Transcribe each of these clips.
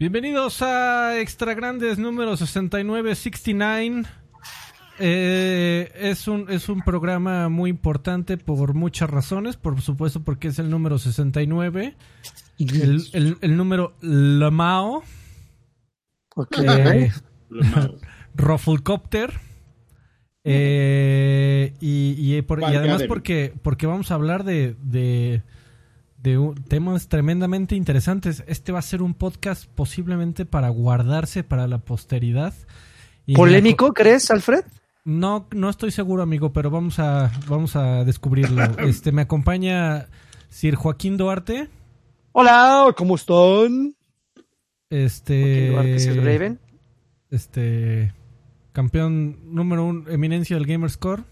Bienvenidos a Extra Grandes número 6969. Eh, es, un, es un programa muy importante por muchas razones. Por supuesto, porque es el número 69. El, el, el número Lamao. Ok. Eh, Rufflecopter. Eh, y, y, por- y Banca además de- porque, porque vamos a hablar de, de, de un- temas tremendamente interesantes. Este va a ser un podcast posiblemente para guardarse para la posteridad. Y ¿Polémico, crees, Alfred? No, no estoy seguro, amigo, pero vamos a, vamos a descubrirlo. Este, me acompaña Sir Joaquín Duarte. Hola, ¿cómo están? Este, Duarte es el Raven. este campeón número uno, eminencia del Gamerscore.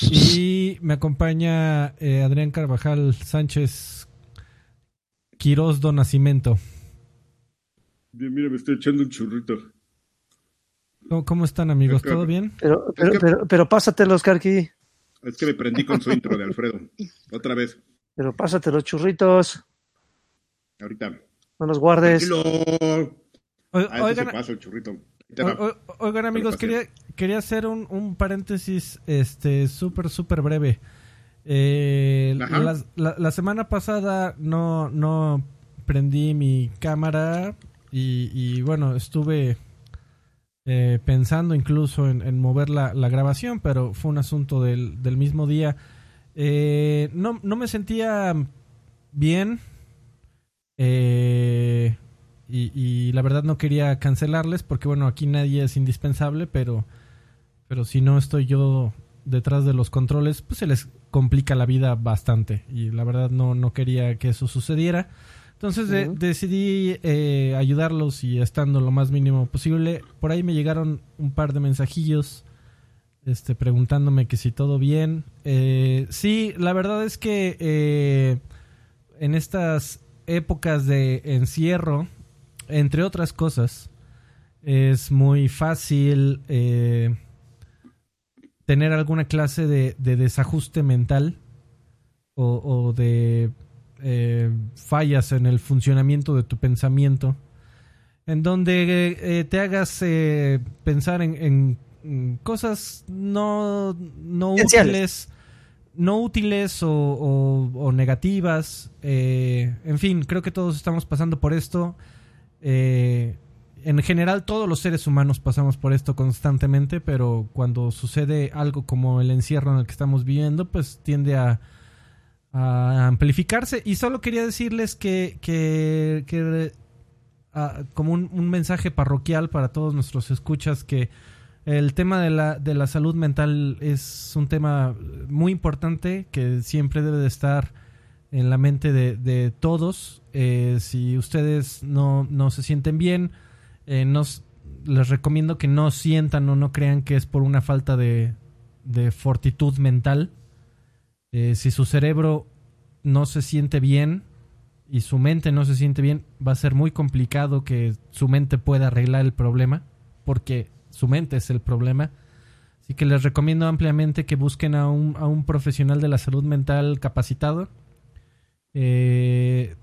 Y me acompaña eh, Adrián Carvajal Sánchez Quiroz do Nacimiento. Bien, mira, me estoy echando un churrito. ¿Cómo, cómo están amigos? ¿Todo bien? Pero, pero, que- pero, pero pásatelos, Karki. Es que me prendí con su intro de Alfredo. Otra vez. Pero pásate los churritos. Ahorita. No los guardes. Tranquilo. O- A este se Oigan, pasa el churrito. O- o- oigan, amigos, quería, quería hacer un, un paréntesis este súper, súper breve. Eh, la- la semana pasada no, no prendí mi cámara y, y, bueno, estuve eh, pensando incluso en, en mover la, la grabación, pero fue un asunto del, del mismo día. Eh, no, no me sentía bien. Eh, y, y la verdad no quería cancelarles porque bueno, aquí nadie es indispensable, pero, pero si no estoy yo detrás de los controles, pues se les complica la vida bastante. Y la verdad no, no quería que eso sucediera. Entonces de- decidí eh, ayudarlos y estando lo más mínimo posible. Por ahí me llegaron un par de mensajillos este, preguntándome que si todo bien. Eh, sí, la verdad es que eh, en estas épocas de encierro, entre otras cosas, es muy fácil eh, tener alguna clase de, de desajuste mental o, o de eh, fallas en el funcionamiento de tu pensamiento, en donde eh, te hagas eh, pensar en, en- cosas no, no útiles, no útiles o, o- o negativas. en fin, creo que todos estamos pasando por esto. Eh, en general, todos los seres humanos pasamos por esto constantemente, pero cuando sucede algo como el encierro en el que estamos viviendo, pues tiende a, amplificarse. Y solo quería decirles que, que, que, ah, como un, un mensaje parroquial para todos nuestros escuchas, que el tema de la, de la salud mental es un tema muy importante que siempre debe de estar en la mente de, de todos. Eh, si ustedes no, no se sienten bien, eh, les recomiendo que no sientan o no crean que es por una falta de, de fortitud mental. Eh, si su cerebro no se siente bien y su mente no se siente bien, va a ser muy complicado que su mente pueda arreglar el problema, porque su mente es el problema. Así que les recomiendo ampliamente que busquen a un, a un profesional de la salud mental capacitado. Eh,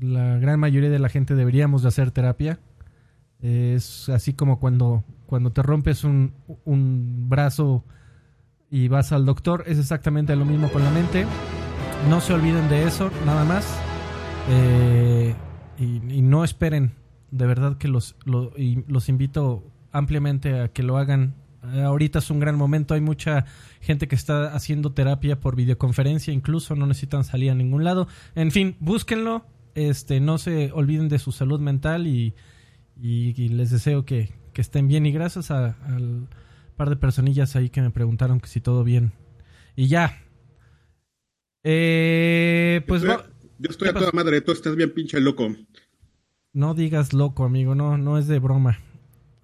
la gran mayoría de la gente deberíamos de hacer terapia. Es así como cuando, cuando te rompes un, un brazo y vas al doctor, es exactamente lo mismo con la mente. No se olviden de eso, nada más. Eh, y, no esperen, de verdad que los, lo- y los invito ampliamente a que lo hagan. Eh, ahorita es un gran momento, hay mucha gente que está haciendo terapia por videoconferencia, incluso no necesitan salir a ningún lado. En fin, búsquenlo, este, no se olviden de su salud mental y, y- y les deseo que, que estén bien. Y gracias a- al par de personillas ahí que me preguntaron que si todo bien. Y ya. Eh, pues Estoy- va- yo estoy a ¿qué toda madre, tú estás bien pinche loco. no digas loco, amigo, no, no es de broma.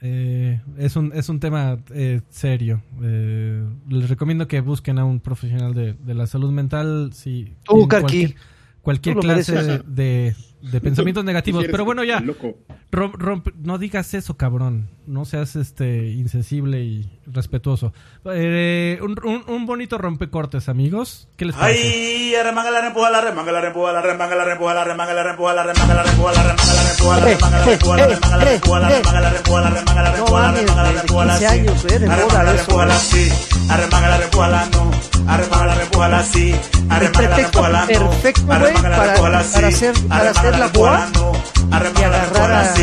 Eh, es, un, es un tema eh, serio. Eh, les recomiendo que busquen a un profesional de, de la salud mental si Tú, cualquier, cualquier Tú clase de. De pensamientos negativos. Pero bueno, ya, Loco. rom- rompe- no digas eso, cabrón. No seas este insensible y respetuoso. Eh, un, un- un bonito rompecortes, amigos. ¿Qué les parece? Ay, arremanga la rempuja, la remanga la rempuja, la remanga la rempuja, la remanga la rempuja, la remanga la rempuja, la remanga la rempuja, la remanga la rempuja, la remanga la rempuja, la remanga la rempuja, la remanga la No rempuja, la mames, remanga la desde rempuja, la 15 sí. años, de Arremanga moda la eso, rempuja, la sí. Arremanga la rempuja, la no. Arremanga la rempuja, la sí. Arremanga la pretexto rempuja, la no. perfecto, güey, para- hacer- para hacer la la boa y agarrar a-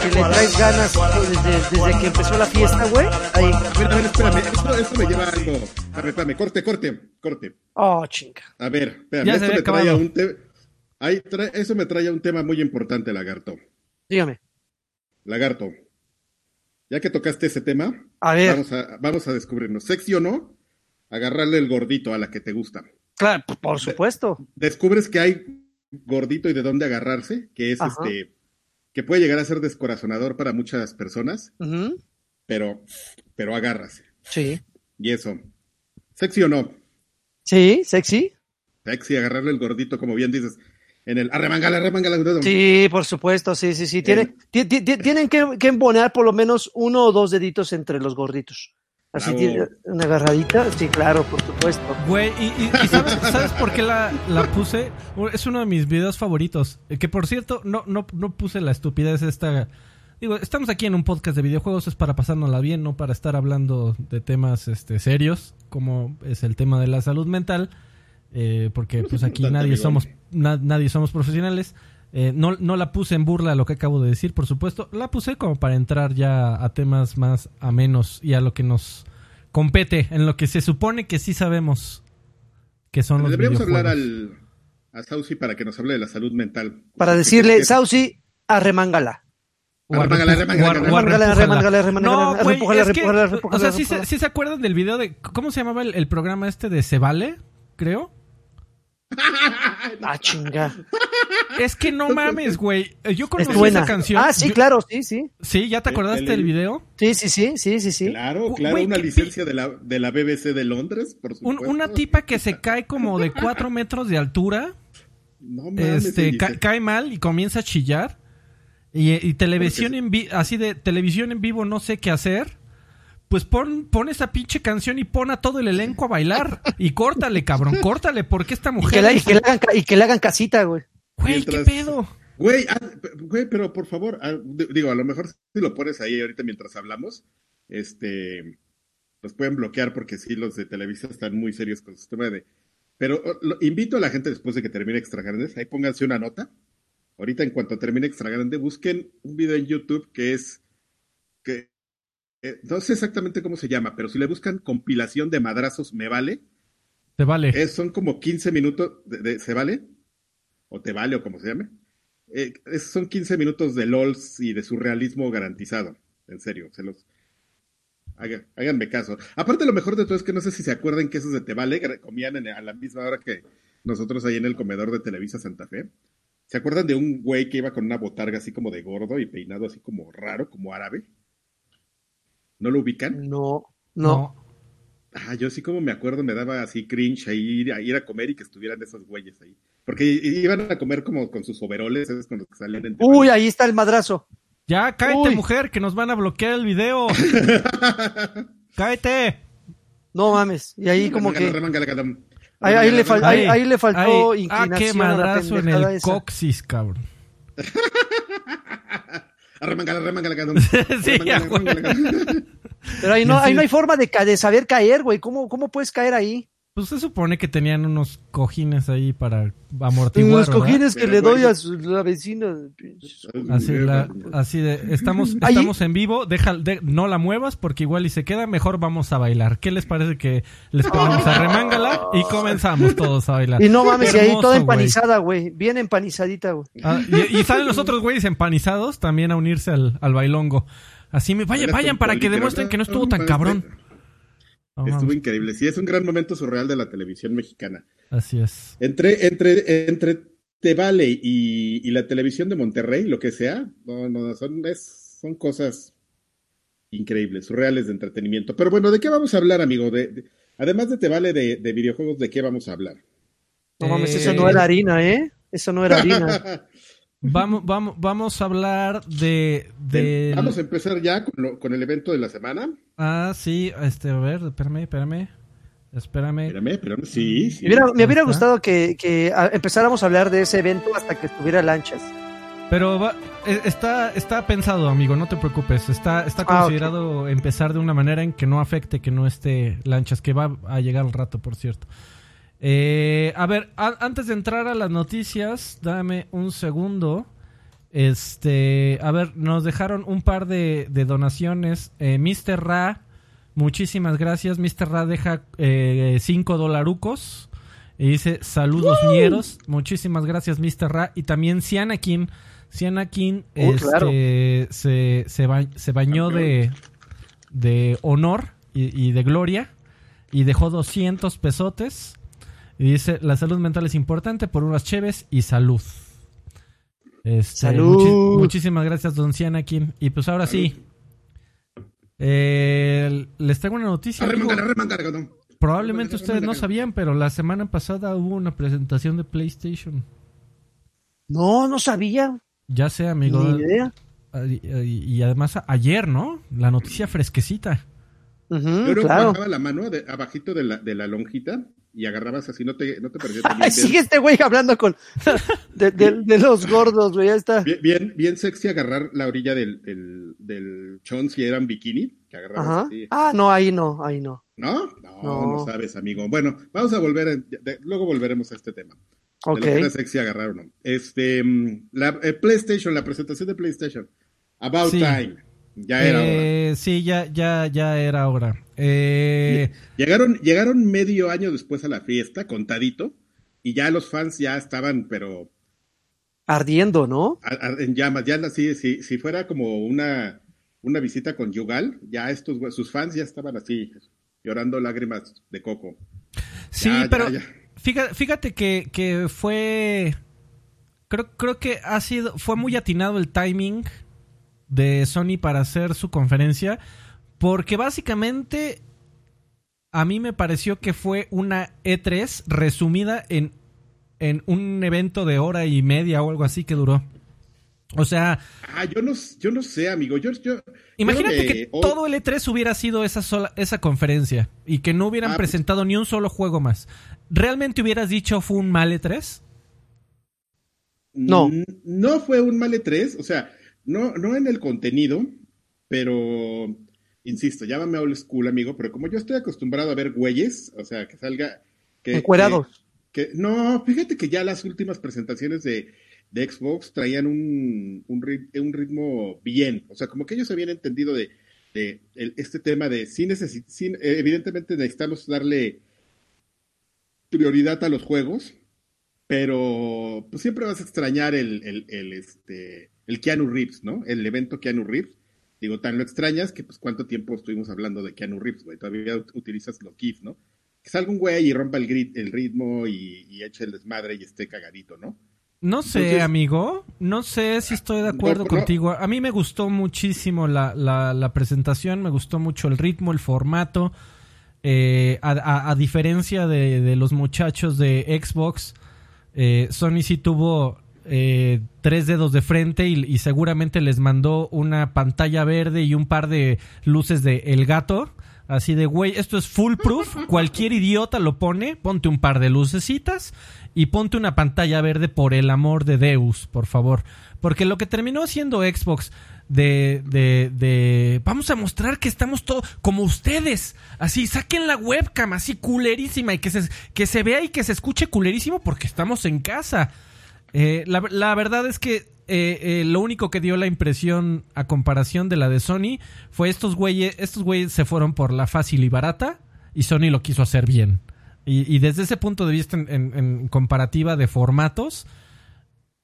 Que le traes ganas la desde, que empezó la fiesta, güey. Ahí. A ver, a ver, espérame. Esto, esto me lleva a algo. A ver, espérame. Corte, corte, corte. Oh, chinga. A ver, espérame. Esto me trae a un te- Ahí trae- Eso me trae a un tema muy importante, Lagarto. Dígame. Lagarto. Ya que tocaste ese tema, A ver, vamos a, vamos a descubrirnos. Sexy o no, agarrarle el gordito a la que te gusta. Claro, por supuesto. Descubres que hay gordito y de dónde agarrarse, que es Ajá. este, que puede llegar a ser descorazonador para muchas personas, pero, pero agárrase. Sí. Y eso. Sexy o no, Sí, sexy. sexy, agarrarle el gordito, como bien dices, en el arremangala, arremangala. Sí, por supuesto, sí, sí, sí. Tiene- ti- ti- ti- tienen que, que embonar por lo menos uno o dos deditos entre los gorditos. Así tiene una agarradita. Sí, claro, por supuesto. Güey, y, y- y sabes, ¿sabes por qué la, la puse? Es uno de mis videos favoritos. Eh, Que por cierto, no, no, no puse la estupidez esta. Digo, estamos aquí en un podcast de videojuegos, es para pasárnosla bien, no para estar hablando de temas este, serios, como es el tema de la salud mental. eh, porque pues aquí nadie somos, na- nadie somos profesionales. Eh, no, no la puse en burla a lo que acabo de decir, por supuesto. La puse como para entrar ya a temas más amenos y a lo que nos compete, en lo que se supone que sí sabemos que son los Deberíamos hablar al, a Saucy para que nos hable de la salud mental. Para decirle, Saucy, arremángala. O a Arremángala, repu- arremángala, o a- a sea, ¿sí se, sí se acuerdan del video de... ¿Cómo se llamaba el, el programa este de Se Vale? Creo. Ah, chinga. Es que no mames, güey. Eh, Yo Es conocí buena. esa canción. Ah, sí, Yo- claro, sí, sí. Sí, ¿ya te El- acordaste el- del video? Sí, sí, sí, sí, sí, sí. Claro, claro, güey, una licencia de la, de la BBC de Londres, por Un- supuesto. una tipa que se cae como de cuatro metros de altura. No mames, este ca- cae mal y comienza a chillar y, y televisión en vi- así de televisión en vivo no sé qué hacer pues pon, pon esa pinche canción y pon a todo el elenco a bailar y córtale cabrón córtale porque esta Y mujer que, la- y que le hagan, y que le hagan casita, güey. güey qué pedo Güey, ah, güey, pero por favor, ah, digo, a lo mejor si lo pones ahí ahorita mientras hablamos, este, los pueden bloquear porque sí, los de Televisa están muy serios con su tema de... Pero lo- invito a la gente después de que termine Extra Grandes, ahí pónganse una nota. Ahorita en cuanto termine Extra Grande, busquen un video en YouTube que es... que eh, No sé exactamente cómo se llama, pero si le buscan compilación de madrazos, me vale. te vale Es- son como 15 minutos, de, de- ¿se vale? O te vale, o como se llame. Eh, es- son 15 minutos de LOLs y de surrealismo garantizado. En serio, se los... haga- háganme caso. Aparte, lo mejor de todo es que no sé si se acuerdan que esos de Te Vale comían en- a la misma hora que nosotros ahí en el comedor de Televisa Santa Fe. ¿Se acuerdan de un güey que iba con una botarga así como de gordo y peinado así como raro, como árabe? ¿No lo ubican? No, no. Ah, yo sí como me acuerdo, me daba así cringe ahí ir a, ir a comer y que estuvieran esos güeyes ahí. Porque iban a comer como con sus overoles, ¿sabes? Con los que salían en Uy, ahí está el madrazo. ya cállate Uy. mujer que nos van a bloquear el video cállate No mames. Y ahí como que. Ahí, ahí le, fal- ahí, ahí le faltó ay, ah inclinación qué madrazo en el esa. coxis cabrón Arremángala, remángala, Sí, Remángala, a huevo. remángala. Pero ahí no, Sí. ahí no hay forma de, de saber caer, güey. ¿Cómo, ¿Cómo puedes caer ahí? Pues se supone que tenían unos cojines ahí para amortiguar Los ¿verdad? cojines que Pero, le doy a su- la vecina. Así, la- así de, estamos, estamos en vivo, deja, de- no la muevas porque igual y se queda, mejor vamos a bailar. ¿Qué les parece que les ponemos a remángala y comenzamos todos a bailar? Y no mames, y ahí toda empanizada, güey. Bien empanizadita, güey. Ah, y, y salen los otros güeyes empanizados también a unirse al, al bailongo. Así me, vayan, Era vayan para que demuestren que no estuvo tan cabrón. Estuvo increíble. Sí, es un gran momento surreal de la televisión mexicana. Así es. Entre, entre, entre Te Vale y, y la televisión de Monterrey, lo que sea, no, no, son, es- son cosas increíbles, surreales de entretenimiento. Pero bueno, ¿de qué vamos a hablar, amigo? De, de- además de Te Vale de, de videojuegos, ¿de qué vamos a hablar? No mames, Eh, eso no era harina, ¿eh? Eso no era harina. Vamos, vamos, vamos a hablar de... de Vamos a empezar ya con, lo- con el evento de la semana. Ah, sí, este, a ver, espérame, espérame. Espérame. Espérame, espérame. Sí, sí. Me hubiera, me gustado que, que a- empezáramos a hablar de ese evento hasta que estuviera lanchas. Pero va- eh, está, está pensado, amigo, no te preocupes. Está, está Ah, considerado empezar de una manera en que no afecte que no esté lanchas, que va a llegar al rato, por cierto. Eh, a ver, a- antes de entrar a las noticias, dame un segundo. Este, a ver, nos dejaron un par de, de donaciones. Eh, Mr. Ra, muchísimas gracias. Mr. Ra deja 5 dolarucos. Y dice, saludos ñeros. Muchísimas gracias, Mr. Ra. Y también Cianakin. Cianakin Oh, este, claro. se, se, ba- se bañó de, de honor y, y de gloria. Y dejó 200 pesotes. Y dice, la salud mental es importante por unas cheves y salud. Este, Salud. muchi- muchísimas gracias, don Cianakin. Y pues ahora sí. eh, les traigo una noticia. amigo. Arremangala, arremangala, cabrón. Probablemente ustedes no sabían, pero la semana pasada hubo una presentación de PlayStation. No, no sabía. Ya sé, amigo. Ni idea. Y, además a- ayer, ¿no? La noticia fresquecita. Yo creo que claro. bajaba la mano de, abajito de la, de la lonjita y agarrabas así, no te, no te Ay, sigue este güey hablando con de, de- de los gordos, güey. Ya está. bien, bien, bien sexy agarrar la orilla del, del, del chon si era un bikini, que agarrabas Ajá. así. Ah, no, ahí no, ahí no. ¿No? ¿No? No. No, sabes, amigo. Bueno, vamos a volver, a- de- luego volveremos a este tema. De Ok. lo que era sexy agarrar o no. Este, mm, la eh, PlayStation, la presentación de PlayStation. About Sí. Time. Ya era hora. Eh, sí, ya, ya, ya era hora. Eh, Llegaron, llegaron medio año después a la fiesta, contadito, y ya los fans ya estaban, pero Ardiendo, ¿no? a- a- en llamas. Ya así, si, si fuera como una, una visita conyugal, ya estos, sus fans ya estaban así, llorando lágrimas de coco. sí, Ya, ya, pero ya. Fíjate, fíjate que, que fue. Creo, creo que ha sido. Fue muy atinado el timing de Sony para hacer su conferencia. Porque básicamente. A mí me pareció que fue una E3 resumida en, en un evento de hora y media o algo así que duró. O sea, Ah, yo no, yo no sé, amigo. Yo, yo, Imagínate yo me- que todo el E3 hubiera sido esa sola, esa conferencia y que no hubieran Ah, pues- presentado ni un solo juego más. ¿Realmente hubieras dicho fue un mal E E3? No. No fue un mal E3, o sea, no, no en el contenido, pero insisto, llámame old school, amigo, pero como yo estoy acostumbrado a ver güeyes, o sea, que salga. Que, Encuerados. que- que- no, fíjate que ya las últimas presentaciones de, de Xbox traían un, un, rit- un ritmo bien, o sea, como que ellos habían entendido de, de el- este tema de sí, necesi- sí, evidentemente necesitamos darle prioridad a los juegos, pero pues siempre vas a extrañar el, el, el, este, el Keanu Reeves, ¿no? El evento Keanu Reeves. Digo, tan lo extrañas que pues cuánto tiempo estuvimos hablando de Keanu Reeves, güey. Todavía ut- utilizas los GIFs, ¿no? Que salga un güey y rompa el, grit, el ritmo y, y eche el desmadre y esté cagadito, ¿no? No sé, Entonces- amigo. No sé si estoy de acuerdo No, no. contigo. A mí me gustó muchísimo la, la- la presentación, me gustó mucho el ritmo, el formato. Eh, a, a- a diferencia de, de los muchachos de Xbox, eh, Sony sí tuvo eh, tres dedos de frente y, y seguramente les mandó una pantalla verde y un par de luces de El Gato. Así de, güey, esto es foolproof. Cualquier idiota lo pone. Ponte un par de lucecitas y ponte una pantalla verde por el amor de Deus, por favor. Porque lo que terminó haciendo Xbox de, de, de vamos a mostrar que estamos todos como ustedes. Así, saquen la webcam así culerísima y que se, que se vea y que se escuche culerísimo porque estamos en casa. Eh, la, verdad es que eh, eh, lo único que dio la impresión a comparación de la de Sony fue estos güeyes, estos güeyes se fueron por la fácil y barata y Sony lo quiso hacer bien. Y, desde ese punto de vista en, comparativa de formatos,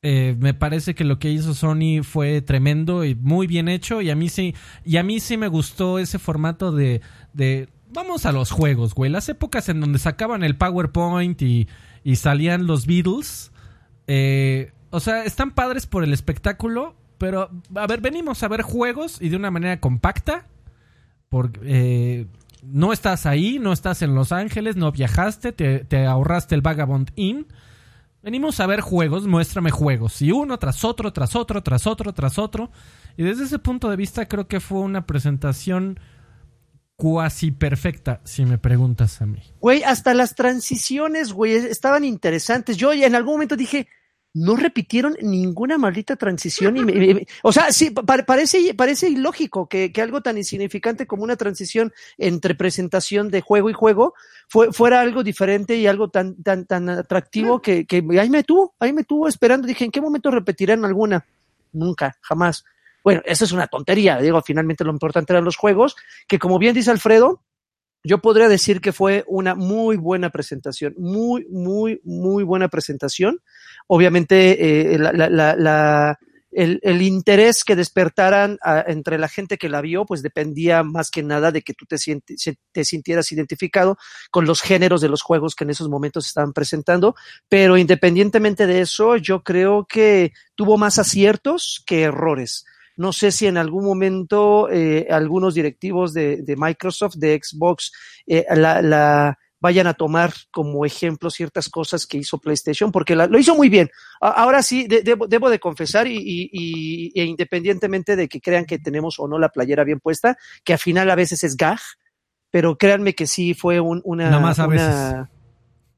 me parece que lo que hizo Sony fue tremendo y muy bien hecho y a mí sí y a mí sí me gustó ese formato de, de vamos a los juegos, güey. Las épocas en donde sacaban el PowerPoint y, y salían los Beatles, eh, o sea, están padres por el espectáculo, pero a ver, venimos a ver juegos y de una manera compacta, por, eh, no estás ahí, no estás en Los Ángeles, no viajaste, te, te ahorraste el Vagabond Inn. Venimos a ver juegos, muéstrame juegos. Y uno tras otro, tras otro, tras otro, tras otro. Y desde ese punto de vista creo que fue una presentación cuasi perfecta, si me preguntas a mí. Güey, hasta las transiciones, güey, estaban interesantes. Yo en algún momento dije, no repitieron ninguna maldita transición. Y me- me- me- o sea, sí, pa- parece, parece ilógico que, que algo tan insignificante como una transición entre presentación de juego y juego fue, fuera algo diferente y algo tan, tan, tan atractivo que, que ahí me tuvo, ahí me tuvo esperando. Dije, ¿en qué momento repetirán alguna? Nunca, jamás. Bueno, eso es una tontería. Digo, finalmente lo importante eran los juegos, que como bien dice Alfredo, yo podría decir que fue una muy buena presentación, muy, muy, muy buena presentación. Obviamente, eh, el, interés que despertaran a- entre la gente que la vio, pues dependía más que nada de que tú te, te sintieras identificado con los géneros de los juegos que en esos momentos estaban presentando. Pero independientemente de eso, yo creo que tuvo más aciertos que errores. No sé si en algún momento eh, algunos directivos de, de Microsoft, de Xbox, eh, la, la vayan a tomar como ejemplo ciertas cosas que hizo PlayStation, porque la- lo hizo muy bien. Ahora sí, de- debo, debo de confesar, y, y- y- e independientemente de que crean que tenemos o no la playera bien puesta, que al final a veces es gag, pero créanme que sí fue un- una... Nada más a una- veces.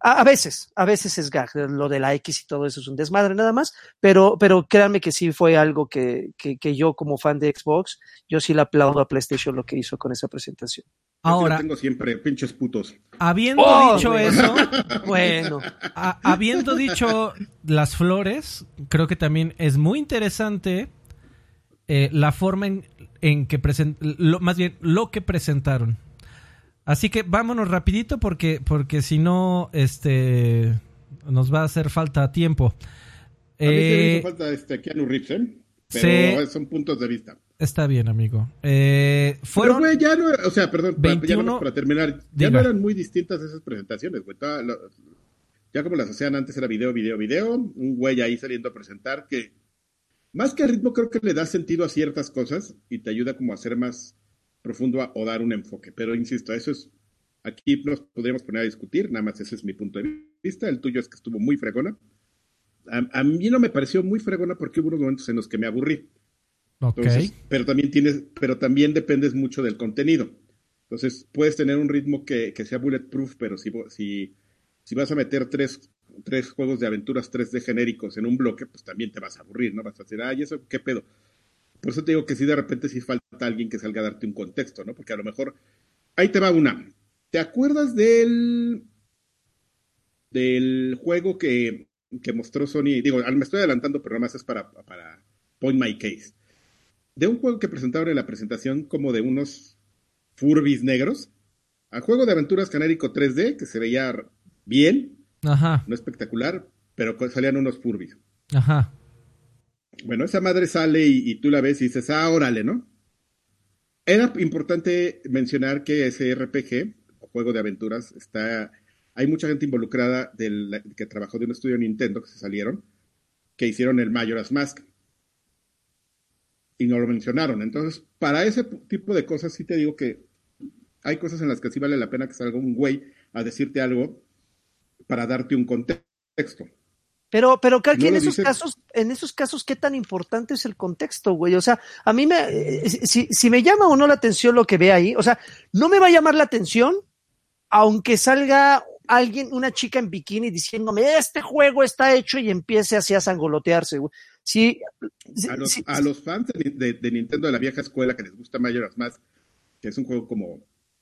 A, a veces, a veces es gag, lo de la X y todo eso es un desmadre nada más, pero, pero créanme que sí fue algo que, que, que yo como fan de Xbox, yo sí le aplaudo a PlayStation lo que hizo con esa presentación. Yo lo Ahora, tengo siempre, pinches putos. habiendo Oh, dicho güey. eso, Bueno, a- habiendo dicho las flores, creo que también es muy interesante eh, la forma en, en que presentaron, más bien lo que presentaron. Así que vámonos rapidito porque, porque si no, este, nos va a hacer falta tiempo. A mí sí me Eh, hizo falta este Keanu Reeves, ¿eh? Pero Sí. son puntos de vista. está bien, amigo. Eh, Pero, fueron, güey, ya no, o sea, perdón, para- ya 21, nomás para terminar, ya diga. no eran muy distintas esas presentaciones, güey. Toda lo- ya como las hacían antes era video, video, video, un güey ahí saliendo a presentar que más que ritmo creo que le da sentido a ciertas cosas y te ayuda como a ser más profundo a- o dar un enfoque. Pero insisto, eso es, aquí nos podríamos poner a discutir, nada más ese es mi punto de vista, el tuyo es que estuvo muy fregona. A, a mí no me pareció muy fregona porque hubo unos momentos en los que me aburrí. ok. Entonces, pero también tienes, pero también dependes mucho del contenido. Entonces, puedes tener un ritmo que, que sea bulletproof, pero si, si, si vas a meter tres, tres juegos de aventuras 3D genéricos en un bloque, pues también te vas a aburrir, ¿no? Vas a decir, ay, eso qué pedo. Por eso te digo que sí, de repente sí falta alguien que salga a darte un contexto, ¿no? Porque a lo mejor, ahí te va una. ¿Te acuerdas del, del juego que, que mostró Sony? Digo, me estoy adelantando, pero nada más es para, para point my case de un juego que presentaron en la presentación como de unos Furbis negros, a juego de aventuras genérico 3D que se veía bien, Ajá, no espectacular, pero salían unos Furbis. ajá. Bueno, esa madre sale y, tú la ves y dices, ah, órale, ¿no? Era importante mencionar que ese RPG, juego de aventuras, está. Hay mucha gente involucrada del, que trabajó de un estudio Nintendo que se salieron, que hicieron el Majora's Mask. Y no lo mencionaron. Entonces, para ese tipo de cosas, sí te digo que hay cosas en las que sí vale la pena que salga un güey a decirte algo para darte un contexto. Pero, pero Karki, No en esos dice- casos, en esos casos, ¿qué tan importante es el contexto, güey? O sea, a mí me, eh, si, si me llama o no la atención lo que ve ahí, o sea, no me va a llamar la atención, aunque salga alguien, una chica en bikini diciéndome, este juego está hecho y empiece así a sangolotearse, güey. Sí, sí, A los, sí, a los fans de, de- de Nintendo de la vieja escuela que les gusta Majora's Mask, que es un juego como,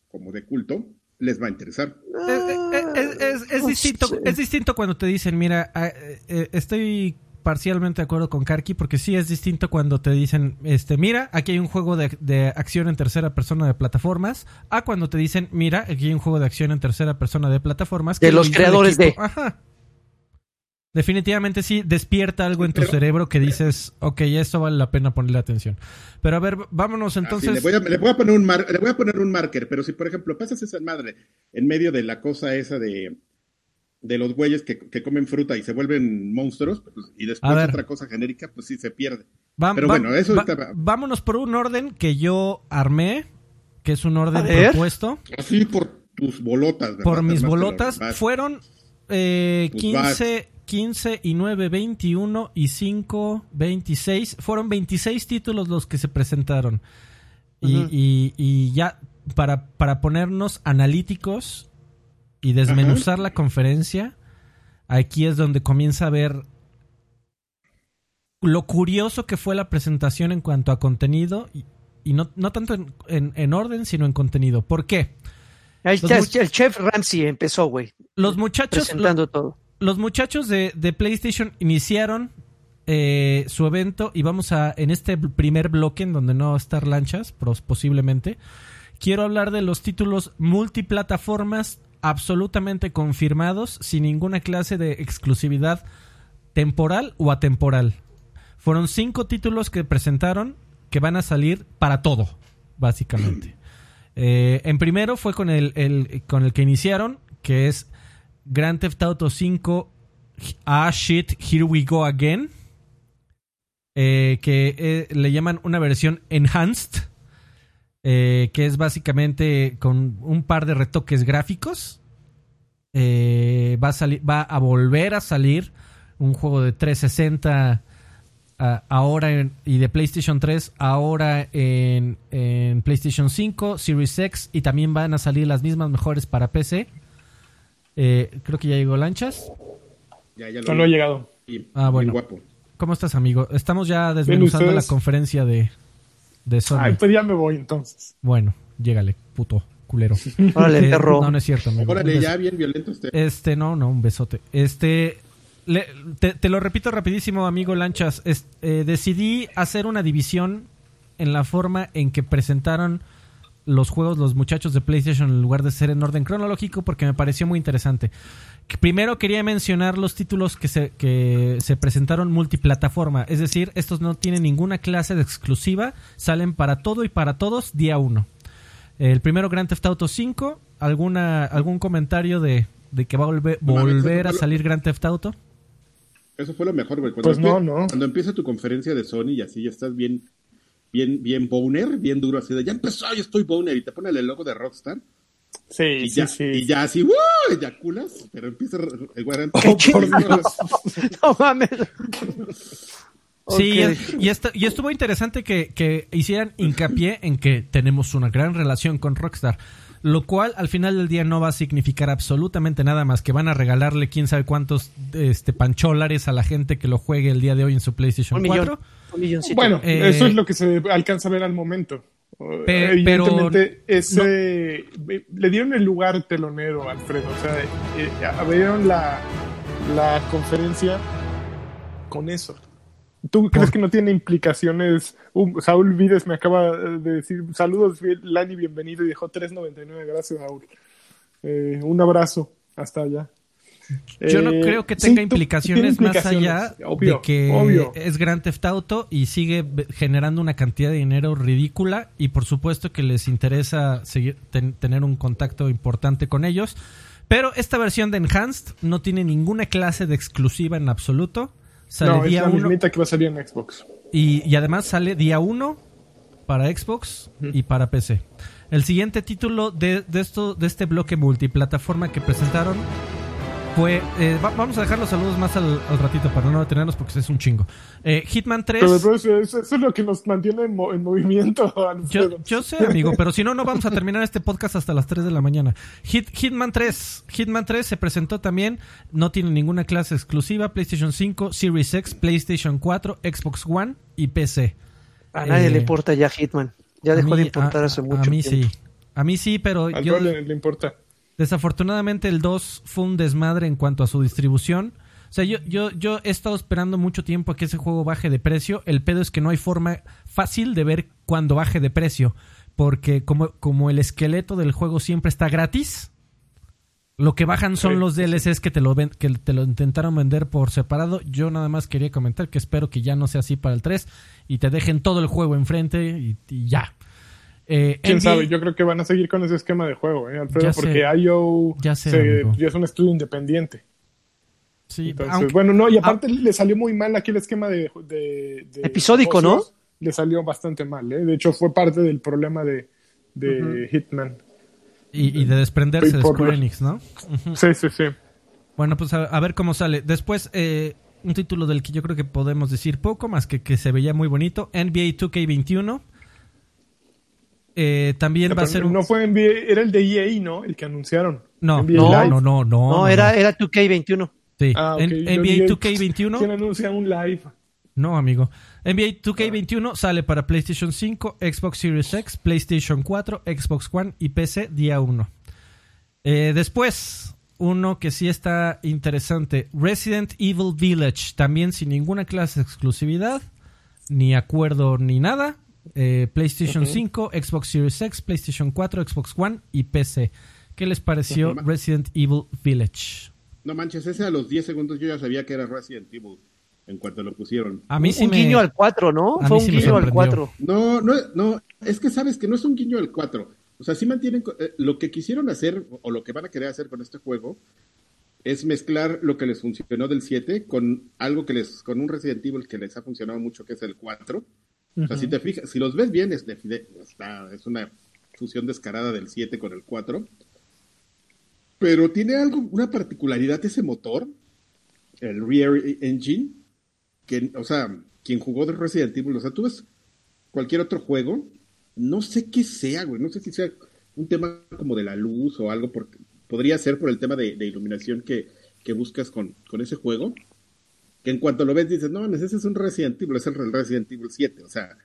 como de culto, les va a interesar. Es, es- es- es no distinto, es distinto cuando te dicen, mira, ah, eh, eh, estoy parcialmente de acuerdo con Karki, porque sí es distinto cuando te dicen, este, mira, aquí hay un juego de, de acción en tercera persona de plataformas, a cuando te dicen, mira, aquí hay un juego de acción en tercera persona de plataformas. De que lo los creadores equipo". de. Ajá. Definitivamente sí, despierta algo en tu Pero- cerebro que dices, ok, esto vale la pena ponerle atención. Pero a ver, vámonos entonces. Así, le, voy a, le voy a poner un mar- le voy a poner un marker, pero si por ejemplo pasas esa madre en medio de la cosa esa de, de los güeyes que, que comen fruta y se vuelven monstruos, pues, y después otra cosa genérica, pues sí se pierde. Va- Pero va- bueno, eso va- va. vámonos por un orden que yo armé, que es un orden propuesto Así por tus bolotas. ¿verdad? por mis bolotas. Fueron eh, Pues 15, 15 y 9, 21 y 5, 26. Fueron 26 títulos los que se presentaron. Y, Ujú. y- y ya para, para ponernos analíticos y desmenuzar la conferencia, aquí es donde comienza a ver lo curioso que fue la presentación en cuanto a contenido y, y no, no tanto en, en- en orden, sino en contenido. ¿Por qué? Ahí está, el chef Ramsey empezó, güey, Los muchachos, presentando todo. Los muchachos de, de PlayStation iniciaron eh, su evento y vamos a, en este primer bloque, en donde no va a estar lanchas, posiblemente, quiero hablar de los títulos multiplataformas absolutamente confirmados, sin ninguna clase de exclusividad temporal o atemporal. Fueron cinco títulos que presentaron que van a salir para todo, básicamente. Eh, en primero fue con el, el- con el que iniciaron, que es Grand Theft Auto 5 Ah Shit, Here We Go Again. eh, que eh, le llaman una versión enhanced. eh, que es básicamente con un par de retoques gráficos. Va, a va a volver a salir un juego de 360 ah, ahora en- y de PlayStation 3 ahora en, en PlayStation 5, Series X y también van a salir las mismas mejores para PC. Eh, creo que ya llegó Lanchas. Ya, ya No, no he llegado. Y- Ah, bueno. guapo. ¿Cómo estás, amigo? Estamos ya desmenuzando la conferencia de, de Sony. Ay, pues ya me voy entonces. Bueno, llégale, puto culero. Órale, Eh, perro. No, no es cierto, amigo. Órale, ya bien violento usted. Este, no, no, un besote. Este, le- te, te lo repito rapidísimo, amigo Lanchas. Es- eh, decidí hacer una división en la forma en que presentaron los juegos los muchachos de PlayStation en lugar de ser en orden cronológico porque me pareció muy interesante. Primero quería mencionar los títulos que se, que se presentaron multiplataforma, es decir, estos no tienen ninguna clase de exclusiva, salen para todo y para todos día uno. El primero Grand Theft Auto 5, alguna algún comentario de, de que va a volver, a salir Grand Theft Auto. Eso fue lo mejor, güey. Cuando Pues no. Cuando empieza tu conferencia de Sony y así ya estás bien, bien, bien boner, bien duro, así de ya empezó, ya estoy boner, y te ponen el logo de Rockstar, Sí, y, sí, ya, sí. y ya así, ¡wow! Eyaculas, pero empieza el guardián. ¡Qué chido! no, No mames. Sí, y, esto- y estuvo interesante que, que hicieran hincapié en que tenemos una gran relación con Rockstar. Lo cual al final del día no va a significar absolutamente nada más que van a regalarle quién sabe cuántos este, pancholares a la gente que lo juegue el día de hoy en su PlayStation Un 4. millón. Un milloncito. Bueno, Eh, eso es lo que se alcanza a ver al momento. Pe- Evidentemente, pero ese, le dieron el lugar telonero a Alfredo. O sea, eh, abrieron la, la conferencia con eso. ¿Tú crees que no tiene implicaciones? Uh, Saúl Vides me acaba de decir saludos, Lani, bienvenido y dejó 3.99. Gracias, Saúl. Eh, un abrazo. Hasta allá. Yo no Eh, creo que tenga implicaciones, más allá obvio, de que obvio. es Grand Theft Auto y sigue generando una cantidad de dinero ridícula y por supuesto que les interesa seguir, ten- tener un contacto importante con ellos. Pero esta versión de Enhanced no tiene ninguna clase de exclusiva en absoluto. Sale no, es día la 1 mismita que va a salir en Xbox. y, y además sale día 1 para Xbox y para PC. El siguiente título de, de esto, de este bloque multiplataforma que presentaron fue. eh, va- vamos a dejar los saludos más al, al ratito para no detenernos porque es un chingo. Eh, Hitman 3. Pero, eso, eso- es lo que nos mantiene en, mo- en movimiento, Yo, yo sé, amigo, pero si no, no vamos a terminar este podcast hasta las 3 de la mañana. Hit, Hitman 3. Hitman 3 se presentó también. No tiene ninguna clase exclusiva. PlayStation 5, Series X, PlayStation 4, Xbox One y PC. A nadie eh, le importa ya Hitman. Ya dejó mí- de importar a- hace mucho A mí tiempo. sí. A mí sí, pero Al yo, le importa. Desafortunadamente el 2 fue un desmadre en cuanto a su distribución. O sea, yo, yo, yo he estado esperando mucho tiempo a que ese juego baje de precio. El pedo es que no hay forma fácil de ver cuando baje de precio. Porque como, como el esqueleto del juego siempre está gratis, lo que bajan son Sí, los DLCs que te lo ven, que te lo intentaron vender por separado. Yo nada más quería comentar que espero que ya no sea así para el 3 y te dejen todo el juego enfrente y, y ya. Eh, Quién NBA sabe, yo creo que van a seguir con ese esquema de juego, ¿eh, Alfredo? Ya sé. porque IO Ya sé, se- ya es un estudio independiente. sí, Entonces, aunque- bueno, no, y aparte le salió muy mal aquí el esquema de. de- de Episódico, ¿no? Le salió bastante mal, ¿eh? De hecho, fue parte del problema de, de Hitman. Y, y de desprenderse de Square Enix, ¿no? Sí, sí, sí. Bueno, pues a, a ver cómo sale. Después, eh, un título del que yo creo que podemos decir poco, más que que se veía muy bonito. NBA 2K21. Eh, también va a ser un... No fue NBA, era el de EA, ¿no? El que anunciaron. No, no, no, no, no. No, era, era 2K21. Sí. Ah, ok. En- Yo NBA dije, ¿Quién 2K21. anuncia un live? No, amigo. NBA 2K21 sale para PlayStation 5, Xbox Series X, PlayStation 4, Xbox One y PC día 1. Eh, después, uno que sí está interesante, Resident Evil Village, también sin ninguna clase de exclusividad, ni acuerdo ni nada. Eh, PlayStation 5, Xbox Series X, PlayStation 4, Xbox One y PC. ¿Qué les pareció. Resident Evil Village? No manches, ese a los 10 segundos yo ya sabía que era Resident Evil en cuanto lo pusieron. A mí sí un me... guiño al 4, ¿no? a Fue un sí guiño al sorprendió. 4. No, no, no, es que sabes que no es un guiño al 4. O sea, sí mantienen eh, lo que quisieron hacer o lo que van a querer hacer con este juego es mezclar lo que les funcionó del 7 con algo que les con un Resident Evil que les ha funcionado mucho que es el 4. O sea, si te fijas, si los ves bien es de- de- está- es una fusión descarada del 7 con el 4. Pero tiene algo una particularidad ese motor, el Rear Engine, que, o sea, quien jugó de Resident Evil, o sea, tú ves cualquier otro juego, no sé qué sea, güey, no sé si sea un tema como de la luz o algo, porque podría ser por el tema de, de iluminación que, que buscas con, con ese juego, que en cuanto lo ves dices, no, mames, ese es un Resident Evil, es el Resident Evil 7, o sea,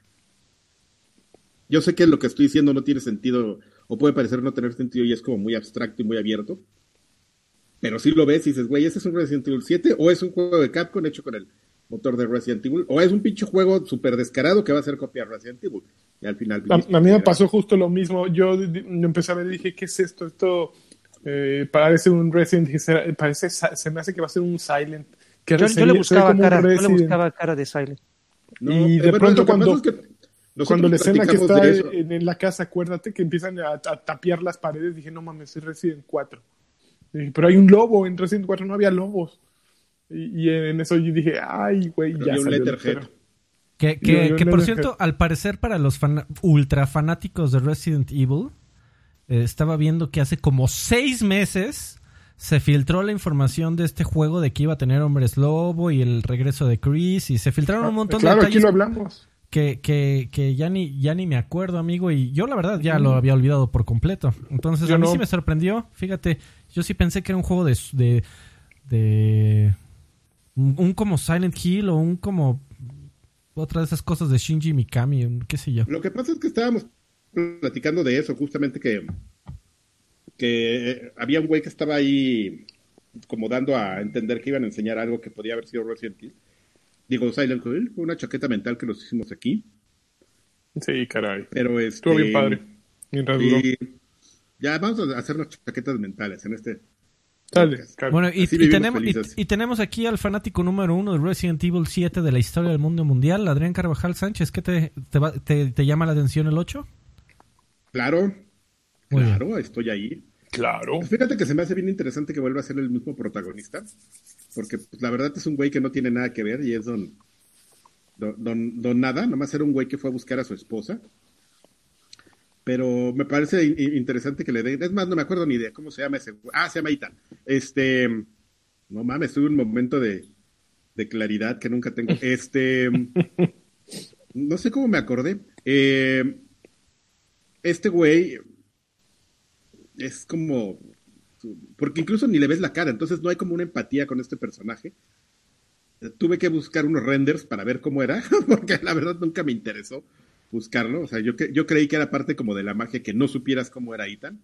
yo sé que lo que estoy diciendo no tiene sentido, o puede parecer no tener sentido y es como muy abstracto y muy abierto, pero si lo ves y dices, güey, ese es un Resident Evil 7 o es un juego de Capcom hecho con el motor de Resident Evil o es un pinche juego súper descarado que va a ser copia de Resident Evil. Y al final... A, a mí me pasó justo lo mismo. Yo d- empecé a ver y dije, ¿qué es esto? Esto eh, parece un Resident Evil, parece, se me hace que va a ser un Silent. Que Yo, le buscaba un cara, yo le buscaba cara de Silent. No, y eh, de bueno, pronto cuando- es que nosotros Cuando la escena que está en, en la casa, acuérdate que empiezan a, a tapiar las paredes, dije, no mames, es Resident 4. Y dije, pero hay un lobo, en Resident 4 no había lobos. Y, y en eso yo dije, ay, güey, ya un salió el Letterhead. Que, Yo- que, yo que no por cierto, al parecer para los fan- ultra fanáticos de Resident Evil, eh, estaba viendo que hace como seis meses se filtró la información de este juego de que iba a tener hombres lobo y el regreso de Chris y se filtraron un montón Ah, claro, de aquí detalles lo hablamos. que, que, que ya ni ya ni me acuerdo, amigo, y yo la verdad ya lo había olvidado por completo. Entonces Yo a mí no. sí me sorprendió, fíjate, yo sí pensé que era un juego de de, de un, un como Silent Hill o un como otra de esas cosas de Shinji Mikami, qué sé yo. Lo que pasa es que estábamos platicando de eso, justamente que, que eh, había un güey que estaba ahí como dando a entender que iban a enseñar algo que podía haber sido Resident Evil. Digo, Silent Hill, fue una chaqueta mental que nos hicimos aquí, Sí, caray. pero este, Estuvo bien padre. Mientras duró. y ya vamos a hacernos chaquetas mentales en este. Dale. Bueno, y, tenemos, y, tenemos aquí al fanático número uno de Resident Evil 7 de la historia del mundo mundial, Adrián Carvajal Sánchez. ¿Qué te, te, va- te- te llama la atención el 8? Claro, Muy claro, estoy ahí. Claro. Fíjate que se me hace bien interesante que vuelva a ser el mismo protagonista, porque pues, la verdad es un güey que no tiene nada que ver y es don, don, don, don nada, nomás era un güey que fue a buscar a su esposa. Pero me parece interesante que le den, es más, no me acuerdo ni de cómo se llama ese, güey. ah, se llama Ethan. Este, no mames, tuve un momento de, de claridad que nunca tengo. Este, no sé cómo me acordé. Eh, este güey es como porque incluso ni le ves la cara, entonces no hay como una empatía con este personaje. Tuve que buscar unos renders para ver cómo era, porque la verdad nunca me interesó buscarlo. O sea, yo, yo creí que era parte como de la magia que no supieras cómo era Ethan,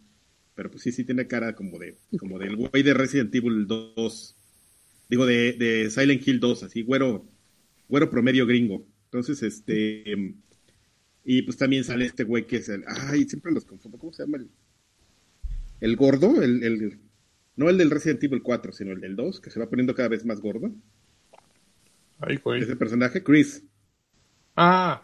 pero pues sí, sí tiene cara como de como del güey de Resident Evil 2, digo de, de Silent Hill 2, así güero, güero promedio gringo. Entonces, este, y pues también sale este güey que es el, ay, siempre los confundo, ¿cómo se llama el? El gordo, el, el- no el del Resident Evil 4, sino el del 2, que se va poniendo cada vez más gordo. Ay, güey. Ese personaje, Chris. Ah.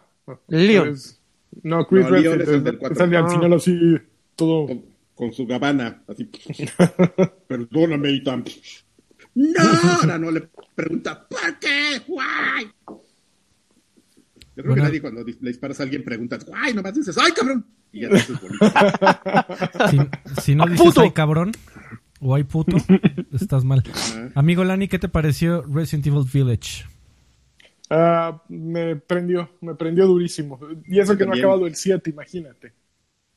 Leon. Pues, No, Chris No, Leon es el del cuatro. Sale al Ah. final así, todo. Con, con su gabana, así. Perdóname, Ethan. No, ahora no le pregunta, ¿por qué? Why? Pero Bueno. que nadie cuando le disparas a alguien preguntas, ¡ay! Nomás dices, ¡ay, cabrón! Y ya te haces bonito. Si, si no dices ¡Puto! ay cabrón o ay puto, estás mal. Amigo Lani, ¿qué te pareció Resident Evil Village? Ah, me prendió, me prendió durísimo. Y eso que no ha acabado el 7, imagínate.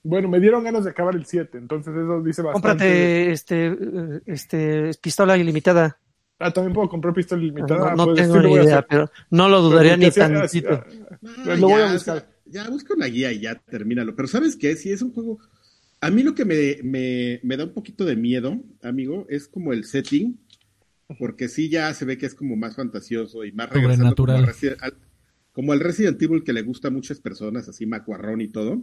Bueno, me dieron ganas de acabar el 7, entonces eso dice bastante. Cómprate este, eh, este pistola ilimitada. Ah, también puedo comprar pistola No, ilimitada. no pues, tengo ni idea, pero no lo dudaría ni tantito. ah, lo voy a ya, buscar. o sea, ya busca una guía y ya termínalo. Pero ¿sabes qué? Si es un juego... A mí lo que me, me, me da un poquito de miedo, amigo, es como el setting. Porque sí ya se ve que es como más fantasioso y más regresando como, al Resi- al, como al Resident Evil que le gusta a muchas personas, así macuarrón y todo.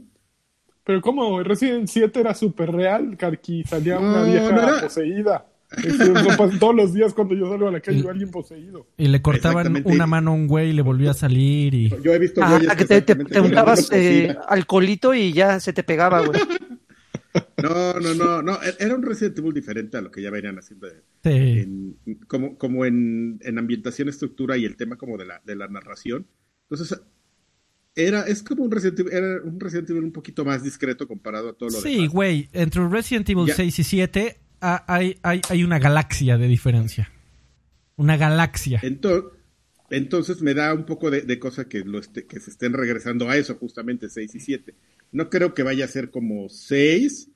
Pero como Resident 7 era súper real, Karki, salía una vieja no era- poseída. Eso pasa todos los días cuando yo salgo a la calle Y- alguien poseído. Y le cortaban una mano a un güey y le volvió a salir y... Yo he visto Ah, güeyes que te, te, te untabas eh, alcoholito y ya se te pegaba, güey. No, no, no, no. Era un Resident Evil diferente a lo que ya venían haciendo de- Sí. en- como, como en, en ambientación, estructura y el tema como de la, de la narración. Entonces, era, es como un Resident Evil, era un Resident Evil un poquito más discreto comparado a todo lo Sí, demás. güey, entre Resident Evil Ya. 6 y 7 ah, hay, hay, hay una galaxia de diferencia. Una galaxia. Ento- entonces me da un poco de, de cosa que, lo esté- que se estén regresando a eso, justamente 6 y 7. No creo que vaya a ser como 6,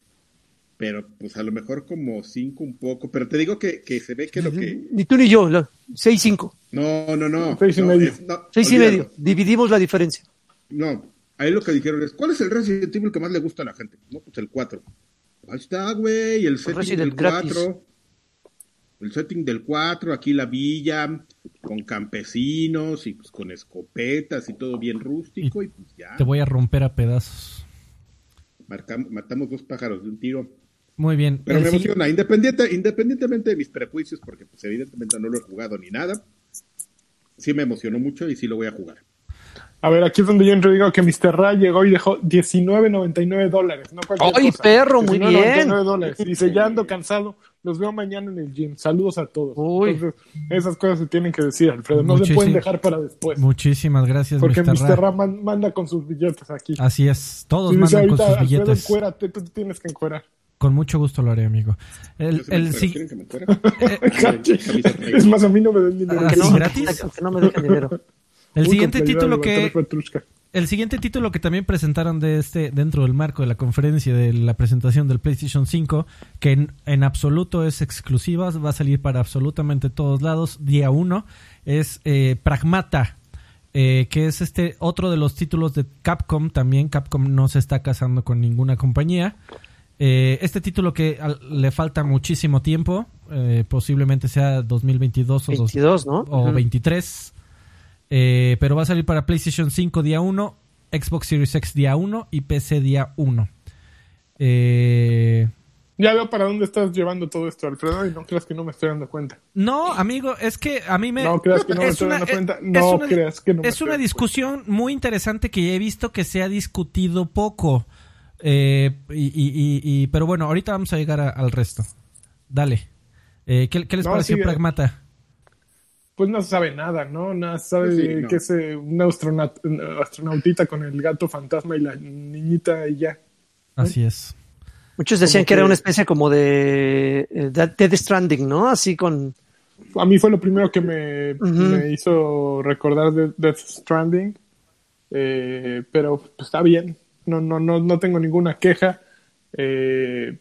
pero pues a lo mejor como 5 un poco. Pero te digo que, que se ve que lo que... Ni tú ni yo, lo- seis cinco. No, no, no. Seis y no, medio. es- no, Seis y medio. Dividimos la diferencia. No, ahí lo que dijeron es, ¿cuál es el Resident Evil que más le gusta a la gente? No, pues el 4. Ahí está, güey, el setting Resident del gratis. 4. El setting del 4, aquí la villa, con campesinos y pues con escopetas y todo bien rústico y, pues ya, Te voy a romper a pedazos. marcam- matamos dos pájaros de un tiro. Muy bien. Pero El me emociona, independiente, independientemente de mis prejuicios, porque pues evidentemente no lo he jugado ni nada, sí me emocionó mucho y sí lo voy a jugar. A ver, aquí es donde yo entro y digo que Mr. Ra llegó y dejó 19.99 dólares. No ¡Ay, cosa. perro! Muy 19.99 dólares. Dice, ya ando cansado. Los veo mañana en el gym. Saludos a todos. Uy. Entonces, esas cosas se tienen que decir, Alfredo. No se Muchísimo. pueden dejar para después. Muchísimas gracias, Porque Mr. Mr. Ra. Ra man- manda con sus billetes aquí. Así es. Todos dice mandan con ahorita, sus Alfredo, billetes. encuérate, tú te tienes que encuerar. Con mucho gusto lo haré, amigo. El, el encuero, si- ¿quieren que me es más, a mí no me den dinero. Ah, Que ¿sí, no, gratis? que no me dejen dinero. El siguiente título que el siguiente título que también presentaron de este dentro del marco de la conferencia de la presentación del PlayStation 5 que en, en absoluto es exclusiva va a salir para absolutamente todos lados día 1 es eh, Pragmata eh, que es este otro de los títulos de Capcom también Capcom no se está casando con ninguna compañía Eh, este título que al- le falta muchísimo tiempo eh, posiblemente sea 2022 o dos- 22, ¿no? o Ujú. 23. Eh, pero va a salir para PlayStation 5 día 1, Xbox Series X día 1 y PC día 1. Eh, Ya veo para dónde estás llevando todo esto, Alfredo, y no creas que no me estoy dando cuenta. no, amigo, es que a mí me... No creas que no me es estoy una- dando cuenta. es No una- creas que no me Es estoy una discusión muy interesante que he visto que se ha discutido poco. Eh, y, y- y- pero bueno, ahorita vamos a llegar a- al resto. Dale. Eh, ¿qué, qué les No, pareció. Pragmata? Pues no se sabe nada, ¿no? Nada se sabe Sí, no. que es un astronaut- un astronautita con el gato fantasma y la niñita y ya. Así es. Muchos decían que era una especie como de eh, Dead Stranding, ¿no? Así con... A mí fue lo primero que me, me hizo recordar de Death Stranding. Eh, pero pues, está bien. No, no, no, no tengo ninguna queja. Eh,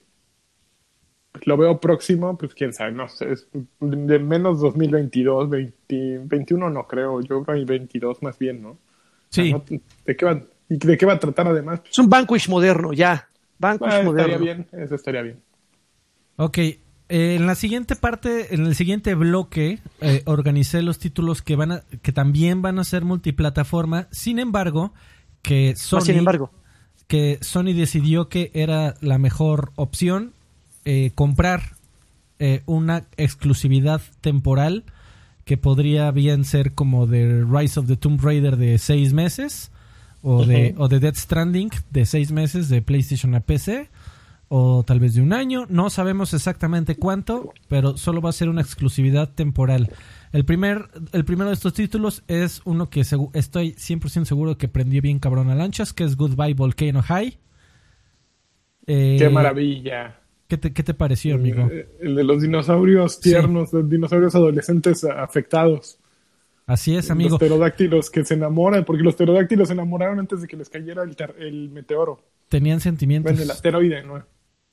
lo veo próximo, pues quién sabe, no sé, es de menos 2022, 20, 21 no creo, yo creo que 22 más bien, ¿no? Sí. No, ¿De qué va, y de qué va a tratar además? Es un Vanquish moderno, ya. Vanquish Ah, estaría moderno. bien, eso estaría bien. Ok, eh, en la siguiente parte, en el siguiente bloque, eh, organicé los títulos que van a, que también van a ser multiplataforma. Sin embargo, que Sony, sin embargo. que Sony decidió que era la mejor opción eh, comprar eh, una exclusividad temporal que podría bien ser como de Rise of the Tomb Raider de seis meses o de, o de Death Stranding de seis meses de PlayStation a PC o tal vez de un año. No sabemos exactamente cuánto, pero solo va a ser una exclusividad temporal. El, primer, el primero de estos títulos es uno que estoy 100% seguro que prendió bien cabrón a lanchas, que es Goodbye Volcano High. Eh, Qué maravilla. ¿Qué te, qué te pareció, amigo? Eh, El de los dinosaurios tiernos, los dinosaurios adolescentes afectados. Así es, amigo. Los pterodáctilos que se enamoran, porque los pterodáctilos se enamoraron antes de que les cayera el, ter- el meteoro. Tenían sentimientos. Bueno, el asteroide, no,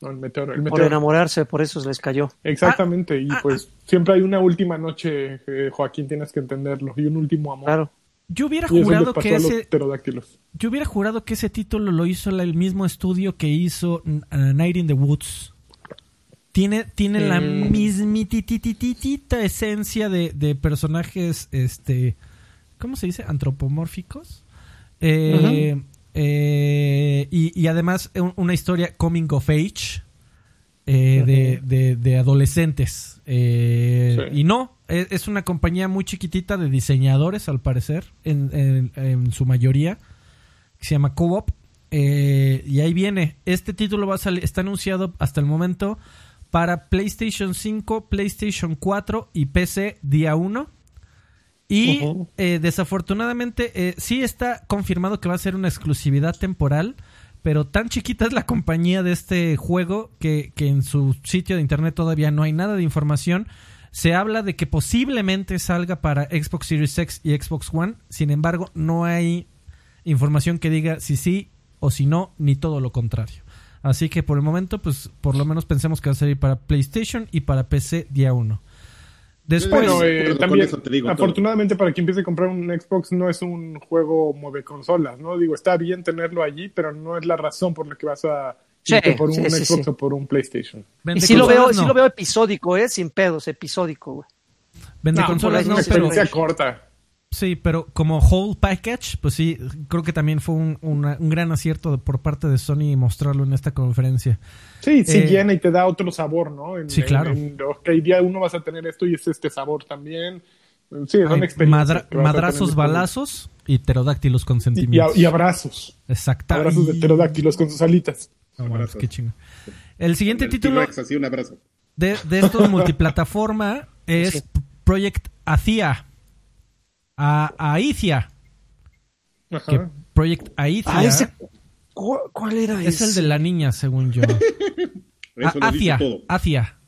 no el meteoro. El Por meteoro. enamorarse, por eso les cayó. Exactamente, y ah, pues siempre hay una última noche, eh, Joaquín, tienes que entenderlo, y un último amor. Claro. Yo hubiera jurado que ese, pterodáctilos. yo hubiera jurado que ese título lo hizo el mismo estudio que hizo uh, Night in the Woods. Tiene, tiene la Mm. mismititititita esencia de, de personajes, este, ¿cómo se dice? Antropomórficos. Eh, eh, y, y además un- una historia coming of age eh, de, de- de adolescentes. Eh, Sí. Y no, es, es una compañía muy chiquitita de diseñadores, al parecer, en, en- en su mayoría, que se llama Co-op. Eh, y ahí viene. Este título va a salir, está anunciado hasta el momento para PlayStation 5, PlayStation 4 y PC día 1. Y eh, desafortunadamente eh, sí está confirmado que va a ser una exclusividad temporal, pero tan chiquita es la compañía de este juego que, que en su sitio de internet todavía no hay nada de información. Se habla de que posiblemente salga para Xbox Series X y Xbox One, sin embargo no hay información que diga si sí o si no, ni todo lo contrario. Así que por el momento, pues por lo menos pensemos que va a salir para PlayStation y para PC día 1. Después, Bueno, eh, también, eso te digo todo. afortunadamente para quien empiece a comprar un Xbox no es un juego mueve consolas, ¿no? Digo, está bien tenerlo allí, pero no es la razón por la que vas a Sí, irte por un sí, Xbox sí. o por un PlayStation. vende Y sí lo, veo, no. sí lo veo episódico, ¿eh? Sin pedos, episódico, güey. Vende No, consolas no, una pero corta. Sí, pero como whole package, pues sí, creo que también fue un, una- un gran acierto de- por parte de Sony mostrarlo en esta conferencia. Sí, sí Eh, llena y te da otro sabor, ¿no? En- Sí, claro. En, en, ok, día uno vas a tener esto y es este sabor también. Sí, son Hay experiencias. madra- madrazos, balazos y pterodáctilos con Y, y, a- sentimientos. y abrazos. Exacto. Abrazos de Ay, pterodáctilos con sus alitas. no Abrazos. qué chingo. El siguiente El título así un abrazo. de, de estos multiplataforma es Sí. Project Athia. A. Ajá. Que Project Ah, ese. ¿cu- ¿Cuál era es ese? el de la niña, según yo. Eso A- lo dice Athia. todo. Athia.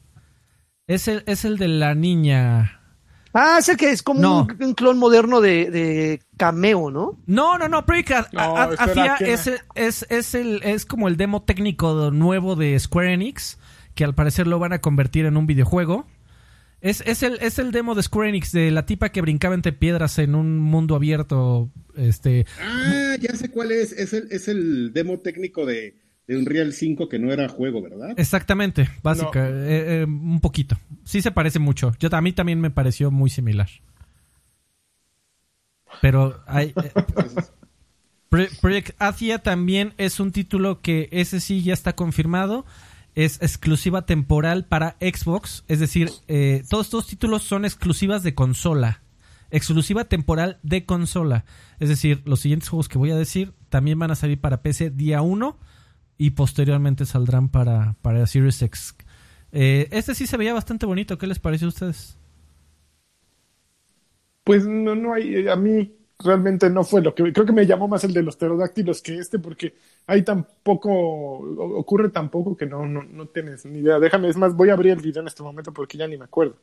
Es el, es el de la niña. Ah, es el que es como No. un, un clon moderno de, de Cameo, ¿no? No, no, no, Project No, es, es, es, el, es como el demo técnico nuevo de Square Enix, que al parecer lo van a convertir en un videojuego. Es, es, el, es el demo de Square Enix de la tipa que brincaba entre piedras en un mundo abierto. Este, Ah, ya sé cuál es. Es el, es el demo técnico de, de Unreal 5 que no era juego, ¿verdad? exactamente, básica, eh, eh, un poquito. Sí se parece mucho. Yo a mí también me pareció muy similar. Pero hay, eh, Pro- Project Athia también es un título que ese sí ya está confirmado. Es exclusiva temporal para Xbox. Es decir, eh, todos estos títulos son exclusivas de consola. Exclusiva temporal de consola. Es decir, los siguientes juegos que voy a decir también van a salir para PC día 1 y posteriormente saldrán para, para Series X. Eh, este sí se veía bastante bonito. ¿Qué les pareció a ustedes? Pues no, no hay, a mí realmente no fue lo que, creo que me llamó más el de los pterodáctilos que este, porque hay tan poco, o- ocurre tan poco que no, no, no tienes ni idea. Déjame, es más, voy a abrir el video en este momento porque ya ni me acuerdo.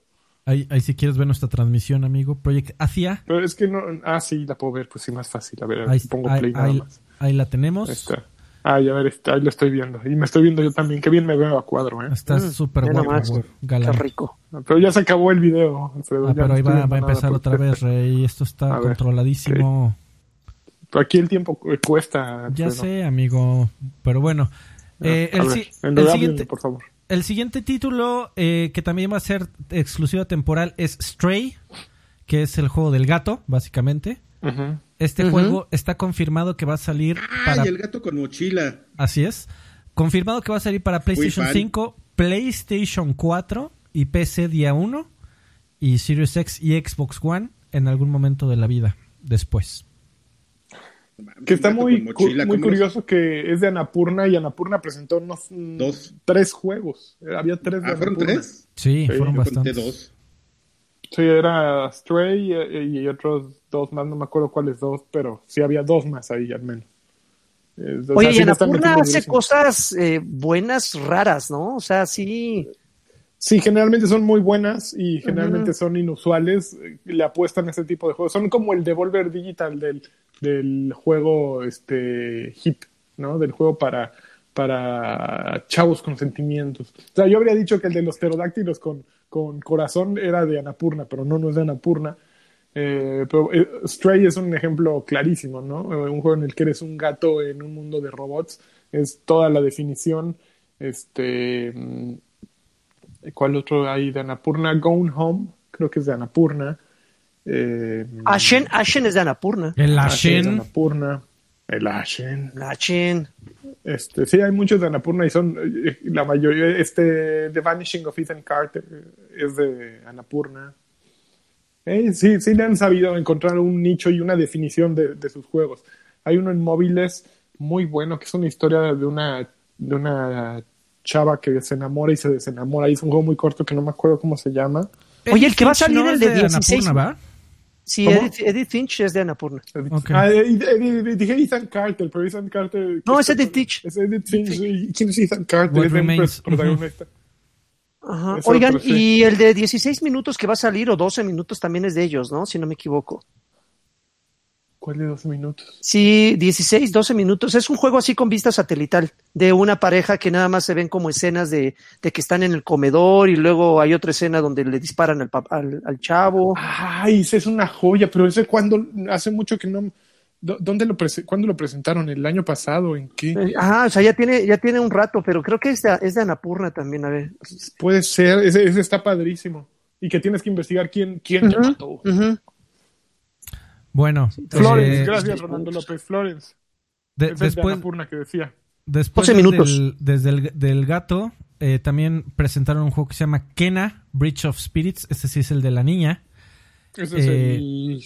Ahí, ahí si quieres ver nuestra transmisión, amigo. Project Athia. Pero es que no, ah, sí, la puedo ver, pues sí, más fácil. A ver, Ahí, pongo ahí- play nada ahí- más. ahí la tenemos. Ahí está. Ah, ya ver, está, ahí lo estoy viendo. Y me estoy viendo yo también. Qué bien me veo a cuadro, ¿eh? Está Mm, súper guapo, Qué rico. Pero ya se acabó el video, Alfredo. Ah, pero ahí va, va a empezar otra vez, Rey. Esto está A ver, controladísimo. Aquí el tiempo cu- cuesta. Ya sé, amigo. Pero bueno. Eh, A el, ver, siguiente, por favor. el siguiente título eh, que también va a ser exclusiva temporal es Stray, que es el juego del gato, básicamente. Este juego está confirmado que va a salir para... Ay, el gato con mochila. Así es. Confirmado que va a salir para PlayStation fan. 5, PlayStation 4 y PC día 1 y Series X y Xbox One en algún momento de la vida después. Que está muy, con cu- mochila, muy ¿cómo los- curioso que es de Anapurna y Anapurna presentó unos Dos. tres juegos. Había tres de Ah, ¿fueron tres? Sí, Sí, fueron bastantes. dos. Sí, era Stray y, y otros dos más, no me acuerdo cuáles dos, pero sí había dos más ahí al menos. Eh, o sea, Oye, sí y Anapurna hace cosas eh, buenas, raras, ¿no? O sea, sí. Sí, generalmente son muy buenas y generalmente son inusuales. eh, Le apuestan a ese tipo de juegos. Son como el Devolver Digital del, del juego este hit, ¿no? Del juego para, para chavos con sentimientos. O sea, yo habría dicho que el de los pterodáctilos con, con corazón era de Anapurna, pero no, no es de Anapurna. Eh, pero eh, Stray es un ejemplo clarísimo, ¿no? Eh, Un juego en el que eres un gato en un mundo de robots. Es toda la definición. Este. mm, ¿Cuál otro hay de Anapurna? Gone Home, creo que es de Anapurna. Eh, Ashen, Ashen es de Anapurna. El Ashen es de Ashen. Anapurna. El Ashen. Ashen. Este, sí, hay muchos de Anapurna y son la mayoría. Este, The Vanishing of Ethan Carter eh, es de Anapurna. Eh, sí, sí le han sabido encontrar un nicho y una definición de, de sus juegos. Hay uno en móviles muy bueno que es una historia de una, de una chava que se enamora y se desenamora. Y es un juego muy corto que no me acuerdo cómo se llama. Oye, el que va a salir no el es de 16. Annapurna, ¿va? Sí. Edith, Edith Finch es de Anapurna. Ok. Ah, dije Ethan Carter, pero Ethan Carter. No, es Edith Finch. Es Edith Finch. ¿y ¿Quién es Ethan Carter? Es el Remains. protagonista. Ajá. Oigan, y el de 16 minutos que va a salir, o 12 minutos, también es de ellos, ¿no? Si no me equivoco. ¿Cuál de dos minutos? Sí, 16, 12 minutos. Es un juego así con vista satelital, de una pareja que nada más se ven como escenas de, de que están en el comedor y luego hay otra escena donde le disparan al, al, al chavo. Ay, ese es una joya, pero ese cuando hace mucho que no. ¿Dó- ¿Dónde lo ¿Cuándo lo presentaron? ¿El año pasado? ¿En qué? Ajá, o sea, ya tiene, ya tiene un rato, pero creo que es de, es de Anapurna también, a ver. Puede ser, ese, ese está padrísimo. Y que tienes que investigar quién, quién te Ujú, mató. ujú. Bueno, Florence, eh, gracias, Rolando López. Florence. de- es después, que decía. después 12 minutos. Del, desde el del gato, eh, también presentaron un juego que se llama Kena, Bridge of Spirits. Este sí es el de la niña. Ese es el,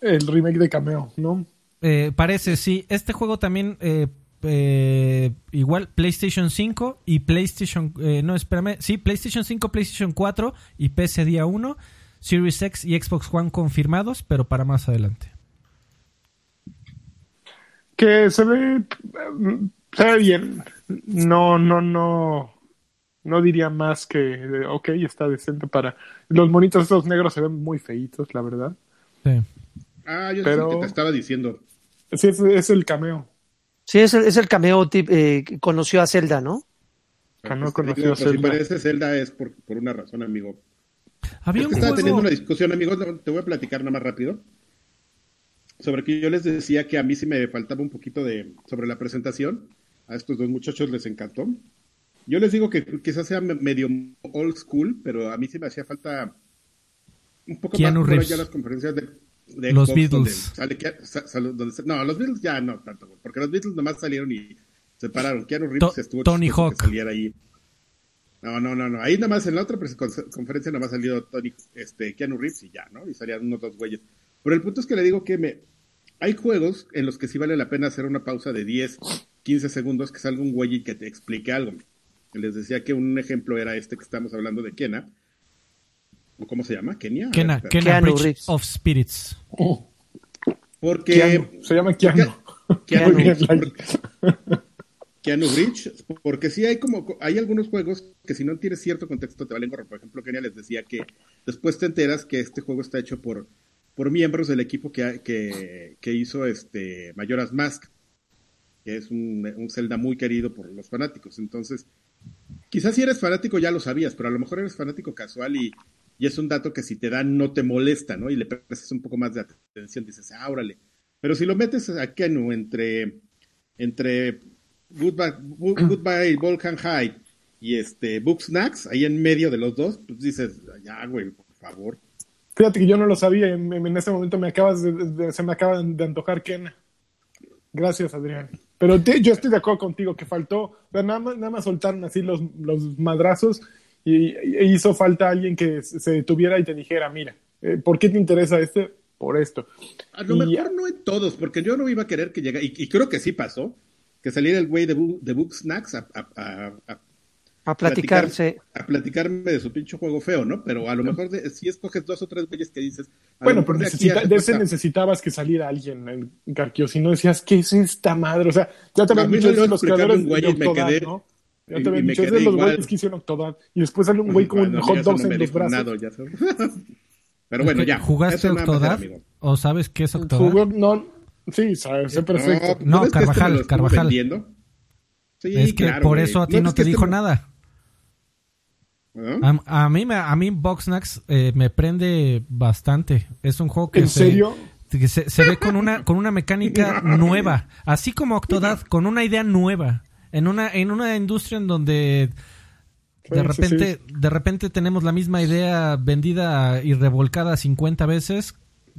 el remake de Cameo, ¿no? Eh, parece, sí. Este juego también, eh, eh, igual, PlayStation 5 y PlayStation... eh, no, espérame. Sí, PlayStation 5, PlayStation 4 y PC día 1. Series X y Xbox One confirmados, pero para más adelante. Que se ve, se ve bien. No, no, no. No diría más que, ok, está decente para... Los monitos estos negros se ven muy feitos, la verdad. Sí. Ah, yo Pero- sé lo que te estaba diciendo. Sí, es, es el cameo. Sí, es el, es el cameo tip, eh, que conoció a Zelda, ¿no? Que no Este, conoció digo, a pero si Zelda. parece Zelda es por, por una razón, amigo. Había Es un estaba juego... teniendo una discusión, amigos. Te voy a platicar nada más rápido. Sobre que yo les decía que a mí sí me faltaba un poquito de. sobre la presentación. A estos dos muchachos les encantó. Yo les digo que quizás sea me- medio old school, pero a mí sí me hacía falta un poco Keanu más Reeves. allá las conferencias de, de Los Xbox Beatles. donde sale donde no, los Beatles ya no tanto, porque los Beatles nomás salieron y se pararon. Keanu Reeves To- estuvo Tony chistoso que Hawk. saliera ahí. No, no, no, no. Ahí nada más en la otra conferencia nada más salió Tony, este, Keanu Reeves y ya, ¿no? Y salían unos dos güeyes. Pero el punto es que le digo que me, hay juegos en los que sí vale la pena hacer una pausa de 10, 15 segundos que salga un güey y que te explique algo. Les decía que un ejemplo era este que estamos hablando de Kena. ¿O cómo se llama? ¿Kenia? Kena, Kena Keanu Bridge Reeves. of Spirits. Porque Keanu, se llama Keanu. Keanu, porque- Keanu Bridge, porque sí hay como hay algunos juegos que si no tienes cierto contexto te valen gorro. Por ejemplo, Kenia les decía que después te enteras que este juego está hecho por, por miembros del equipo que, que, hizo este Majora's Mask, que es un, un Zelda muy querido por los fanáticos. Entonces, quizás si eres fanático ya lo sabías, pero a lo mejor eres fanático casual y, y es un dato que si te dan no te molesta, ¿no? Y le prestas un poco más de atención, dices, ah. Pero si lo metes a Kenu entre, entre Goodbye, Good- Goodbye Volcan High y este Book Snacks, ahí en medio de los dos, pues dices, ya, güey, por favor. Fíjate que yo no lo sabía. En, en ese momento me acabas de, de- se me acaba de antojar Ken. Gracias, Adrián. Pero te- yo estoy de acuerdo contigo que faltó. nada, más, nada más soltaron así los, los madrazos y, y hizo falta alguien que se detuviera y te dijera, mira, eh, ¿por qué te interesa este? Por esto. A lo Y- mejor no en todos, porque yo no iba a querer que llegara, y, y creo que sí pasó, que saliera el güey de, Bu- de Book Snacks a, a- a- a- A platicarse. a platicarme de su pinche juego feo, ¿no? Pero a lo mejor de- si escoges dos o tres güeyes que dices. Bueno, pero de necesita- de ese necesitabas que saliera alguien en Garquio, si no decías, ¿qué es esta madre? O sea, ya me eso dio los creadores un güey de y me quedé- ¿no? Ya te dicho, es quedé de los güeyes que hicieron Octodad. Y después sale un güey con Bueno, hot dogs no en los brazos. nada, ya sabes. Pero bueno, ya. ¿Jugaste Octodad? ¿O sabes qué es Octodad? Jugó- no, sí, sabe, sé perfecto. No, ¿ves que este Carvajal, Carvajal. vendiendo? Sí, es que claro, por güey. eso a ti No, no, es te que dijo este- nada. ¿no? A, a mí, me, a mí Boxnax eh, me prende bastante. Es un juego que, ¿En se, serio? que se, se ve con una, con una mecánica nueva. Así como Octodad, con una idea nueva. En una, en una industria en donde de repente, de repente tenemos la misma idea vendida y revolcada 50 veces.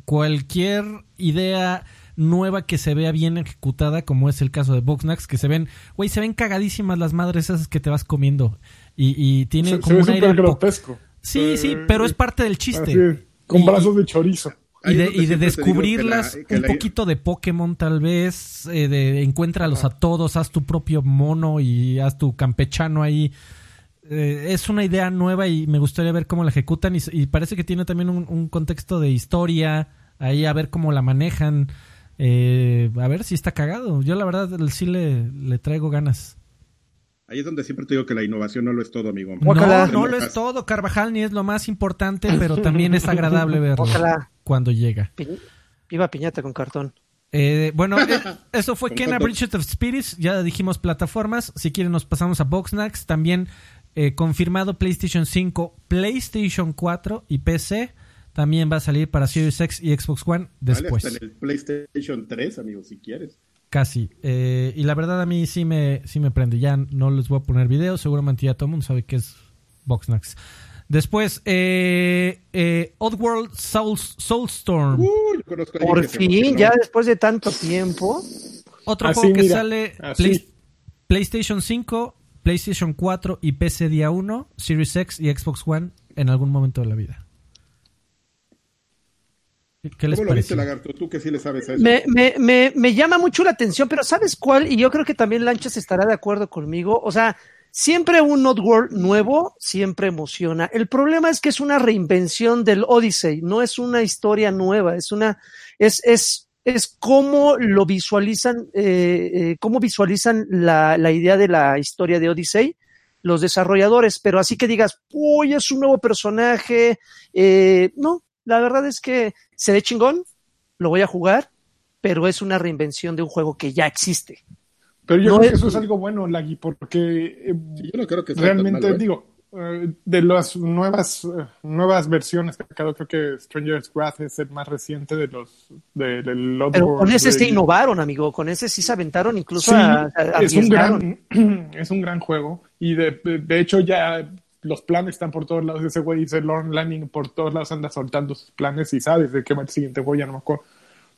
Cualquier idea nueva que se vea bien ejecutada, como es el caso de Boxnax, que se ven, güey, se ven cagadísimas las madres esas que te vas comiendo. Y, y tiene Se, se como ve una súper idea po- grotesco. Sí, sí, Eh, pero es parte del chiste. con Y- brazos de chorizo. Y de, y de descubrirlas que la- que un la- poquito de Pokémon tal vez, eh, de encuéntralos a todos, haz tu propio mono y haz tu campechano ahí. Eh, es una idea nueva y me gustaría ver cómo la ejecutan y, y parece que tiene también un, un contexto de historia, ahí a ver cómo la manejan, eh, a ver si está cagado. Yo la verdad sí le, le traigo ganas. Ahí es donde siempre te digo que la innovación no lo es todo, amigo. Guácala. No, no lo es todo, Carvajal ni es lo más importante, pero también es agradable verlo Ojalá. cuando llega. Pi- Viva piñata con cartón. Eh, bueno, eh, eso fue Kena. Bridges of Spirits. Ya dijimos plataformas. Si quieren, nos pasamos a Boxnax. También eh, confirmado PlayStation 5, PlayStation 4 y PC. También va a salir para Series X y Xbox One después. Vale, hasta en el PlayStation 3, amigo, si quieres. Casi. Eh, y la verdad, a mí sí me, sí me prende. Ya no les voy a poner videos. Seguramente ya todo el mundo sabe que es Boxnax. Después, eh, eh, Oddworld Souls, Soulstorm. Uh, Por fin, ya después de tanto tiempo. Otro Así, juego que mira, sale. Play- PlayStation 5, PlayStation 4 y PC día 1, Series X y Xbox One en algún momento de la vida. ¿Qué- ¿Qué les ¿Cómo lo viste? Lagarto? Tú que sí le sabes a eso. Me, me, me, me llama mucho la atención, pero ¿sabes cuál? Y yo creo que también Lanchas estará de acuerdo conmigo. O sea, siempre un Oddworld nuevo siempre emociona. El problema es que es una reinvención del Odyssey, no es una historia nueva, es una, es, es, es cómo lo visualizan, eh, eh, cómo visualizan la, la idea de la historia de Odyssey los desarrolladores, pero así que digas, uy, es un nuevo personaje, eh, no, la verdad es que se ve chingón, lo voy a jugar, pero es una reinvención de un juego que ya existe. Pero yo No creo es- que eso es algo bueno, Lagui, porque eh, Sí, yo no creo que sea tan realmente, malo, ¿eh? digo, eh, de las nuevas eh, nuevas versiones que sacado, creo que Stranger's Wrath es el más reciente de los de, del Pero con ese de- se innovaron, amigo, con ese sí se aventaron, incluso Sí, a- a- es un gran es un gran juego y de- de hecho ya los planes están por todos lados ese güey dice Lorne Lanning por todos lados anda soltando sus planes y sabes de qué va el siguiente juego ya no me acuerdo.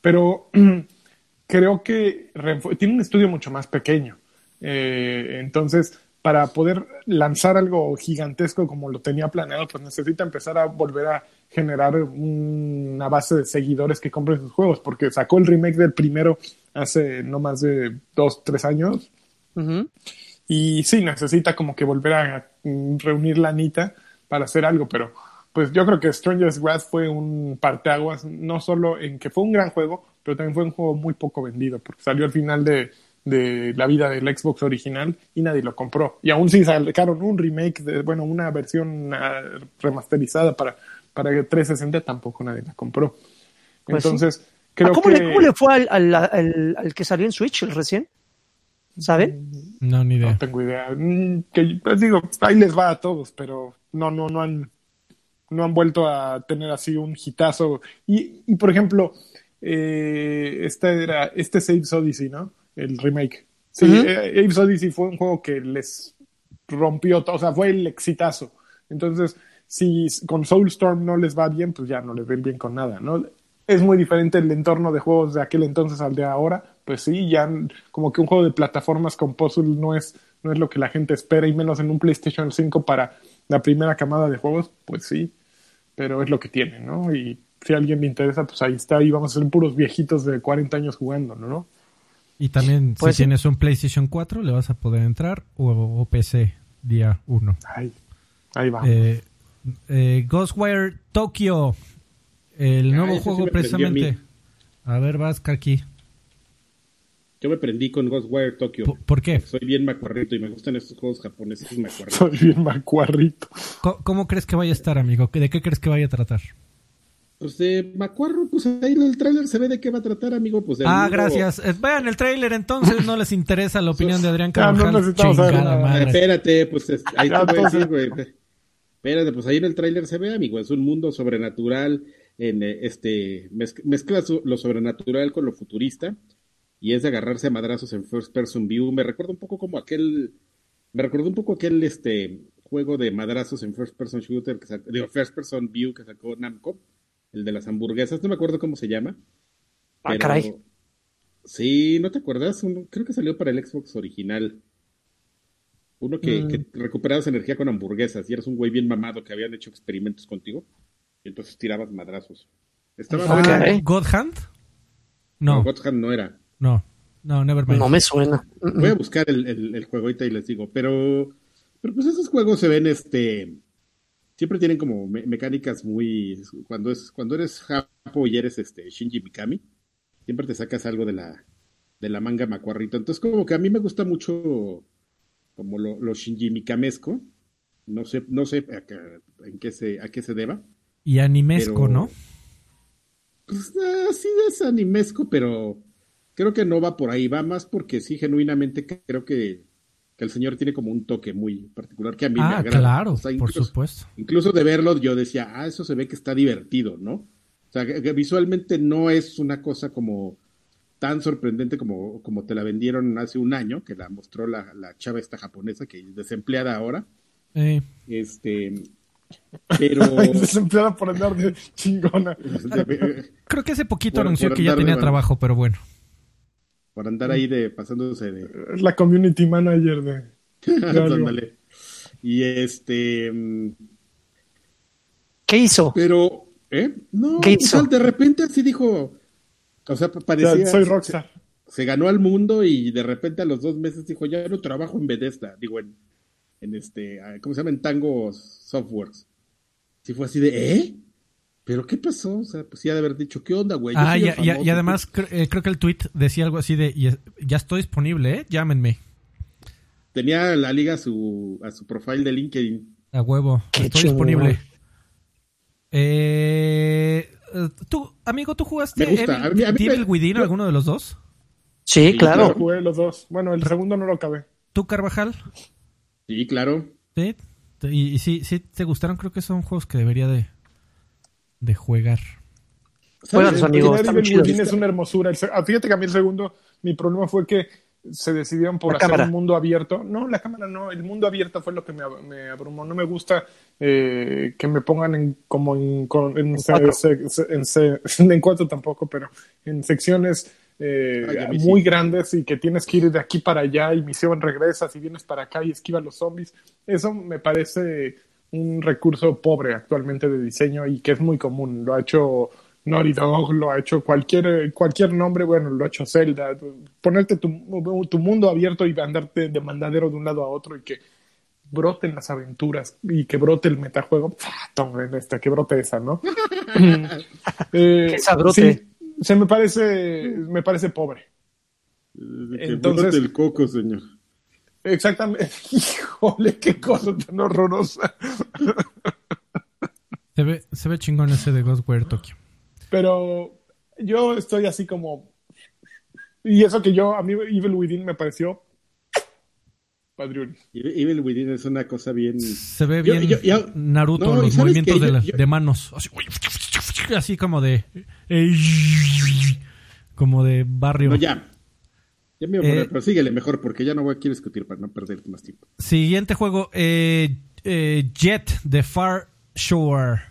Pero creo que tiene un estudio mucho más pequeño. Eh, entonces para poder lanzar algo gigantesco como lo tenía planeado pues necesita empezar a volver a generar una base de seguidores que compren sus juegos porque sacó el remake del primero hace no más de dos tres años. Ujú. y sí, necesita como que volver a reunir la anita para hacer algo, pero pues yo creo que Stranger's Wrath fue un parteaguas, no solo en que fue un gran juego, pero también fue un juego muy poco vendido, porque salió al final de, de la vida del Xbox original y nadie lo compró. Y aún sí sacaron un remake, de, bueno, una versión ah, remasterizada para, para 360, tampoco nadie la compró. Pues sí. Entonces, Ah, creo ¿Cómo, que... le, cómo le fue al, al- al- al que salió en Switch, el recién? ¿Saben? No, ni idea. No tengo idea. Mm, Que, pues digo, ahí les va a todos, pero no, no, no han, no han vuelto a tener así un hitazo. Y, y por ejemplo, eh, este era, este es Apes Odyssey, ¿no? El remake. Sí, Apes Odyssey fue un juego que les rompió todo, o sea, fue el exitazo. Entonces, si con Soulstorm no les va bien, pues ya no les ven bien con nada, ¿no? Es muy diferente el entorno de juegos de aquel entonces al de ahora, pues sí, ya como que un juego de plataformas con puzzle no es, no es lo que la gente espera, y menos en un PlayStation 5 para la primera camada de juegos, pues sí, pero es lo que tiene, ¿no? Y si a alguien le interesa, pues ahí está, y vamos a ser puros viejitos de 40 años jugando, ¿no? Y también, Pues si sí. tienes un PlayStation 4, le vas a poder entrar o, o PC. día 1. Ay, ahí va. Eh, eh, Ghostwire Tokyo, el Ah, nuevo sí juego a precisamente. A ver, vas, Kaki. Yo me prendí con Ghostwire Tokyo. ¿Por, por qué? Soy bien macuarrito y me gustan estos juegos japoneses. Soy bien macuarrito. ¿Cómo, crees que vaya a estar, amigo? ¿De qué crees que vaya a tratar? Pues de macuarro, pues ahí en el tráiler se ve de qué va a tratar, amigo. Pues Ah, gracias. Eh, vean el tráiler entonces, no les interesa la opinión de Adrián no Carvajal. necesitamos saber Chingada nada. Madre. espérate, pues es- ahí te voy a decir, güey. Espérate, pues ahí en el tráiler se ve, amigo, es un mundo sobrenatural, en eh, este mezc- mezcla lo sobrenatural con lo futurista y es de agarrarse a madrazos en first person view. Me recuerda un poco como aquel, me recordó un poco aquel este juego de madrazos en first person shooter que sacó, digo, first person view que sacó Namco, el de las hamburguesas, no me acuerdo cómo se llama. Ah, caray. Sí, ¿no te acuerdas? Uno- creo que salió para el Xbox original. Uno que, Mm. que recuperabas energía con hamburguesas y eras un güey bien mamado que habían hecho experimentos contigo. Y entonces tirabas madrazos. Estaba Ah. ¿God Hand? No, No, God Hand no era. no, no, never mind. No me suena. Voy a buscar el, el, el juego ahorita y les digo. Pero, pero pues esos juegos se ven, este, siempre tienen como me- mecánicas muy, cuando es, cuando eres Japo y eres este Shinji Mikami, siempre te sacas algo de la, de la manga macuarrito. Entonces como que a mí me gusta mucho como lo, lo Shinji Mikamesco. No sé, no sé a, en qué se, a qué se deba. Y animesco, Pero- ¿no? Pues ah, sí es animesco, pero creo que no va por ahí, va más porque sí, genuinamente creo que, que el señor tiene como un toque muy particular que a mí me Ah, agrada. claro, O sea, por incluso, supuesto. incluso de verlo yo decía, ah, eso se ve que está divertido, ¿no? O sea, que, que visualmente no es una cosa como tan sorprendente como, como te la vendieron hace un año, que la mostró la, la chava esta japonesa, que es desempleada ahora. Eh, Este, pero... Desempleada por andar de chingona. creo que hace poquito Por- anunció por que ya de tenía trabajo, pero bueno. por andar ahí de pasándose de, la community manager de. Ándale. Y este, mm, ¿Qué hizo? pero, ¿eh? No, ¿Qué o sea, hizo? de repente así dijo, o sea, Ya, parecía, soy rockstar. se ganó al mundo y de repente a los dos meses dijo, ya no trabajo en Bethesda, digo, en, en este, ah, ¿cómo se llama? En Tango Softworks. Sí fue así de, ¿eh? ¿Pero qué pasó? O sea, pues ha de haber dicho, ¿qué onda, güey? Yo Ah, y, el y- famoso". y además eh, creo que el tweet decía algo así de, "Y es- ya estoy disponible, ¿eh? Llámenme. Tenía la liga a su, a su profile de LinkedIn. A huevo. Qué Estoy disponible. Eh, tú, amigo, ¿tú jugaste Me gusta. Evil, A mí- a mí me- Evil Within, yo- alguno de los dos? Sí, Sí, claro. Yo jugué los dos. Bueno, el segundo no lo acabé. ¿Tú, Carvajal? Sí, claro. ¿Sí? Y, y sí, sí te gustaron, creo que son juegos que debería de, de jugar. Juegan, ¿Sabes? amigo, Resident está Evil muy chido. Within es una hermosura. El ah, fíjate que a mí el segundo, mi problema fue que se decidieron por La hacer cámara. un mundo abierto. No, la cámara no, el mundo abierto fue lo que me, me abrumó. No me gusta eh, que me pongan en, como en, con- en, se- cuatro. se- se- en, se- en cuatro tampoco, pero en secciones eh, Ay, muy sí. grandes y que tienes que ir de aquí para allá y misión regresas y vienes para acá y esquivas los zombies. Eso me parece un recurso pobre actualmente de diseño y que es muy común. Lo ha hecho Naughty Dog, lo ha hecho cualquier, cualquier nombre, bueno, lo ha hecho Zelda. Ponerte tu, tu mundo abierto y andarte de mandadero de un lado a otro y que broten las aventuras y que brote el metajuego. ¡Pah! Toma, en esta, que brote esa, ¿no? Eh, Que sabrote. sí, se me parece, me parece pobre. Que Entonces- el coco, señor. Exactamente. Híjole, qué cosa tan horrorosa. Se ve, se ve chingón ese de Ghostwire Tokyo. Pero yo estoy así como. Y eso que yo, a mí Evil Within me pareció. Padriulis. Evil Within es una cosa bien. Se ve bien yo- yo- Naruto, No, ¿y los movimientos de, la- yo- de manos. Así, así como de... Como de barrio. No, ya. Ya me iba a poner, Eh, pero síguele mejor porque ya no voy a quiero discutir para no perder más tiempo. Siguiente juego, eh, eh, Jet The Far Shore.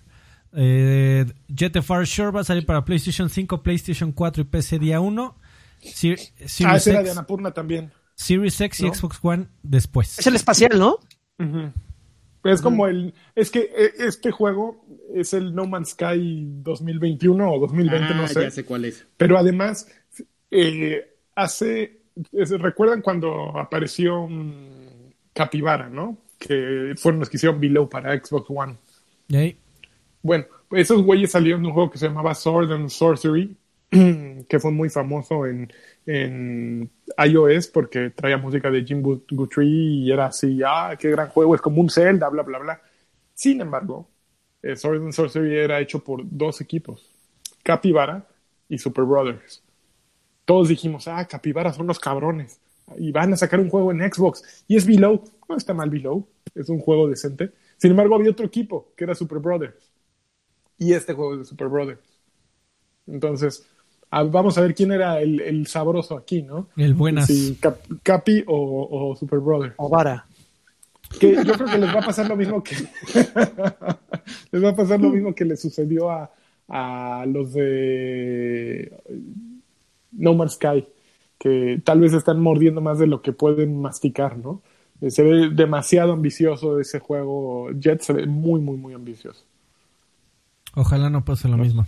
Eh, Jet The Far Shore va a salir para PlayStation 5, PlayStation 4 y PC día 1. Sir- Ah, ese era de X, Annapurna también. Series X y ¿No? Xbox One después. Es el espacial, ¿no? Es como el. Es que eh, este juego es el No Man's Sky 2021 o 2020, ah, no sé. ya sé cuál es. Pero además, eh, hace. es- ¿Recuerdan cuando apareció un Capibara, no? que fueron los que hicieron Below para Xbox One. Y ahí, Bueno, esos güeyes salieron de un juego que se llamaba Sword and Sorcery, que fue muy famoso en, en iOS porque traía música de Jim Gu- Guthrie y era así, ah, qué gran juego, es como un Zelda, bla, bla, bla. Sin embargo, eh, Sword and Sorcery era hecho por dos equipos, Capybara y Super Brothers. Todos dijimos, ah, Capybara son los cabrones y van a sacar un juego en Xbox y es Below. No está mal Below, es un juego decente. Sin embargo, había otro equipo que era Super Brothers y este juego es de Super Brothers. Entonces, a- vamos a ver quién era el, el sabroso aquí, ¿no? el buenas. Si Cap- Capi o, o Super Brothers. O vara. Que yo creo que les va a pasar lo mismo que les va a pasar lo mismo que le sucedió a, a los de No Man's Sky, que tal vez están mordiendo más de lo que pueden masticar, ¿no? Eh, Se ve demasiado ambicioso ese juego. Jet se ve muy, muy, muy ambicioso. Ojalá no pase lo mismo.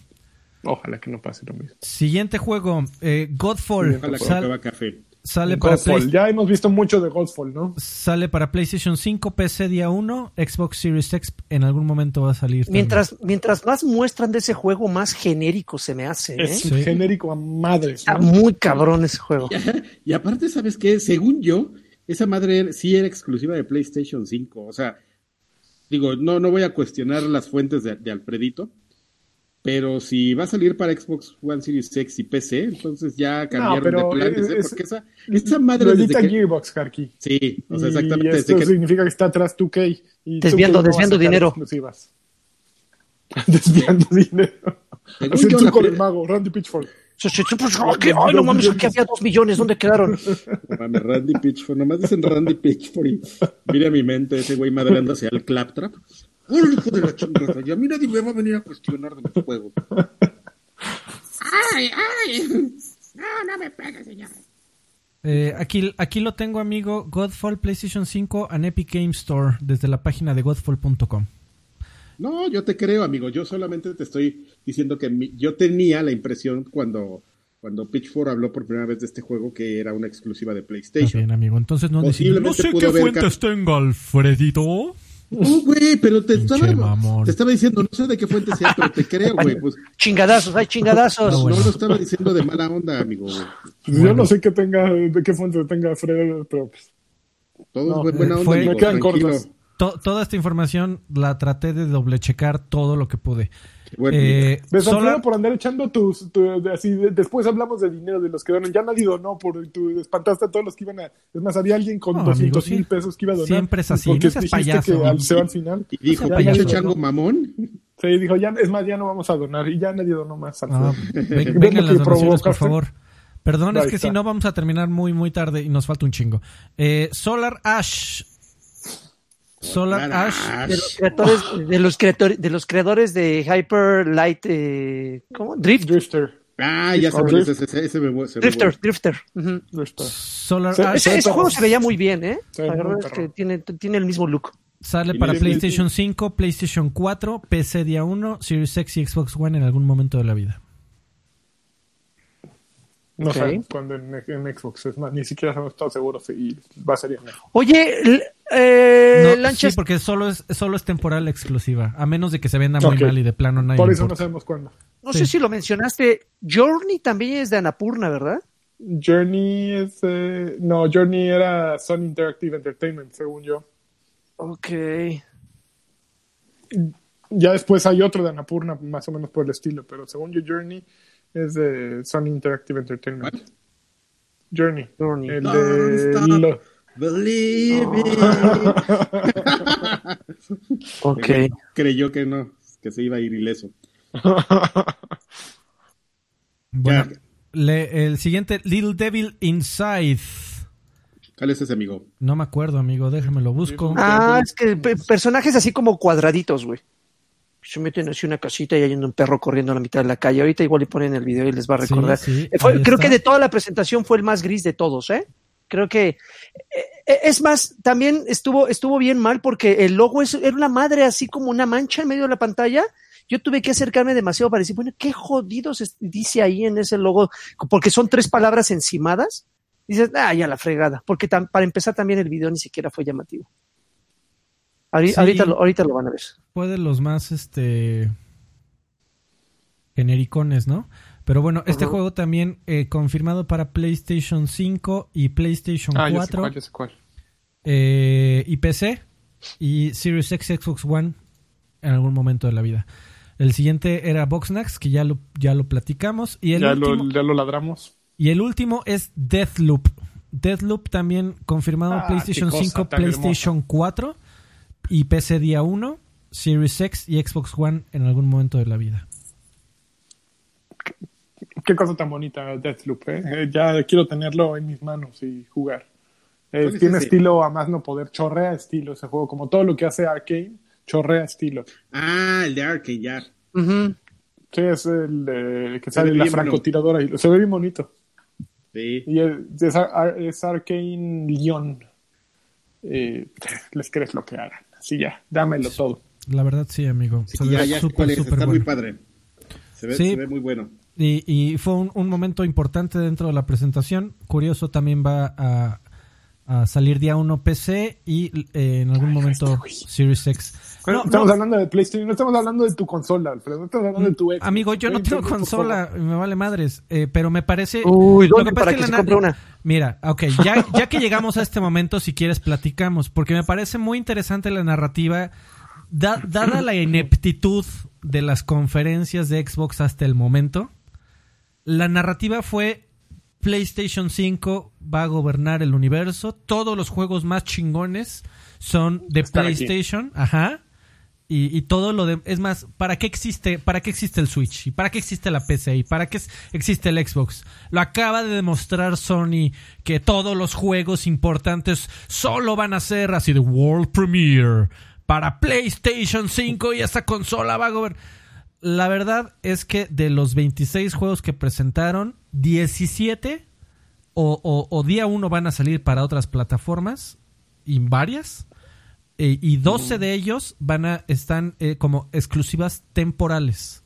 Ojalá que no pase lo mismo. Siguiente juego, eh, Godfall. Ojalá que Sal- café. Sale, para. Play- Ya hemos visto mucho de Godfall, ¿no? sale para PlayStation 5, PC día 1, Xbox Series X en algún momento va a salir. también. Mientras, mientras más muestran de ese juego, más genérico se me hace. ¿eh? Es Sí. genérico a madres. Está ¿no? muy cabrón ese juego. Y aparte, ¿sabes qué? Según yo, esa madre sí era exclusiva de PlayStation 5. O sea, digo, no, no voy a cuestionar las fuentes de, de Alfredito, pero si va a salir para Xbox One Series X y PC, entonces ya cambiaron pero de planes, ¿eh? es- Porque esa, esa madre desde que... Gearbox, Karki. Sí, o sea, Y exactamente. esto Desde que, significa que está atrás 2K. Y Desviando- 2K no desviando dinero. exclusivas. desviando dinero. Así el la del primera- mago, Randy Pitchford. Pues, que- ay, no mames, aquí había dos millones, ¿dónde quedaron? No mames, Randy Pitchford, nomás dicen Randy Pitchford y mira mi mente ese güey madreando hacia el claptrap. ¡Uy, hijo de la chingada! Y a mí nadie me va a venir a cuestionar de los juegos. ¡Ay, ay! No, no me pegue, señor. Eh, aquí, aquí lo tengo, amigo. Godfall PlayStation 5 and Epic Game Store desde la página de godfall.com. No, yo te creo, amigo. Yo solamente te estoy diciendo que mi- yo tenía la impresión cuando, cuando Pitchford habló por primera vez de este juego que era una exclusiva de PlayStation. bien, amigo. Entonces no. No sé qué fuentes tenga, Alfredito. No, güey, pero te Pinche estaba, mamón. te estaba diciendo, no sé de qué fuente sea, pero te creo, güey. Pues Chingadazos, hay chingadazos. No, bueno. no lo estaba diciendo de mala onda, amigo. güey. Pues Yo no sé qué tenga, de qué fuente tenga Fred, pero pues, Todo No, es buena eh, onda, fue- amigo. me quedan. To- toda esta información la traté de doble checar todo lo que pude. Bueno, Eh, Alfredo por andar echando tus, tu- así, de- después hablamos de dinero de los que donan, ya nadie donó, por, tú espantaste a todos los que iban a, es más, había alguien con No, 200 amigo, mil sí. pesos que iba a donar. Siempre es así, porque no seas dijiste payaso, que al, se va al final. y dijo, pinche payaso, chango ¿no? mamón. Sí, dijo, ya, es más, ya no vamos a donar, y ya nadie donó más. Ah, ven- ¿Ves lo vengan las donaciones, por favor. Perdón, es Ahí que si no vamos a terminar muy, muy tarde y nos falta un chingo. Eh, Solar Ash. Solar Ash. De los creadores, de los creadores, de los creadores de Hyper Light, eh, ¿cómo? Drift. Drifter. Ah, ya sabes, ese, ese, ese me, se ve Drifter. Drifter. ujú. Drifter. Solar Se- Ash Ese, ese juego se veía muy bien, ¿eh? Es que tiene, tiene el mismo look. sale para PlayStation 5, PlayStation 4, PC día 1, Series X y Xbox One en algún momento de la vida. No Ok. sabemos cuándo en, en Xbox, es más, ni siquiera hemos estado seguros si va a ser en Xbox. Oye, eh, No, Lanchas, sí, porque solo es, solo es temporal exclusiva, a menos de que se venda muy mal y de plano nadie Por eso no sabemos cuándo. no sí. sé si lo mencionaste, Journey también es de Anapurna, ¿verdad? Journey es. eh, no, Journey era Sun Interactive Entertainment, según yo. Ok. Ya después hay otro de Annapurna, más o menos por el estilo, pero según yo, Journey es de Sun Interactive Entertainment. Journey. Journey. El de. lo- Believe me. Ok. Creyó que no, que se iba a ir ileso. Bueno, le- el siguiente, Little Devil Inside. ¿Cuál es ese amigo? No me acuerdo, amigo, déjame lo busco. Ah, es que pe- personajes así como cuadraditos, güey. Se meten así una casita y hay un perro corriendo a la mitad de la calle. Ahorita igual le ponen el video y les va a recordar. sí, Eh, fue- creo está. que de toda la presentación fue el más gris de todos, ¿eh? Creo que eh, es más, también estuvo, estuvo bien mal porque el logo es, era una madre así como una mancha en medio de la pantalla. Yo tuve que acercarme demasiado para decir, bueno, qué jodidos dice ahí en ese logo, porque son tres palabras encimadas. Dices, ah, ya la fregada, porque para empezar también el video ni siquiera fue llamativo. Sí. Ahorita, lo, ahorita lo van a ver. Fue de los más, este... Genericones, ¿no? Pero bueno, este juego también eh, confirmado para PlayStation 5 y PlayStation Ah, ya sé 4 cuál, ya sé cuál. eh, y PC y Series X, Xbox One en algún momento de la vida. El siguiente era Boxnax, que ya lo, ya lo platicamos. Y el, Ya último, lo, ya lo ladramos. y el último es Deathloop. Deathloop también confirmado Ah, PlayStation cosa 5, tan PlayStation 4 y PC día 1, Series X y Xbox One en algún momento de la vida. Qué cosa tan bonita Deathloop, ¿eh? Eh, ya quiero tenerlo en mis manos y jugar. Eh, ¿Cuál es tiene estilo a más no poder, chorrea estilo ese juego, como todo lo que hace Arkane, chorrea estilo. Ah, el de Arkane, ya. Sí, es el eh, que Se sale la francotiradora y se ve bien bonito. Sí. Y es, es, Ar- es Arkane Lyon. Eh, les crees lo que hagan. Así ya, dámelo todo. La verdad sí, amigo. Sí, Se ve ya, es, está muy padre. Se ve, Sí. se ve muy bueno. Y, y fue un, un momento importante dentro de la presentación. Curioso también va a, a salir día 1 PC y eh, en algún momento Series X. No, estamos no, hablando de PlayStation, no estamos hablando de tu consola, Alfredo, no estamos hablando de tu Xbox. amigo, yo no tengo consola, me vale madres, eh, pero me parece... Uy, lo ¿dónde que pasa para es que la se compre una? Mira, ok, ya, ya que llegamos a este momento, si quieres platicamos, porque me parece muy interesante la narrativa, da- dada la ineptitud de las conferencias de Xbox hasta el momento, la narrativa fue PlayStation 5 va a gobernar el universo, todos los juegos más chingones son de Están aquí. PlayStation, ajá. Y, y todo lo de es más, ¿para qué existe, para qué existe el Switch? ¿Y para qué existe la PC? ¿Y para qué existe el Xbox? Lo acaba de demostrar Sony que todos los juegos importantes solo van a ser así de World Premiere para PlayStation 5 y esa consola va a gobernar. La verdad es que de los 26 juegos que presentaron, 17 o, o- o día 1 van a salir para otras plataformas y varias. Eh, y 12 de ellos van a están eh, como exclusivas temporales.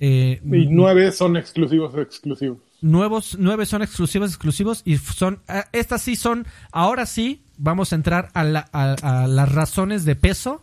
Eh, Y nueve son exclusivos exclusivos. nuevos, nueve son exclusivos, exclusivos y son, ah, estas sí son, ahora sí vamos a entrar a, la- a- a las razones de peso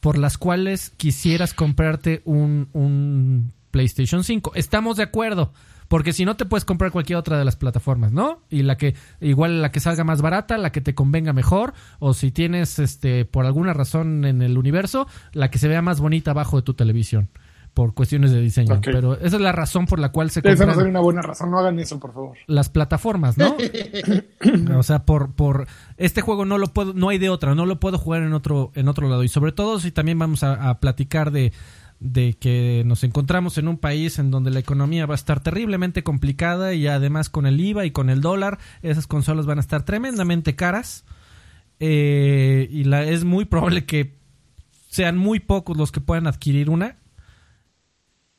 por las cuales quisieras comprarte un, un PlayStation 5. Estamos de acuerdo, porque si no te puedes comprar cualquier otra de las plataformas, ¿no? Y la que, igual la que salga más barata, la que te convenga mejor, o si tienes, este, por alguna razón en el universo, la que se vea más bonita abajo de tu televisión. Por cuestiones de diseño. Pero esa es la razón por la cual se Esa no sería una buena razón, no hagan eso, por favor. las plataformas, ¿no? o sea, por, por este juego no lo puedo, no hay de otra, no lo puedo jugar en otro, en otro lado. Y sobre todo si también vamos a, a platicar de, de que nos encontramos en un país en donde la economía va a estar terriblemente complicada y además con el IVA y con el dólar, esas consolas van a estar tremendamente caras. Eh, y la, es muy probable que sean muy pocos los que puedan adquirir una.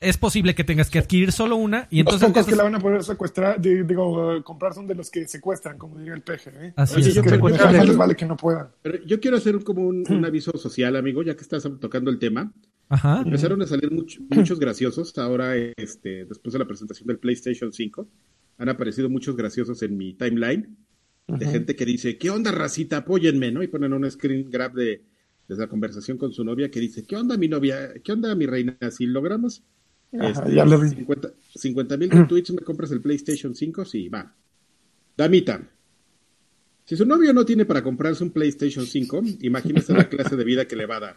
Es posible que tengas que adquirir solo una y Los entonces pocos que la van a poder secuestrar, di- digo, comprar son de los que secuestran, como diría el peje. ¿eh? Así es. yo Que les vale que no puedan. Pero yo quiero hacer un- como un, un aviso social, amigo, ya que estás tocando el tema. Ajá. Empezaron a salir much- muchos graciosos ahora, este, después de la presentación del PlayStation 5. Han aparecido muchos graciosos en mi timeline de gente que dice, ¿qué onda, racita? Apóyenme, ¿no? Y ponen un screen grab de, de la conversación con su novia que dice, ¿qué onda, mi novia? ¿Qué onda, mi reina? Si logramos este, ya lo vi. 50 mil retweets, ¿me compras el PlayStation 5? Sí, va. Damita. Si su novio no tiene para comprarse un PlayStation 5, imagínese la clase de vida que le va a dar.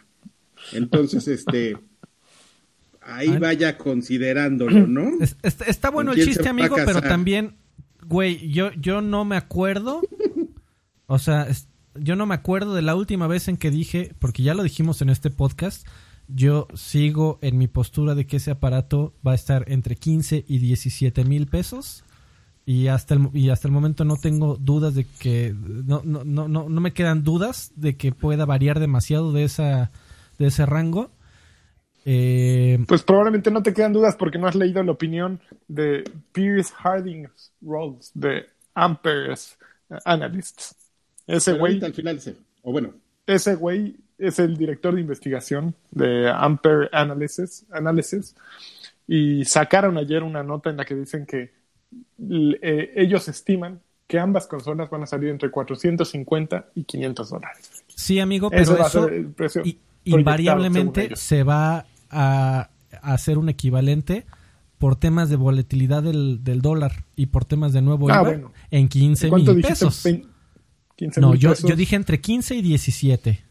Entonces, este, ahí Ah. vaya considerándolo, ¿no? Es- está, está bueno ¿Con el chiste, amigo, pero también, güey, yo, yo no me acuerdo. O sea, yo no me acuerdo de la última vez en que dije, porque ya lo dijimos en este podcast, yo sigo en mi postura de que ese aparato va a estar entre 15 y 17 mil pesos. Y hasta, el, y hasta el momento no tengo dudas de que. No, no, no, no, no me quedan dudas de que pueda variar demasiado de, esa, de ese rango. Eh, Pues probablemente no te quedan dudas porque no has leído la opinión de Pierce Harding Rolls de Ampere's Analysts. Ese güey al final se, o bueno, ese güey es el director de investigación de Ampere Analysis, Analysis y sacaron ayer una nota en la que dicen que eh, ellos estiman que ambas consolas van a salir entre 450 y 500 dólares. Sí, amigo, pero va a ser el precio invariablemente se va a, a hacer un equivalente por temas de volatilidad del, del dólar y por temas de nuevo Ah, IVA bueno. en 15 ¿Cuánto mil pesos. Vein- 15 No, yo, pesos. yo dije entre 15 y 17.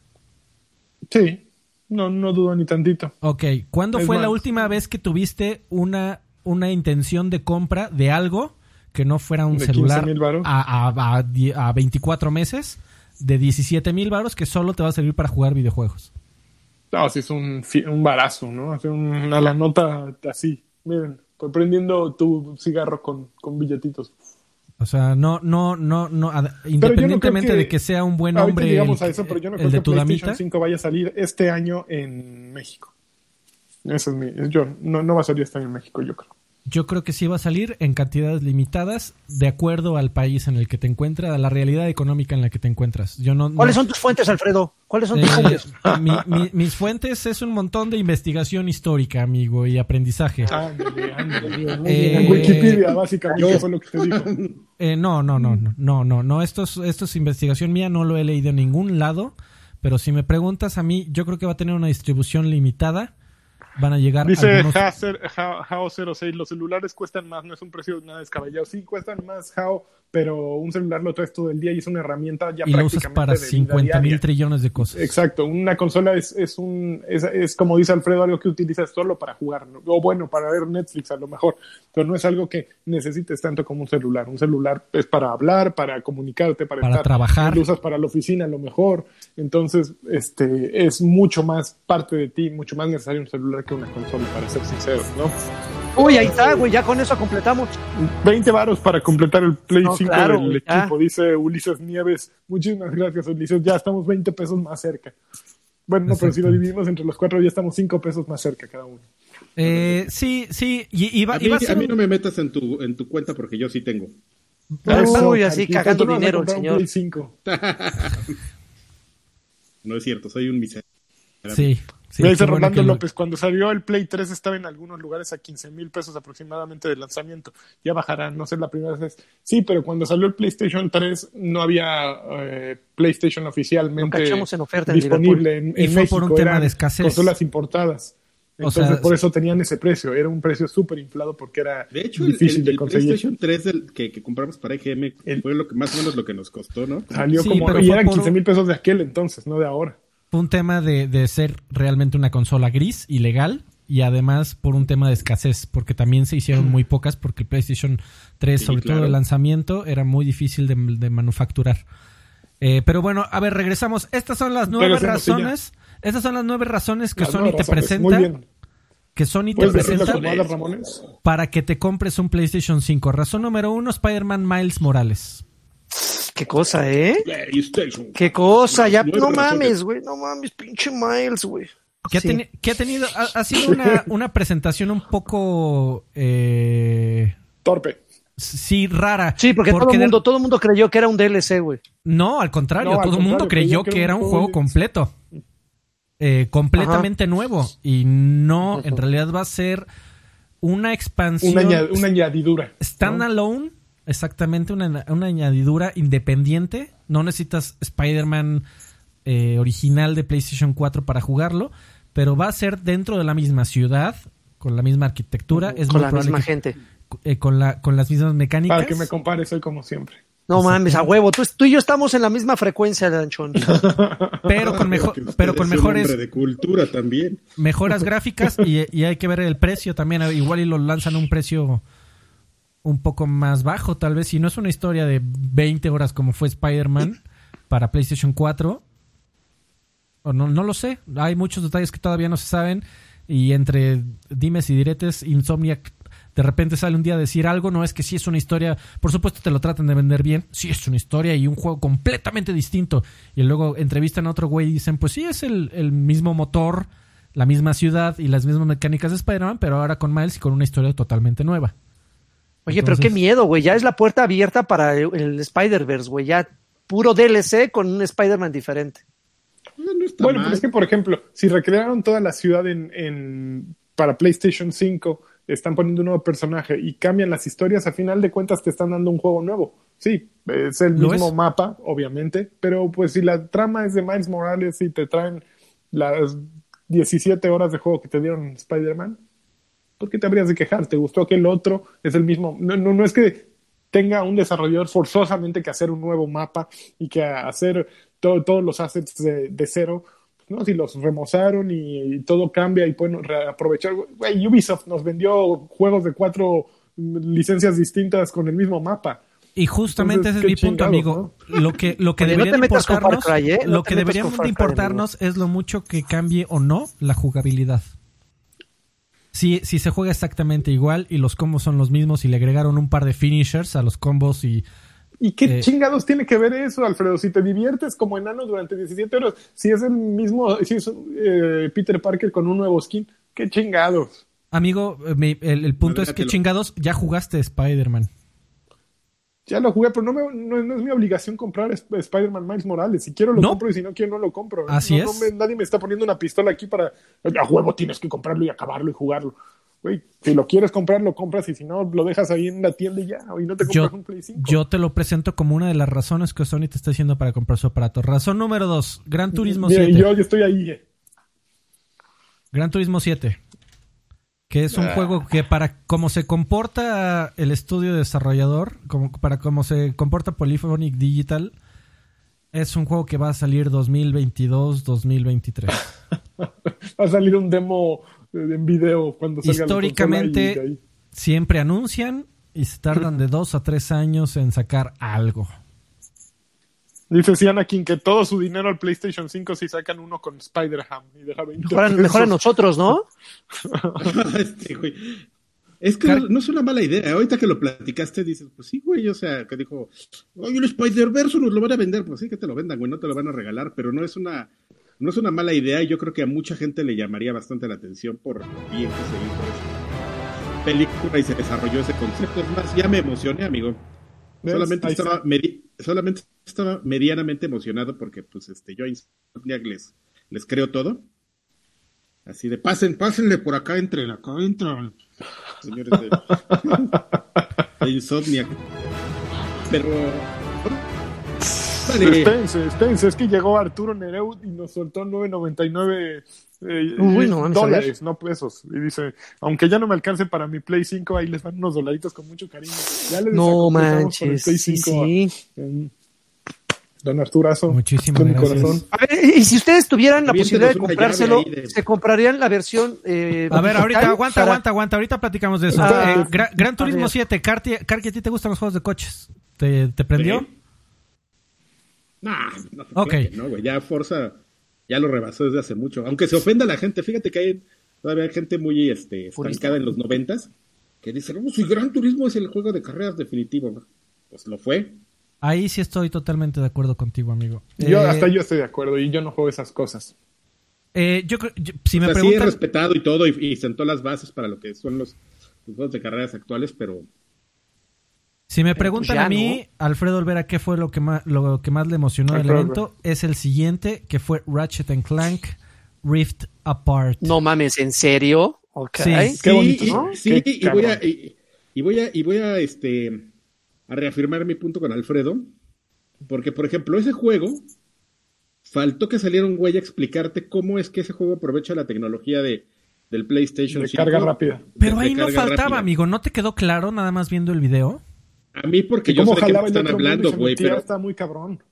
Sí, no, no dudo ni tantito. Ok, ¿cuándo Es fue la última vez que tuviste una, una intención de compra de algo que no fuera un ¿De celular 15,000 varos? a, a, a a 24 meses de 17 mil baros que solo te va a servir para jugar videojuegos? No, sí es un, un barazo, ¿no? Hace una la nota así. Miren, prendiendo tu cigarro con, con billetitos. O sea, no, no, no, no, independientemente que- de que sea un buen hombre llegamos el, a eso, pero yo no el creo de que tu PlayStation damita. 5 vaya a salir este año en México. Eso es mi. Yo, no, no va a salir este año en México, yo creo. Yo creo que sí va a salir en cantidades limitadas de acuerdo al país en el que te encuentras, a la realidad económica en la que te encuentras. Yo no, no- ¿Cuáles son tus fuentes, Alfredo? ¿Cuáles son tus Eh, fuentes? mi- mi- mis fuentes es un montón de investigación histórica, amigo, y aprendizaje. Ándale, ándale. Eh, en Wikipedia, básicamente, fue lo que te dijo. Eh, no, no, no, no, no, no, no. Esto es, esto es investigación mía, no lo he leído en ningún lado. Pero si me preguntas a mí, yo creo que va a tener una distribución limitada. Van a llegar Dice algunos... Hao06, los celulares cuestan más, no es un precio nada descabellado. Sí, cuestan más, Hao, pero un celular lo traes todo el día y es una herramienta ya y lo usas para de vida 50 mil trillones de cosas. Exacto, una consola es, es un es, es como dice Alfredo, algo que utilizas solo para jugar, ¿no? o bueno, para ver Netflix a lo mejor, pero no es algo que necesites tanto como un celular. Un celular es para hablar, para comunicarte, para, Para estar, trabajar. lo usas para la oficina a lo mejor, entonces este es mucho más parte de ti, mucho más necesario un celular que una consola, para ser sinceros, ¿no? Uy, ahí está, güey, ya con eso completamos. 20 varos para completar el Play No, 5 claro, del ya. equipo, dice Ulises Nieves. Muchísimas gracias, Ulises. Ya estamos 20 pesos más cerca. Bueno, no, pero si lo dividimos entre los cuatro, ya estamos 5 pesos más cerca cada uno. Eh, sí, sí, y, y va, A y mí, va a ser a mí no me metas en tu, en tu cuenta porque yo sí tengo. Uy, así cagando ¿cuánto nos va a dinero el señor. Play 5? No es cierto, soy un miserable. Sí, sí, Me dice bueno Rolando que López, cuando salió el Play 3 estaba en algunos lugares a 15 mil pesos aproximadamente de lanzamiento. Ya bajará, no sé la primera vez. Sí, pero cuando salió el PlayStation 3 no había eh, PlayStation oficialmente Lo cachamos en oferta en disponible en, Y en fue por México. un tema eran de escasez. Consolas importadas. O Entonces, sea, por eso tenían ese precio. Era un precio súper inflado porque era De hecho, el, difícil el- de el conseguir. PlayStation 3 del- que, que compramos para EGM El- fue lo que más o menos lo que nos costó, ¿no? Salió Sí, como. pero Y eran por- 15 mil pesos de aquel entonces, no de ahora. fue un tema de, de ser realmente una consola gris, ilegal, y además por un tema de escasez, porque también se hicieron muy pocas, porque el PlayStation 3, Sí, sobre claro. todo el lanzamiento, era muy difícil de, de manufacturar. Eh, pero bueno, a ver, regresamos. Estas son las nueve razones. Estas son las nueve razones que Las Sony te razones. presenta. Que Sony te ¿Puedes decirlo presenta para que te compres un PlayStation 5. Razón número uno, Spider-Man Miles Morales. Qué cosa, ¿eh? Qué cosa, ya no mames, güey, no mames, pinche Miles, güey. que ha, Sí. teni- que ha tenido, ha, ha sido una, una presentación un poco, eh, Torpe. sí, rara. Sí, porque, todo el de- mundo, todo el mundo creyó que era un DLC, güey. No, al contrario, No, al todo el mundo creyó creyó que era un juego juego completo. Eh, completamente nuevo. Y no, en realidad va a ser una expansión Una, añad- una añadidura. ¿no? standalone. Exactamente, una, una añadidura independiente. No necesitas Spider-Man eh, original de PlayStation 4 para jugarlo. Pero va a ser dentro de la misma ciudad, con la misma arquitectura. Es con muy la misma que- gente. eh, con, la, con las mismas mecánicas. Para que me compares, soy como siempre. No mames, a huevo. Tú, tú y yo estamos en la misma frecuencia, Lanchón. pero con, mejor, pero con mejores hombre de cultura también. mejoras gráficas y, y hay que ver el precio también. Igual y lo lanzan a un precio un poco más bajo, tal vez. Si no es una historia de 20 horas como fue Spider-Man para PlayStation 4, o no, no lo sé. Hay muchos detalles que todavía no se saben. Y entre dimes y diretes, Insomniac de repente sale un día a decir algo. No es que sí es una historia. Por supuesto, te lo tratan de vender bien. Sí, es una historia y un juego completamente distinto. Y luego entrevistan a otro güey y dicen: Pues sí, es el, el mismo motor, la misma ciudad y las mismas mecánicas de Spider-Man, pero ahora con Miles y con una historia totalmente nueva. Oye, pero qué miedo, güey. Ya es la puerta abierta para el, el Spider-Verse, güey. Ya puro DLC con un Spider-Man diferente. No, no está Bueno, mal. pero es que, por ejemplo, si recrearon toda la ciudad en, en- para PlayStation 5, están poniendo un nuevo personaje y cambian las historias, a final de cuentas te están dando un juego nuevo. Sí, Es el ¿Lo mismo es? mapa, obviamente, pero pues si la trama es de Miles Morales y te traen las 17 horas de juego que te dieron en Spider-Man, ¿por qué te habrías de quejar? ¿Te gustó que el otro es el mismo? No, no, no es que tenga un desarrollador forzosamente que hacer un nuevo mapa y que hacer to- todos los assets de, de cero. ¿No? Si los remozaron y, y todo cambia y pueden reaprovechar. Güey, Ubisoft nos vendió juegos de cuatro licencias distintas con el mismo mapa. Y justamente Entonces, ese es mi punto, amigo. Lo que, lo que Oye, debería importarnos, Cry, ¿eh? No lo que metas debería con Far de Cry, importarnos es lo mucho que cambie o no la jugabilidad. Si, si se juega exactamente igual y los combos son los mismos y le agregaron un par de finishers a los combos y ¿Y qué Eh. chingados tiene que ver eso, Alfredo? Si te diviertes como enano durante 17 horas, si es el mismo, si es eh, Peter Parker con un nuevo skin, qué chingados. Amigo, eh, mi- el, el punto es que chingados, ya jugaste Spider-Man. Ya lo jugué, pero no, me- no, no es mi obligación comprar Sp- Spider-Man Miles Morales. Si quiero lo ¿No? compro y si no quiero no lo compro. Así No- no es. me- nadie me está poniendo una pistola aquí para a huevo tienes que comprarlo y acabarlo y jugarlo. Güey, si lo quieres comprar, lo compras y si no, lo dejas ahí en la tienda y ya. Y no te Yo, compras un Play 5. yo te lo presento como una de las razones que Sony te está diciendo para comprar su aparato. Razón número dos, Gran Turismo Mira, 7. yo, yo estoy ahí. eh. Gran Turismo 7. Que es un Ah. juego que para cómo se comporta el estudio desarrollador, como para cómo se comporta Polyphonic Digital, es un juego que va a salir 2022-2023. Va a salir un demo en video cuando salga la Históricamente y ahí. siempre anuncian y se tardan de dos a tres años en sacar algo. Dice Sianakin que todo su dinero al PlayStation 5 si sacan uno con Spider-Ham y deja 20 Mejor mejor a nosotros, ¿no? Este, güey. Es que Car- no, no es una mala idea. Ahorita que lo platicaste, dices, pues sí, güey. O sea, que dijo, oye, el Spider-Verse nos lo van a vender. Pues sí, que te lo vendan, güey. No te lo van a regalar. Pero no es una no es una mala idea. Y yo creo que a mucha gente le llamaría bastante la atención por bien que se hizo esa película y se desarrolló ese concepto. Es más, ya me emocioné, amigo. Solamente estaba, medi- solamente estaba medianamente emocionado porque, pues, este, yo a Insomniac les, les creo todo. Así de, pasen, pásenle por acá, entren, acá entran. Señores de, de Insomniac. Pero... Vale. Espérense, espérense, es que llegó Arturo Nereu y nos soltó 9.99 eh, Uy, no, dólares, no pesos. Y dice, aunque ya no me alcance para mi Play 5, ahí les van unos dolaritos con mucho cariño. Ya les No manches. Play Sí, 5 sí. a- Don Arturazo. Muchísimas de mi gracias. corazón. A ver, y si ustedes tuvieran la posibilidad de comprárselo, de- ¿se comprarían la versión eh, A ver, ahorita aguanta, para- aguanta, aguanta. Ahorita platicamos de eso. Ah, Eh, Gra- Gran Turismo ver. 7, Carti, Carti, ¿a ti te gustan los juegos de coches? ¿Te, te prendió? Sí. Nah, no, Ok. claro que no, güey. Ya Forza ya lo rebasó desde hace mucho. Aunque se ofenda la gente, fíjate que hay todavía hay gente muy este, estancada en los noventas que dice, no, si Gran Turismo es el juego de carreras definitivo. Pues lo fue. Ahí sí estoy totalmente de acuerdo contigo, amigo. Yo, Eh, hasta yo estoy de acuerdo y yo no juego esas cosas. eh, yo creo- yo- si O me sea, sí es respetado y todo, y, y sentó las bases para lo que son los, los juegos de carreras actuales, pero si me preguntan ya a mí, Alfredo Olvera, ¿qué fue lo que más, lo que más le emocionó del evento? Es el siguiente, que fue Ratchet and Clank Rift Apart. No mames, ¿en serio? Ok. Sí. Qué bonito, ¿no? sí, Qué y voy a, y, y voy a, y voy a, este, a reafirmar mi punto con Alfredo, porque, por ejemplo, ese juego, faltó que saliera un güey a explicarte cómo es que ese juego aprovecha la tecnología de, del PlayStation De 5. carga rápida. Pero de ahí no faltaba, rápida. amigo. ¿No te quedó claro nada más viendo el video? A mí porque yo sé de qué me están hablando, güey, pero está muy cabrón.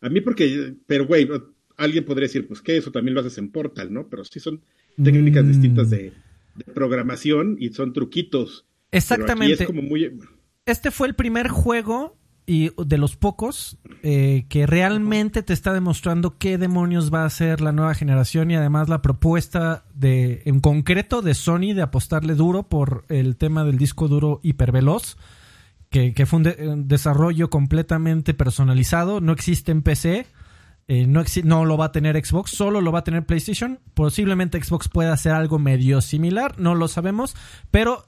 a mí porque, pero güey, alguien podría decir, pues que eso también lo haces en Portal, ¿no? Pero sí son técnicas Mm. distintas de, de programación y son truquitos. Pero aquí Exactamente. es como muy... Este fue el primer juego y de los pocos eh, que realmente te está demostrando qué demonios va a ser la nueva generación y además la propuesta de en concreto de Sony de apostarle duro por el tema del disco duro hiperveloz que, que fue un, de- un desarrollo completamente personalizado no existe en PC eh, no, no lo va a tener Xbox, solo lo va a tener PlayStation. Posiblemente Xbox pueda hacer algo medio similar, no lo sabemos, pero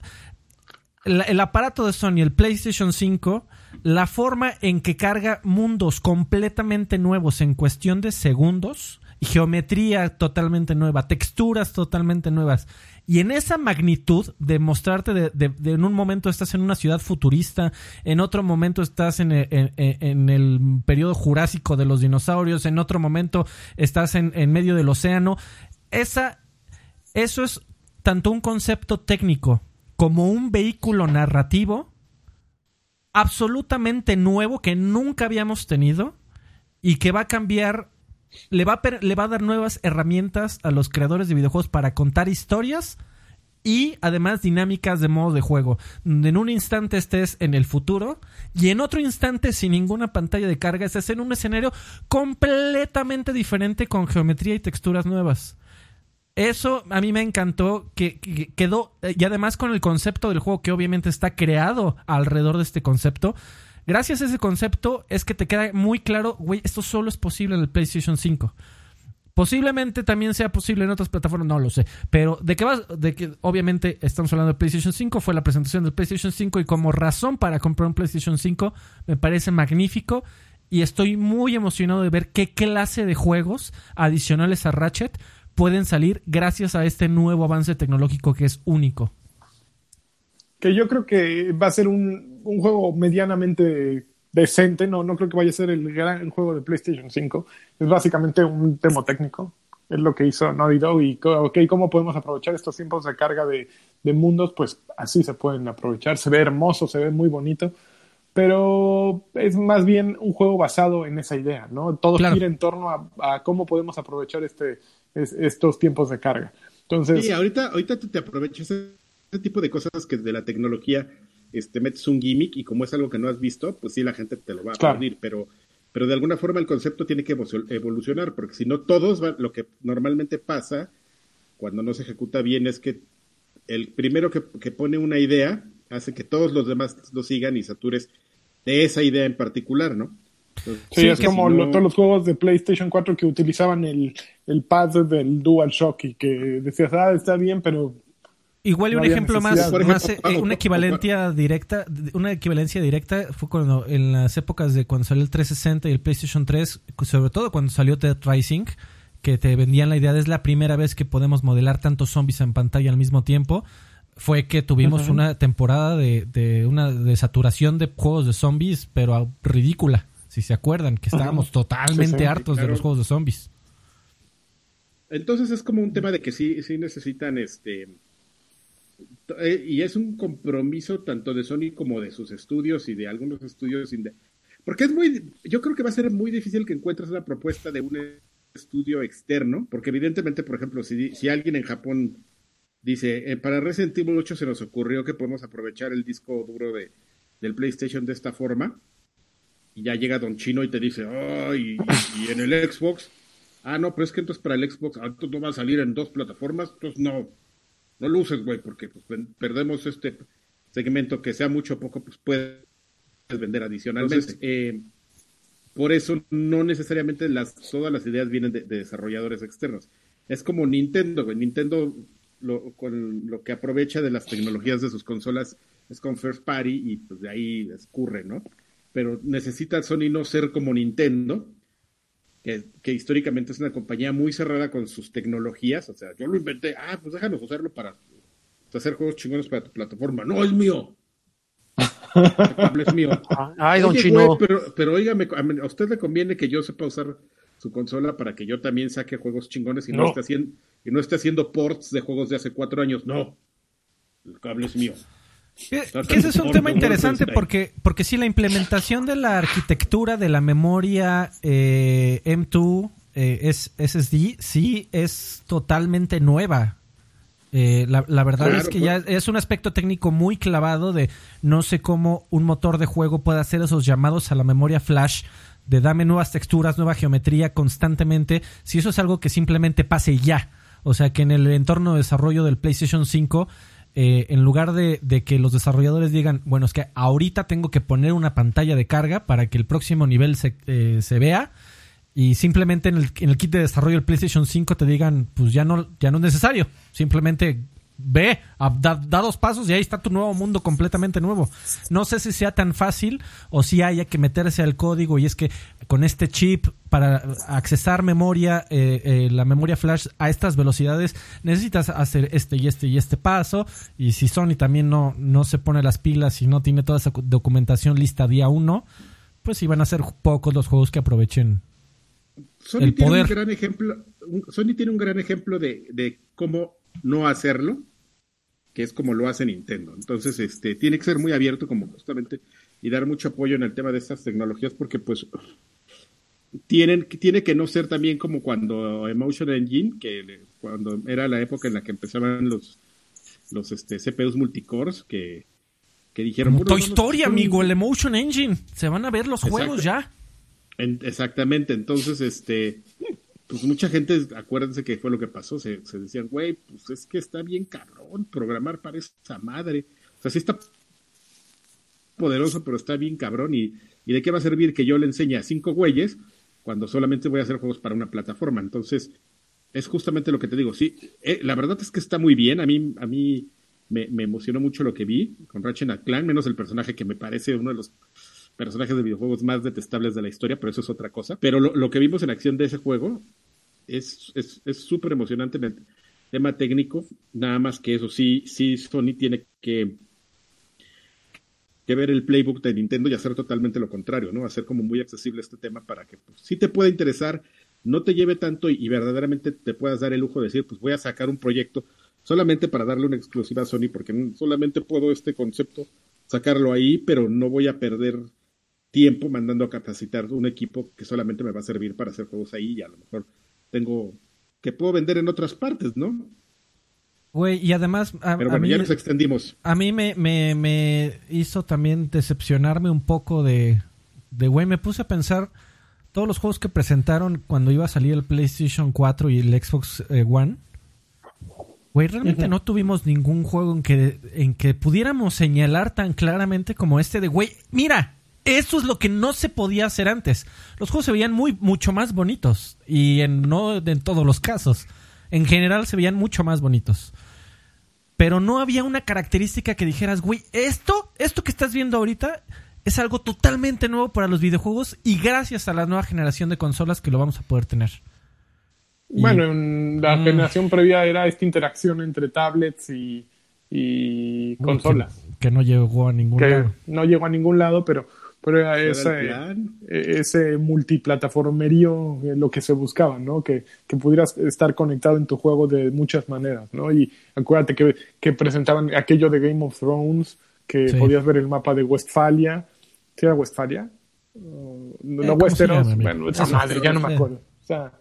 el aparato de Sony, el PlayStation 5, la forma en que carga mundos completamente nuevos en cuestión de segundos geometría totalmente nueva, texturas totalmente nuevas. Y en esa magnitud de mostrarte de, en un momento estás en una ciudad futurista, en otro momento estás en, el- en- en- el periodo jurásico de los dinosaurios, en otro momento estás en, en medio del océano. Esa, eso es tanto un concepto técnico como un vehículo narrativo absolutamente nuevo que nunca habíamos tenido y que va a cambiar, le va a, le va a dar nuevas herramientas a los creadores de videojuegos para contar historias y además dinámicas de modo de juego. En un instante estés en el futuro y en otro instante sin ninguna pantalla de carga estés en un escenario completamente diferente con geometría y texturas nuevas. Eso a mí me encantó, que quedó, eh, y además con el concepto del juego que obviamente está creado alrededor de este concepto. Gracias a ese concepto es que te queda muy claro, güey, esto solo es posible en el PlayStation 5. Posiblemente también sea posible en otras plataformas, no lo sé. Pero de que vas, de que obviamente estamos hablando de PlayStation 5, fue la presentación del PlayStation 5 y como razón para comprar un PlayStation 5 me parece magnífico y estoy muy emocionado de ver qué clase de juegos adicionales a Ratchet pueden salir gracias a este nuevo avance tecnológico que es único. Que yo creo que va a ser un, un juego medianamente decente, no, no creo que vaya a ser el gran juego de PlayStation 5, es básicamente un demo técnico, es lo que hizo Naughty Dog y ok, cómo podemos aprovechar estos tiempos de carga de, de mundos, pues así se pueden aprovechar, se ve hermoso, se ve muy bonito, pero es más bien un juego basado en esa idea, ¿no? Todo Claro. gira en torno a, a cómo podemos aprovechar este, es- estos tiempos de carga. Entonces, Sí, ahorita, ahorita tú te aprovechas ese, tipo de cosas que de la tecnología este, metes un gimmick y como es algo que no has visto, pues sí, la gente te lo va a Claro. aplaudir, pero, pero de alguna forma el concepto tiene que evo- evolucionar, porque si no todos, va- lo que normalmente pasa cuando no se ejecuta bien es que el primero que, que pone una idea hace que todos los demás lo sigan y satures de esa idea en particular, ¿no? Entonces, Sí, es como si lo- no- todos los juegos de PlayStation 4 que utilizaban el, el pad del DualShock y que decías, ah, está bien, pero Igual y No un ejemplo más, eh, una equivalencia directa, una equivalencia directa fue cuando en las épocas de cuando salió el 360 y el PlayStation 3, sobre todo cuando salió Dead Rising, que te vendían la idea de es la primera vez que podemos modelar tantos zombies en pantalla al mismo tiempo, fue que tuvimos una temporada de, de una de saturación de juegos de zombies, pero a- ridícula, si se acuerdan, que estábamos totalmente Sí, sí, hartos de los juegos de zombies. Entonces es como un tema de que sí, sí necesitan este y es un compromiso tanto de Sony como de sus estudios y de algunos estudios porque es muy yo creo que va a ser muy difícil que encuentres una propuesta de un estudio externo, porque evidentemente, por ejemplo, si, si alguien en Japón dice, eh, para Resident Evil 8 se nos ocurrió que podemos aprovechar el disco duro de, del PlayStation de esta forma, y ya llega Don Chino y te dice, ay, y, en el Xbox, ah, no, pero es que entonces para el Xbox, ah, no va a salir en dos plataformas, entonces no, no lo uses, güey, porque pues, perdemos este segmento que sea mucho o poco, pues puedes vender adicionalmente. Entonces- Eh, por eso no necesariamente las, todas las ideas vienen de, de desarrolladores externos. Es como Nintendo, güey. Nintendo lo, con lo que aprovecha de las tecnologías de sus consolas es con First Party y pues de ahí escurre, ¿no? Pero necesita Sony no ser como Nintendo, que, que históricamente es una compañía muy cerrada con sus tecnologías. O sea, yo lo inventé, ah, pues déjanos usarlo para hacer juegos chingones para tu plataforma. No, es mío. El cable es mío. Ay, don Oye, Chino. güey, pero, pero mí- a usted le conviene que yo sepa usar su consola para que yo también saque juegos chingones y no, No. esté, haciendo, y no esté haciendo ports de juegos de hace cuatro años. No, el cable es mío. Que, que ese es un tema interesante porque, porque sí, la implementación de la arquitectura de la memoria eh, M2 eh, es SSD sí es totalmente nueva. Eh, la, la verdad Claro, es que pues. ya es un aspecto técnico muy clavado de no sé cómo un motor de juego puede hacer esos llamados a la memoria flash de dame nuevas texturas, nueva geometría constantemente, si eso es algo que simplemente pase ya. O sea, que en el entorno de desarrollo del PlayStation 5 eh, en lugar de, de que los desarrolladores digan, bueno, es que ahorita tengo que poner una pantalla de carga para que el próximo nivel se, eh, se vea, y simplemente en el, en el kit de desarrollo del PlayStation 5 te digan, pues ya no, ya no es necesario, simplemente ve, da, da dos pasos y ahí está tu nuevo mundo completamente nuevo. No sé si sea tan fácil o si haya que meterse al código y es que con este chip para accesar memoria, eh, eh, la memoria flash a estas velocidades, necesitas hacer este y este y este paso y si Sony también no, no se pone las pilas y no tiene toda esa documentación lista día uno, pues sí van a ser pocos los juegos que aprovechen Sony el tiene poder. un gran ejemplo, Sony tiene un gran ejemplo de, de cómo no hacerlo, que es como lo hace Nintendo. Entonces, este, tiene que ser muy abierto como justamente y dar mucho apoyo en el tema de estas tecnologías porque pues tienen, tiene que no ser también como cuando Emotion Engine, que cuando era la época en la que empezaban los los este, CPUs multicores que, que dijeron Como "Bueno, Toy vamos a Story, hacer un- amigo, el Emotion Engine. Se van a ver los Exacto. juegos ya. En- exactamente, entonces, este, pues mucha gente, acuérdense que fue lo que pasó, se, decían, güey, pues es que está bien cabrón programar para esa madre. O sea, sí está poderoso, pero está bien cabrón. ¿Y, y de qué va a servir que yo le enseñe a cinco güeyes cuando solamente voy a hacer juegos para una plataforma? Entonces, es justamente lo que te digo. Sí, eh, la verdad es que está muy bien. A mí, a mí me, me emocionó mucho lo que vi con Ratchet and Clank, menos el personaje que me parece uno de los personajes de videojuegos más detestables de la historia, pero eso es otra cosa. Pero lo, que vimos en acción de ese juego es es es súper emocionante en el tema técnico, nada más que eso, sí, sí, Sony tiene que, que ver el playbook de Nintendo y hacer totalmente lo contrario, ¿no? Hacer como muy accesible este tema para que pues, te pueda interesar, no te lleve tanto y, y verdaderamente te puedas dar el lujo de decir, pues voy a sacar un proyecto solamente para darle una exclusiva a Sony, porque solamente puedo este concepto sacarlo ahí, pero no voy a perder tiempo mandando a capacitar un equipo que solamente me va a servir para hacer juegos ahí y a lo mejor tengo que puedo vender en otras partes, ¿no? Güey, y además, a, Pero a bueno, mí, ya nos extendimos. a mí me, me, me hizo también decepcionarme un poco de, de, güey, me puse a pensar todos los juegos que presentaron cuando iba a salir el PlayStation 4 y el Xbox eh, One. Güey, realmente no tuvimos ningún juego en que, en que pudiéramos señalar tan claramente como este de, güey, mira, eso es lo que no se podía hacer antes. Los juegos se veían muy, mucho más bonitos. Y en, no en todos los casos. En general se veían mucho más bonitos. Pero no había una característica que dijeras, güey, esto, esto que estás viendo ahorita es algo totalmente nuevo para los videojuegos y gracias a la nueva generación de consolas que lo vamos a poder tener. Y- Bueno, en la Mm. generación previa era esta interacción entre tablets y, y consolas. Que, que no llegó a ningún Que lado. no llegó a ningún lado, pero, pero era Era ese, el plan. e- ese multiplataformerío eh, lo que se buscaba, ¿no? Que, que pudieras estar conectado en tu juego de muchas maneras, ¿no? Y acuérdate que, que presentaban aquello de Game of Thrones, que Sí. podías ver el mapa de Westfalia. ¿Sí era Westfalia? Uh, no, Eh, bueno, esa madre, ya no me acuerdo. O sea,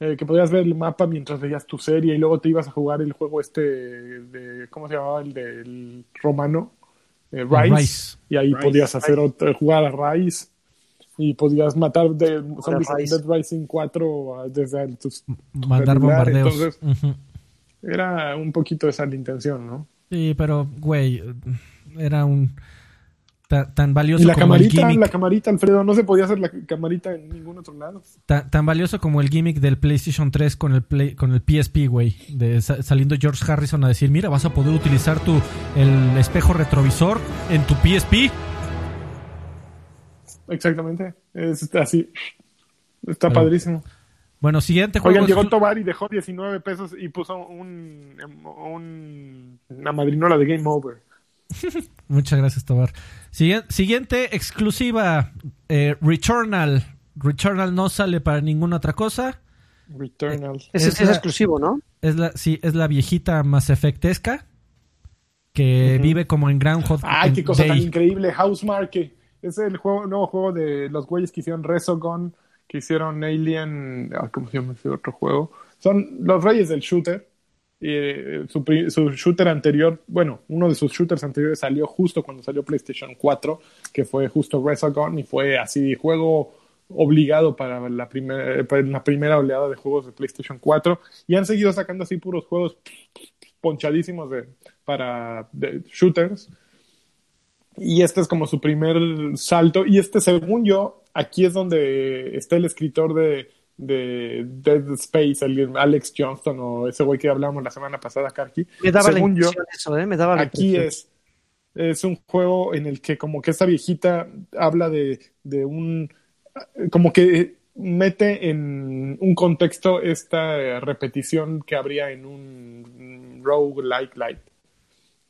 eh, que podías ver el mapa mientras veías tu serie y luego te ibas a jugar el juego este de, ¿cómo se llamaba? El del romano, eh, Rise, Rise. y ahí podías hacer otra, jugar a Rise y podías matar de zombies en. Dead Rising 4 desde el- tus, tu Mandar bombardeos. entonces era un poquito esa la intención, ¿no? Sí, pero, güey, era un... ta- tan valioso Y la como el camarita, gimmick. la camarita, Alfredo, no se podía hacer la camarita en ningún otro lado. ta- tan valioso como el gimmick del PlayStation 3 con el play, con el PSP, güey. De sa- saliendo George Harrison a decir, mira, vas a poder utilizar tu el espejo retrovisor en tu PSP. Exactamente, es así. Está Pero- padrísimo. Bueno, siguiente juego. Oigan, llegó Tobar y dejó 19 pesos y puso un, un- una madrinola de Game Over. Muchas gracias, Tobar. Sigui- siguiente exclusiva, eh, Returnal. Returnal no sale para ninguna otra cosa. Returnal. Ese Es sí es la- exclusivo, ¿no? Es la, sí, es la viejita más efectesca que vive como en Groundhog Ay, qué cosa tan Day. increíble. Housemarque. Es el juego, nuevo juego de los güeyes que hicieron Resogun, que hicieron Alien. ah, ¿Cómo se llama ese otro juego? Son los reyes del shooter. Eh, su, su shooter anterior, bueno, uno de sus shooters anteriores salió justo cuando salió PlayStation 4, que fue justo Resogun, y fue así juego obligado para la, primer- para la primera oleada de juegos de PlayStation 4. Y han seguido sacando así puros juegos ponchadísimos de, para shooters. Y este es como su primer salto. Y este, según yo, aquí es donde está el escritor de, de Dead Space, alguien- Alex Johnston o ese güey que hablamos la semana pasada, Karki. Me daba Según la yo, eso, ¿eh? Me daba la aquí es es un juego en el que como que esta viejita habla de, de un como que mete en un contexto esta repetición que habría en un rogue like light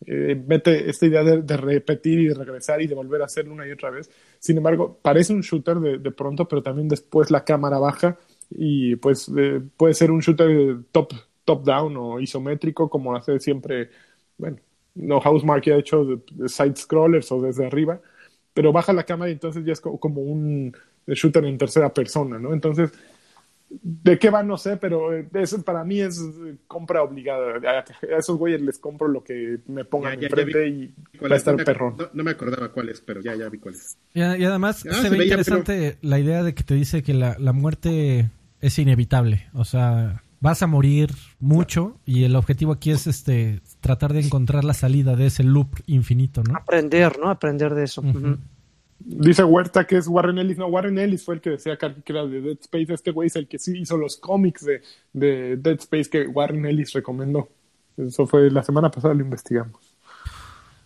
Eh, mete esta idea de, de repetir y de regresar y de volver a hacerlo una y otra vez sin embargo parece un shooter de, de pronto pero también después la cámara baja y pues eh, puede ser un shooter top top down o isométrico como hace siempre bueno no Housemark ya ha hecho de- de side scrollers o desde arriba, pero baja la cámara y entonces ya es co- como un shooter en tercera persona, ¿no? Entonces, ¿de qué va? No sé, pero eh, eso para mí es eh, compra obligada. A, a esos güeyes les compro lo que me pongan Ya, ya, ya enfrente y ¿Cuál va a es? estar no, perrón. no- no me acordaba cuál es, pero ya, ya vi cuál es. Y, y además Ah, se, se ve interesante la idea de que te dice que la, la muerte es inevitable. O sea, vas a morir mucho y el objetivo aquí es este tratar de encontrar la salida de ese loop infinito, ¿no? Aprender, ¿no? Aprender de eso. Dice Huerta que es Warren Ellis. No, Warren Ellis fue el que decía que que era de Dead Space. Este güey es el que sí hizo los cómics de, de Dead Space que Warren Ellis recomendó. Eso fue la semana pasada, lo investigamos.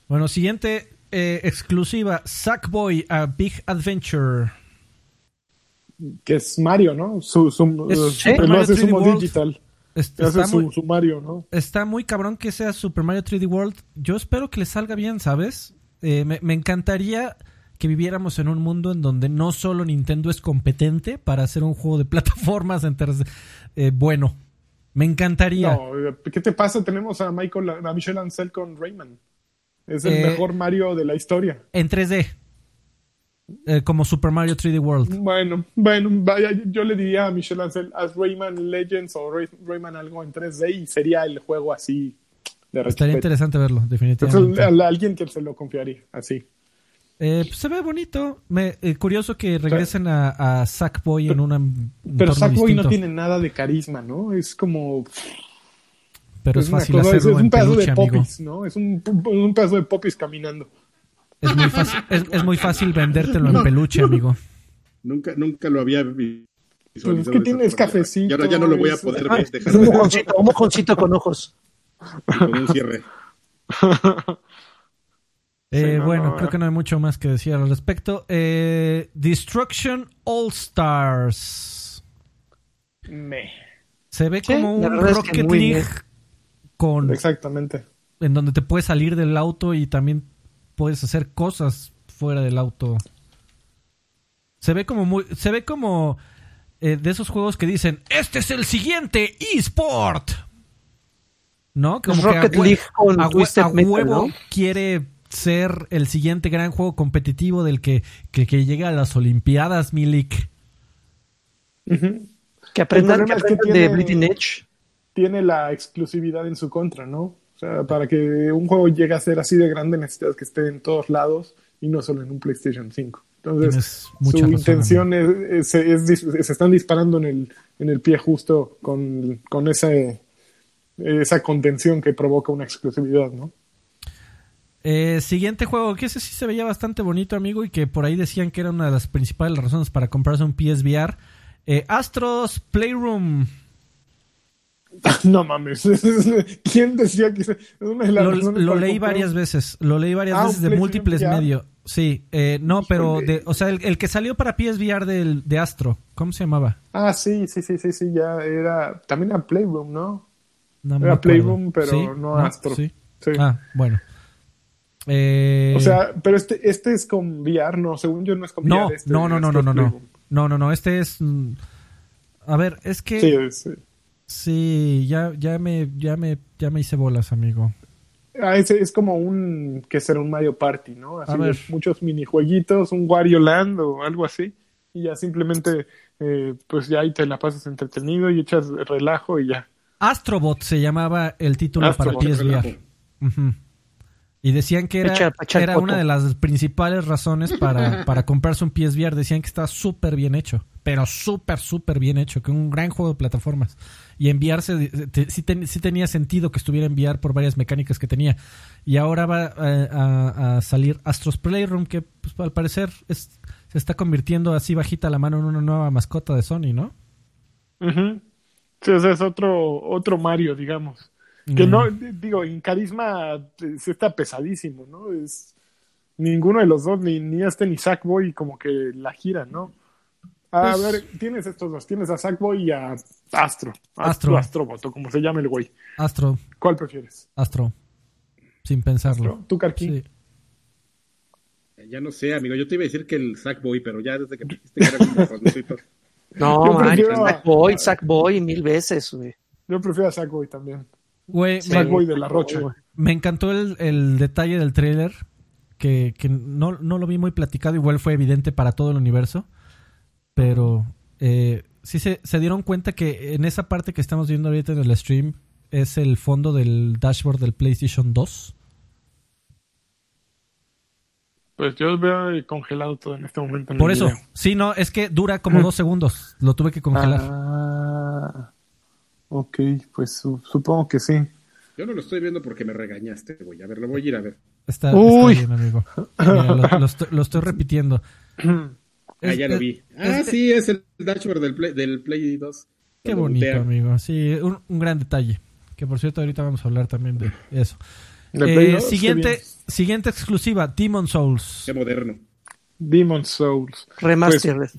Bueno, siguiente eh, exclusiva, Sackboy a Big Adventure. Que es Mario, ¿no? Su, su, Es su- Mario hace 3D Sumo World. Digital. Est- Hace Está su, muy, su Mario, ¿no? está muy cabrón que sea Super Mario 3D World. Yo espero que le salga bien, ¿sabes? Eh, me, me encantaría que viviéramos en un mundo en donde no solo Nintendo es competente para hacer un juego de plataformas en eh, bueno. Me encantaría. No, ¿qué te pasa? Tenemos a Michael, a Michelle Ancel con Rayman. Es el Eh, mejor Mario de la historia. En 3D. Eh, como Super Mario 3D World. Bueno, bueno, vaya, yo le diría a Michelle Ancel, haz Rayman Legends o Ray- Rayman algo en 3D y sería el juego así de Estaría interesante verlo, definitivamente. a alguien que se lo confiaría, así. Eh, pues se ve bonito. Me, eh, curioso que regresen a, a Sackboy en una, un Pero Sackboy no tiene nada de carisma, ¿no? Es como... Pero es fácil cosa- hacerlo es un pedazo peluche, de amigo. popis, ¿no? Es un, un pedazo de popis caminando. Es muy fácil, es, es muy fácil vendértelo en peluche, amigo. Nunca, nunca lo había vi- Pues visualizado. es que de esa tienes forma. cafecito, Y ahora ya no lo voy a poder Ah, ver, es dejar un mojoncito, un mojoncito con ojos. con un cierre. Eh, Sí, no, bueno, no, creo que no hay mucho más que decir al respecto. Eh, Destruction All Stars. Me. Se ve Sí, como un verdad es que Rocket League bien. con Exactamente. en donde te puedes salir del auto y también puedes hacer cosas fuera del auto. Se ve como muy, se ve como eh, de esos juegos que dicen, este es el siguiente eSport. ¿No? Como que Rocket a hue- League con a, Twisted a Metal, huevo ¿no? quiere ser el siguiente gran juego competitivo del que, que, que llegue a las Olimpiadas, Milik. Ujú. Que aprendan, que problema es que aprendan de Bleeding Edge. Tiene la exclusividad en su contra, ¿no? Sea, para que un juego llegue a ser así de grande necesitas que esté en todos lados y no solo en un PlayStation 5. Entonces, su razón, intención es, es- es dis- se están disparando en el, en el pie justo con, con ese, esa contención que provoca una exclusividad, ¿no? Eh, siguiente juego, que ese sí se veía bastante bonito, amigo, y que por ahí decían que era una de las principales razones para comprarse un PSVR. Eh, Astros Playroom. no mames. ¿Quién decía que una de las Lo, lo leí comprar? varias veces. Lo leí varias Ah, veces de múltiples medios. Sí, eh, no, pero de, o sea, el, el que salió para PSVR del, de Astro, ¿cómo se llamaba? Ah, sí, sí, sí, sí, sí, ya era. También era Playroom, ¿no? No Era. Playroom, pero ¿Sí? no Astro. Sí. Sí. Ah, bueno. Eh, O sea, pero este, este es con VR, no, según yo no es con no, VR. este no, no, no, no, no, no, no, no, no, este es, mm, a ver, es que Sí, eh, Sí, ya, ya me, ya me, ya me hice bolas, amigo. ah, es como un, que será un Mario Party, ¿no? Así A ver. muchos minijueguitos, un Wario Land o algo así. Y ya simplemente, eh, pues ya ahí te la pasas entretenido y echas relajo y ya. Astrobot se llamaba el título Astrobot, para PSVR. Ujú. Y decían que era, era una de las principales razones para, para comprarse un PSVR. Decían que estaba súper bien hecho. Pero súper, súper bien hecho. Que un gran juego de plataformas. Y enviarse, te- sí, ten- sí tenía sentido que estuviera enviar por varias mecánicas que tenía. Y ahora va eh, a, a salir Astros Playroom, que pues, al parecer es- se está convirtiendo así bajita la mano en una nueva mascota de Sony, ¿no? Sí, o sea, es otro, otro Mario, digamos. Que no, di- digo, en carisma eh, sí está pesadísimo, ¿no? Es ninguno de los dos, ni, ni este ni Sackboy, como que la gira, ¿no? A Pues- ver, tienes estos dos, tienes a Sackboy y a Astro. Astro. Astro, Astrobot, o como se llame el güey. Astro, ¿Cuál prefieres? Astro. Sin pensarlo. ¿Tú, Carquín? Sí. Ya no sé, amigo. Yo te iba a decir que el Sackboy, pero ya desde que dijiste que era ratoncito. No, Yo man, Sackboy, Sackboy mil veces, güey. Yo prefiero a Sackboy también. Güey, me, Sackboy de la Rocha. güey. me encantó el, el detalle del tráiler. Que, que no, no lo vi muy platicado. Igual fue evidente para todo el universo. Pero eh, sí se, se dieron cuenta que en esa parte que estamos viendo ahorita en el stream es el fondo del dashboard del PlayStation 2. Pues yo veo congelado todo en este momento. en Por eso. video. Sí, no, es que dura como dos segundos. Lo tuve que congelar. Ah, ok, pues su- supongo que sí. Yo no lo estoy viendo porque me regañaste, güey. A ver, lo voy a ir a ver. Está, bien, amigo. Mira, lo, lo estoy, lo estoy repitiendo. Ah, Es- ya lo es- vi. Ah, es- sí, es el dashboard del Play, del Play 2. Qué bonito, amigo. Sí, un, un gran detalle. Que por cierto, ahorita vamos a hablar también de eso. Eh, Play 2, qué siguiente, siguiente exclusiva, Demon Souls. Qué moderno. Demon Souls. Remastered.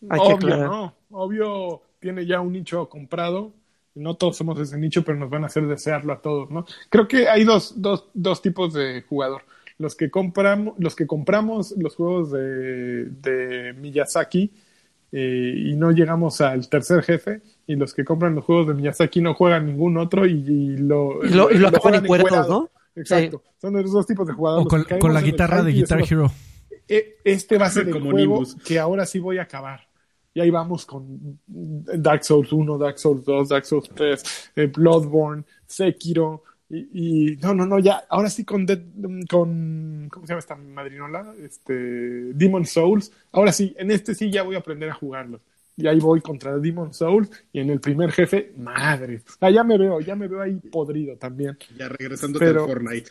Que Obvio. ¿no? Obvio, tiene ya un nicho comprado. No todos somos ese nicho, pero nos van a hacer desearlo a todos, ¿no? Creo que hay dos, dos, dos tipos de jugador. Los que compramos, los que compramos los juegos de, de Miyazaki eh, y no llegamos al tercer jefe, y los que compran los juegos de Miyazaki no juegan ningún otro y, y lo, Y lo- y lo acaban juegan encuerados, encuerado. ¿no? Exacto. Son los dos tipos de jugadores. O con, la en guitarra de Guitar Hero. e- este va a ser el Como juego Nimbus. que ahora sí voy a acabar. Y ahí vamos con Dark Souls 1, Dark Souls 2, Dark Souls 3, eh, Bloodborne, Sekiro. Y, y- no, no, no, ya, ahora sí con, Dead- con ¿cómo se llama esta madrinola? Este, Demon Souls. Ahora sí, en este sí ya voy a aprender a jugarlo. Y ahí voy contra Demon Souls y en el primer jefe, madre. Ah, ya me veo, ya me veo ahí podrido también. Ya regresándote Pero- al Fortnite.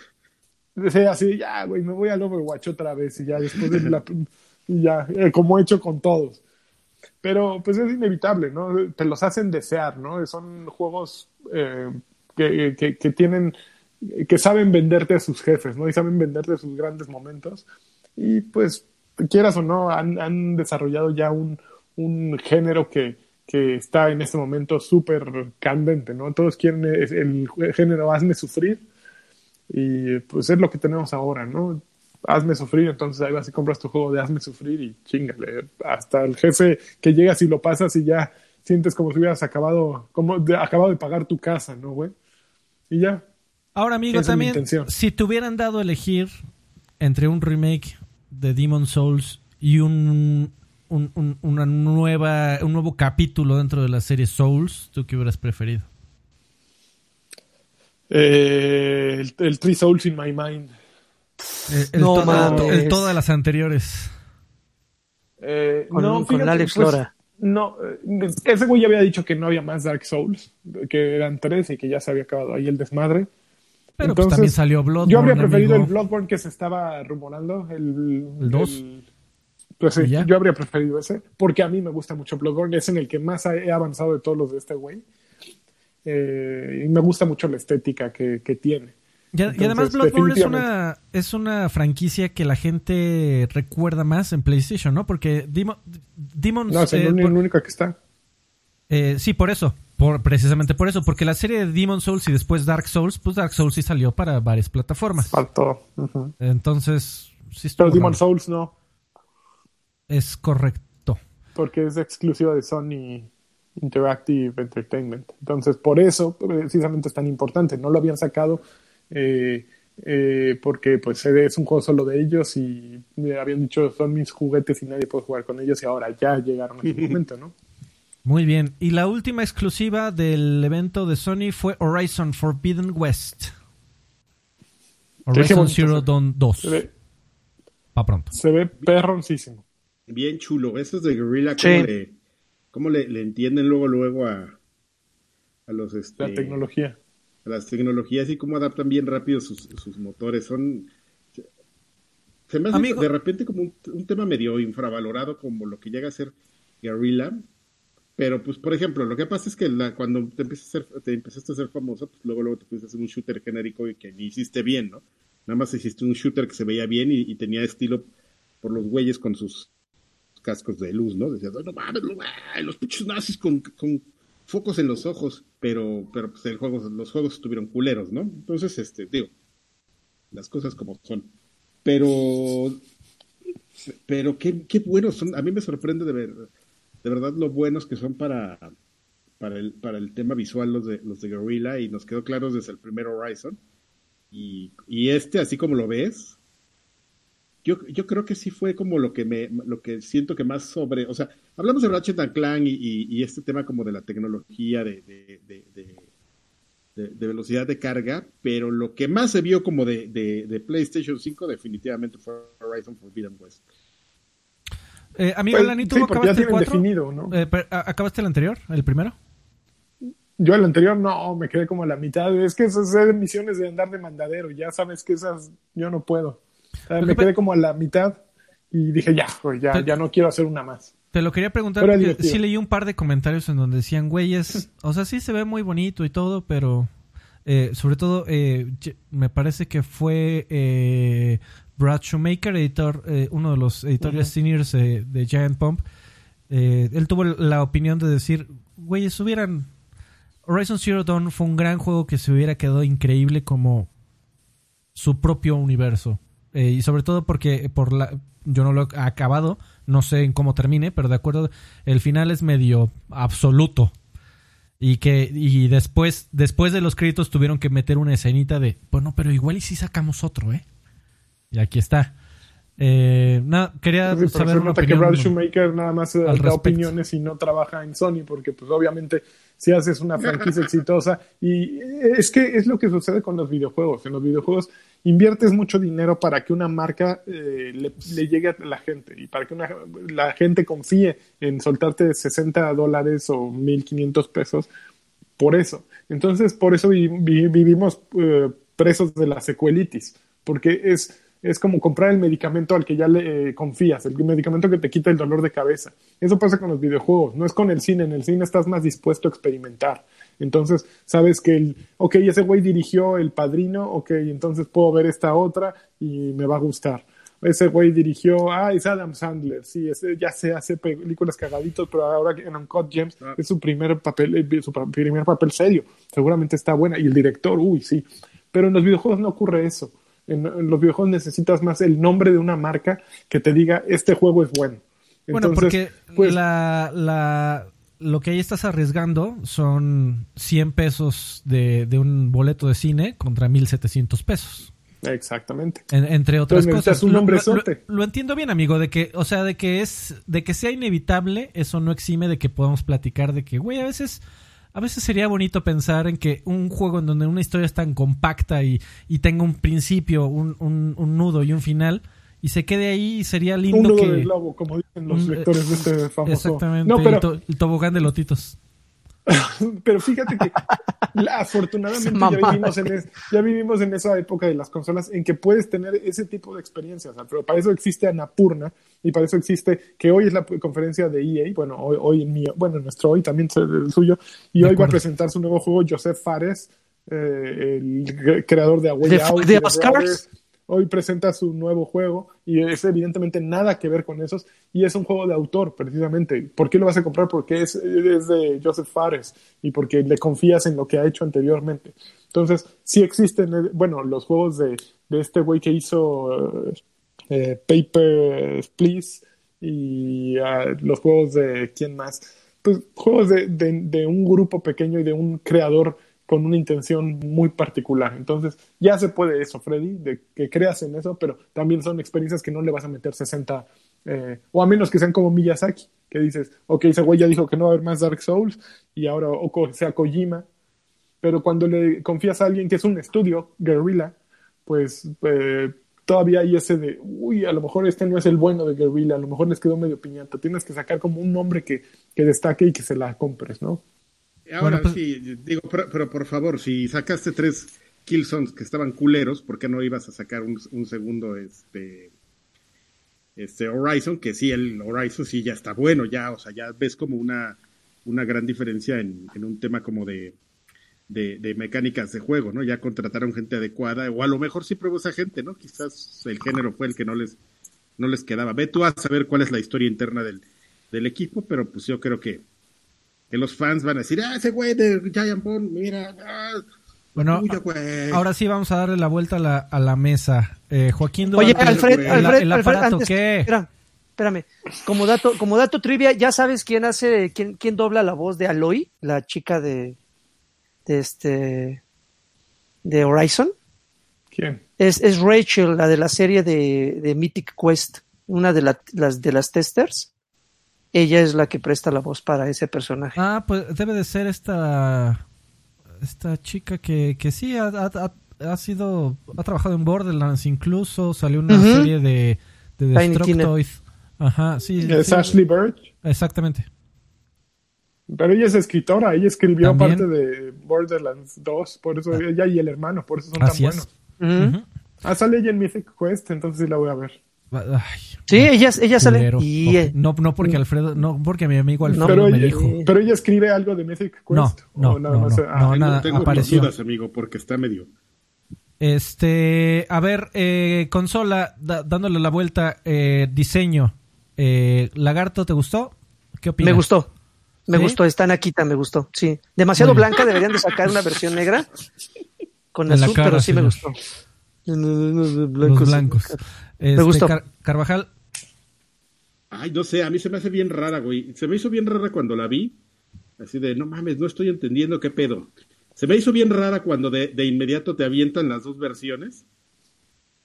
Sí, así, ya, güey, me voy al Overwatch otra vez y ya después de la... y ya, eh, como he hecho con todos. Pero pues es inevitable, ¿no? Te los hacen desear, ¿no? Son juegos eh, que, que, tienen, que saben venderte a sus jefes, ¿no? Y saben venderte sus grandes momentos. Y pues, quieras o no, han, han desarrollado ya un, un género que, que está en este momento súper candente, ¿no? Todos quieren el, el género hazme sufrir y pues es lo que tenemos ahora, ¿no? Hazme sufrir, entonces ahí vas y compras tu juego de hazme sufrir y chingale. Hasta el jefe que llegas y lo pasas y ya sientes como si hubieras acabado, como de, acabado de pagar tu casa, ¿no, güey? Y ya. Ahora, amigo, Esa también, si te hubieran dado a elegir entre un remake de Demon Souls y un, un- un- una nueva, un nuevo capítulo dentro de la serie Souls, ¿tú qué hubieras preferido? Eh, el, el Three Souls in My Mind. El, el No todo- mames. el todas las anteriores. Eh, Con- no, con Alex pues, Lora. No, eh, ese güey ya había dicho que no había más Dark Souls, que eran tres y que ya se había acabado ahí el desmadre. Pero pues también salió Bloodborne. Yo habría preferido amigo. el Bloodborne que se estaba rumorando, el ¿El dos? el- pues sí, yo habría preferido ese, porque a mí me gusta mucho Bloodborne, es en el que más he avanzado de todos los de este güey. Eh, y me gusta mucho la estética que, que tiene. Y, además Bloodborne es una, es una franquicia que la gente recuerda más en PlayStation, ¿no? Porque Demon, Demons... No, es eh, el único que está. eh, sí, por eso. Por, precisamente por eso. Porque la serie de Demon Souls y después Dark Souls, pues Dark Souls sí salió para varias plataformas. Faltó. Ujú. Entonces, sí Pero Demon. Souls no, Es correcto. porque es exclusiva de Sony Interactive Entertainment. Entonces, por eso, precisamente es tan importante. No lo habían sacado eh, eh, porque pues es un juego solo de ellos y me habían dicho son mis juguetes y nadie puede jugar con ellos y ahora ya llegaron a ese momento, ¿no? Muy bien. Y la última exclusiva del evento de Sony fue Horizon Forbidden West. Horizon Zero Dawn 2. Se ve, Pa' pronto. se ve perroncísimo. Bien chulo. Esos de Guerrilla, Sí. ¿cómo, le, cómo le, le entienden luego luego a, a los este, La tecnología. Las tecnologías y cómo adaptan bien rápido sus, sus motores. Son se me hace Amigo. de repente como un, un tema medio infravalorado como lo que llega a ser Guerrilla, Pero, pues, por ejemplo, lo que pasa es que la- cuando te, empiezas a ser, te empezaste a ser famoso, pues luego, luego te pusiste a hacer un shooter genérico y que ni hiciste bien, ¿no? Nada más hiciste un shooter que se veía bien y, y tenía estilo por los güeyes con sus cascos de luz, ¿no? Decías, "Ay, no mames, los pinches nazis con, con focos en los ojos, pero, pero pues el juego, los juegos estuvieron culeros, ¿no? Entonces, este, digo, las cosas como son. Pero, pero qué, qué buenos son. A mí me sorprende de ver, de verdad lo buenos que son para, para el, para el tema visual los de, los de Guerrilla y nos quedó claro desde el primer Horizon. Y, y este, así como lo ves, yo, yo creo que sí fue como lo que me, lo que siento que más sobre, o sea, hablamos de Ratchet and Clank y, y- y este tema como de la tecnología de, de, de- de- de- de velocidad de carga, pero lo que más se vio como de, de- de PlayStation 5 definitivamente fue Horizon Forbidden West. Eh, amigo Pues, Lani, ¿tú sí, porque ya acabaste el tienen 4? definido, ¿no? Eh, pero, ¿a- ¿Acabaste el anterior? ¿El primero? Yo el anterior no, me quedé como a la mitad. Es que esas misiones de andar de mandadero. Ya sabes que esas yo no puedo. Me que quedé como a la mitad y dije, ya, pues ya, Pero- ya no quiero hacer una más. Te lo quería preguntar porque sí leí un par de comentarios en donde decían, güeyes, o sea, sí se ve muy bonito y todo, pero eh, sobre todo eh, me parece que fue eh, Brad Shoemaker, editor, eh, uno de los editores seniors eh, de Giant Pump. él tuvo la opinión de decir, güeyes, hubieran... Horizon Zero Dawn fue un gran juego que se hubiera quedado increíble como su propio universo. Eh, y sobre todo porque por la yo no lo he acabado, no sé en cómo termine, pero de acuerdo, el final es medio absoluto. Y que y después después de los créditos tuvieron que meter una escenita de, bueno, pero igual y si sacamos otro, ¿eh? Y aquí está. Eh, no, quería Sí, saber se una nota que. Brad Shoemaker nada más eh, da respecto. opiniones y no trabaja en Sony, porque pues obviamente si haces una franquicia exitosa y es que es lo que sucede con los videojuegos. En los videojuegos inviertes mucho dinero para que una marca eh, le, le llegue a la gente y para que una, la gente confíe en soltarte 60 dólares o 1500 pesos por eso. Entonces, por eso vi- vi- vivimos eh, presos de la secuelitis, porque es, es como comprar el medicamento al que ya le eh, confías, el medicamento que te quita el dolor de cabeza. Eso pasa con los videojuegos, no es con el cine, en el cine estás más dispuesto a experimentar. Entonces, sabes que el, ok, ese güey dirigió El Padrino, ok, entonces puedo ver esta otra y me va a gustar. Ese güey dirigió, ah, es Adam Sandler, sí, ese ya se hace películas cagaditos, pero ahora en Uncut Gems Ah. es su primer papel, eh, su primer papel serio. Seguramente está buena. Y el director, uy, sí. Pero en los videojuegos no ocurre eso. En, en los videojuegos necesitas más el nombre de una marca que te diga, este juego es bueno. Bueno, Entonces, porque pues, la, la, lo que ahí estás arriesgando son 100 pesos de, de un boleto de cine contra 1700 pesos. Exactamente. En- entre otras Entonces cosas. un Lo- nombre lo, lo entiendo bien, amigo, de que, o sea, de que es, de que sea inevitable, eso no exime de que podamos platicar de que, güey, a veces, a veces sería bonito pensar en que un juego en donde una historia es tan compacta y, y tenga un principio, un, un, un nudo y un final, y se quede ahí, sería Un lindo nudo que. de globo, como dicen los lectores de este famoso. Exactamente, No, pero, el, to- el tobogán de lotitos. pero fíjate que afortunadamente ya vivimos, en es- ya vivimos en esa época de las consolas en que puedes tener ese tipo de experiencias, pero para eso existe Anapurna y para eso existe que hoy es la conferencia de EA, bueno, hoy, hoy en mío, bueno, nuestro hoy también es el suyo, y De hoy va a presentar su nuevo juego Joseph Fares, eh, el cre- creador de A Way De- Out, de. Hoy presenta su nuevo juego y es evidentemente nada que ver con esos y es un juego de autor precisamente. ¿Por qué lo vas a comprar? Porque es, de Joseph Fares y porque le confías en lo que ha hecho anteriormente. Entonces, sí existen, eh, bueno, los juegos de, este güey que hizo eh, eh, Paper Please y ah, los juegos de quién más. Pues juegos de, de un grupo pequeño y de un creador con una intención muy particular. Entonces, ya se puede eso, Freddy, de que creas en eso, pero también son experiencias que no le vas a meter 60, eh, o a menos que sean como Miyazaki, que dices, ok, ese güey ya dijo que no va a haber más Dark Souls, y ahora, o sea Kojima, pero cuando le confías a alguien que es un estudio, Guerrilla, pues eh, todavía hay ese de, uy, a lo mejor este no es el bueno de Guerrilla, a lo mejor les quedó medio piñata. Tienes que sacar como un nombre que, que destaque y que se la compres, ¿no? Ahora Bueno, pues- sí, digo, pero, pero por favor, si sacaste tres Killzones que estaban culeros, ¿por qué no ibas a sacar un, un segundo este este Horizon? Que sí, el Horizon sí ya está bueno, ya, o sea, ya ves como una una gran diferencia en, en un tema como de, de, de mecánicas de juego, ¿no? Ya contrataron gente adecuada, o a lo mejor sí probó esa gente, ¿no? Quizás el género fue el que no les, no les quedaba. Ve tú a saber cuál es la historia interna del, del equipo, pero pues yo creo que, que los fans van a decir, ah, ese güey de Giant Bomb, mira, ah, Bueno, tuyo, güey". ahora sí vamos a darle la vuelta a la, a la mesa. Eh, Joaquín Oye, Duarte, Alfred, el, Alfred, el Alfred, aparato, antes- ¿qué? espera, espérame. Como dato, como dato trivia, ¿ya sabes quién hace, quién, quién dobla la voz de Aloy, la chica de, de este, de Horizon? ¿Quién? Es, es Rachel, la de la serie de, de Mythic Quest, una de la- las de las testers. Ella es la que presta la voz para ese personaje. Ah, pues debe de ser esta esta chica que, que sí ha, ha- ha- ha sido ha trabajado en Borderlands incluso salió una Ujú. serie de, de Tiny Destructoid. Ajá, sí. Es sí, Ashley Birch. Exactamente. Pero ella es escritora, ella escribió También. parte de Borderlands 2, por eso ella y el hermano, por eso son Así tan es. buenos. Ujú. Ujú. Ah, sale ella en Mythic Quest, entonces sí la voy a ver. Ay, Sí, ella, ella sale. Y, eh, no, no porque Alfredo, no porque mi amigo Alfredo Pero me ella, dijo. pero ella escribe algo de Mythic Quest. No, no, ¿O nada no, más? no, Ah, no, Tengo- nada, tengo apareció. dudas, amigo, porque está medio... Este, a ver, eh, consola, da- dándole la vuelta, eh, diseño. Eh, Lagarto, ¿te gustó? ¿Qué opinas? me gustó. Me ¿Sí? gustó, está Nakita, me gustó. Sí. Demasiado blanca, deberían de sacar una versión negra con azul, cara, pero sí me gustó. Los Blancos. blancos. Este, gustó. Car- Carvajal, Ay, no sé, a mí se me hace bien rara, güey. Se me hizo bien rara cuando la vi. Así de, no mames, no estoy entendiendo qué pedo. Se me hizo bien rara cuando de, de inmediato te avientan las dos versiones.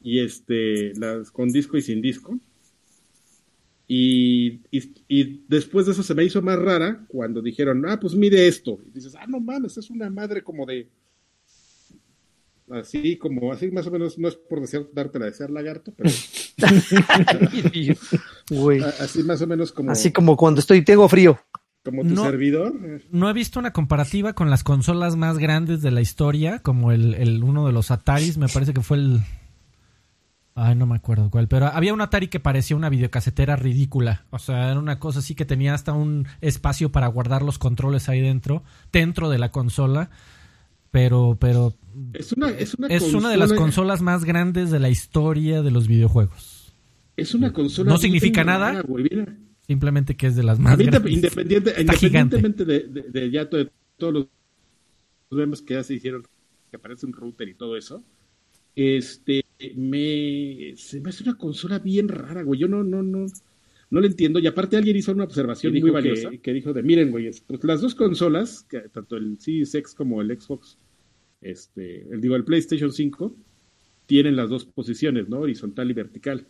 Y este, las con disco y sin disco. Y, y, y después de eso se me hizo más rara cuando dijeron, ah, pues mire esto. Y dices, ah, no mames, es una madre como de. Así como, así más o menos, no es por desear, darte la desear lagarto, pero así más o menos como, Así como cuando estoy, tengo frío. como tu No. servidor. eh, no he visto una comparativa con las consolas más grandes de la historia, como el, el uno de los Ataris, me parece que fue el... Ay, no me acuerdo cuál, pero había un Atari que parecía una videocasetera ridícula. O sea, era una cosa así que tenía hasta un espacio para guardar los controles ahí dentro, dentro de la consola. Pero, pero Es una, es una, es una de las consola- consolas más grandes de la historia de los videojuegos. Es una consola. No significa nada. güey, mira. Simplemente que es de las A más grandes. independiente, Está gigante. independientemente de, de- de ya to- de todos los memes que ya se hicieron, que aparece un router y todo eso, este, me, se me hace una consola bien rara, güey. Yo no, no, no, no le entiendo. Y aparte alguien hizo una observación muy valiosa que, dijo de, miren, güey, pues las dos consolas, que tanto el Series X como el Xbox, este, el, digo, el PlayStation 5, tienen las dos posiciones, ¿no? Horizontal y vertical.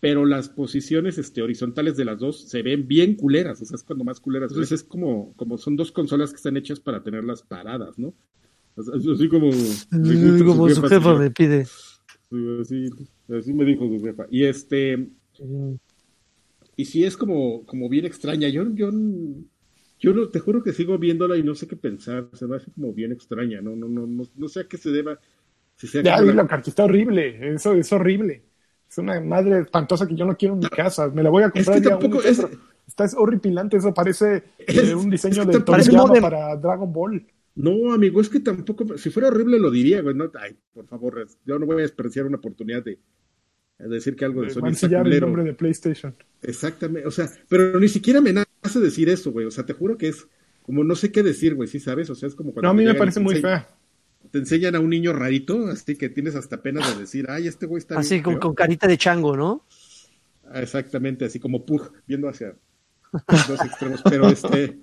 Pero las posiciones este, horizontales de las dos se ven bien culeras, o sea, es cuando más culeras. Entonces es como, como son dos consolas que están hechas para tenerlas paradas, ¿no? Así como... sus Como su jefa me pide. Sí, Así, así me dijo su jefa. Y este, y sí es como, como bien extraña. Yo, yo, yo no, te juro que sigo viéndola y no sé qué pensar. Se me hace como bien extraña. No, no, no, no, no sé a qué se deba. Si sea Ya, la- dilo, Carqui, está horrible. Eso es horrible. Es una madre espantosa que yo no quiero en mi casa. Me la voy a Es comprar que ya tampoco es- Está es horripilante. Eso parece Es- eh, un diseño es que de Toriyama para Dragon Ball. No, amigo, es que tampoco, si fuera horrible lo diría, güey. No, ay, por favor, es- yo no voy a despreciar una oportunidad de decir que algo de Sony está el nombre de PlayStation. Exactamente, o sea, pero ni siquiera me nace decir eso, güey. O sea, te juro que es como no sé qué decir, güey, sí sabes, o sea, es como cuando No, a mí me parece muy fea. Te enseñan a un niño rarito, así que tienes hasta pena de decir, ay, este güey está Así bien con, feo". con carita de chango, ¿no? Ah, Exactamente, así como Pug, viendo hacia los dos extremos. Pero este,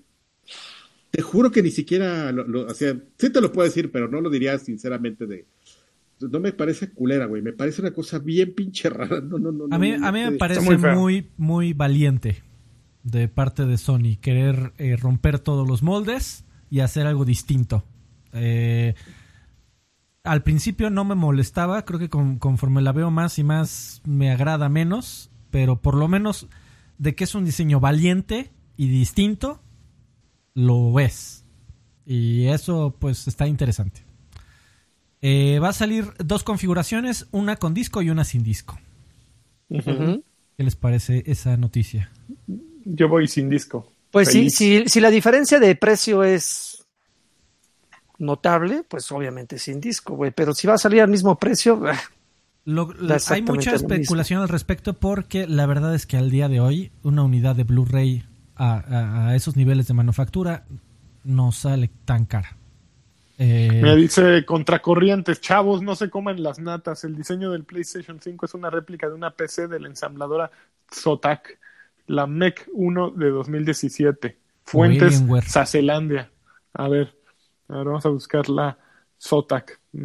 te juro que ni siquiera, lo, lo- o sea, sí te lo puedo decir, pero no lo diría sinceramente de. No me parece culera, güey. Me parece una cosa bien pinche rara. No, no, no. A mí, no, no a mí me parece muy muy, muy valiente de parte de Sony querer eh, romper todos los moldes y hacer algo distinto. Eh, al principio no me molestaba, creo que con- conforme la veo más y más me agrada menos, pero por lo menos de que es un diseño valiente y distinto, lo es. Y eso pues está interesante. Eh, va a salir dos configuraciones, una con disco y una sin disco. ¿Qué les parece esa noticia? Yo voy sin disco. Pues sí, si, si la diferencia de precio es notable, pues obviamente sin disco, güey. Pero si va a salir al mismo precio, Lo- Da lo- hay mucha mismo. especulación al respecto porque la verdad es que al día de hoy una unidad de Blu-ray a, a- a esos niveles de manufactura no sale tan cara. Eh, Me dice Contracorrientes, chavos, no se coman las natas. El diseño del PlayStation 5 es una réplica de una PC de la ensambladora Zotac, la MEC 1 de 2017. Fuentes. Sacelandia. A ver, a ver, vamos a buscar la Zotac, mm,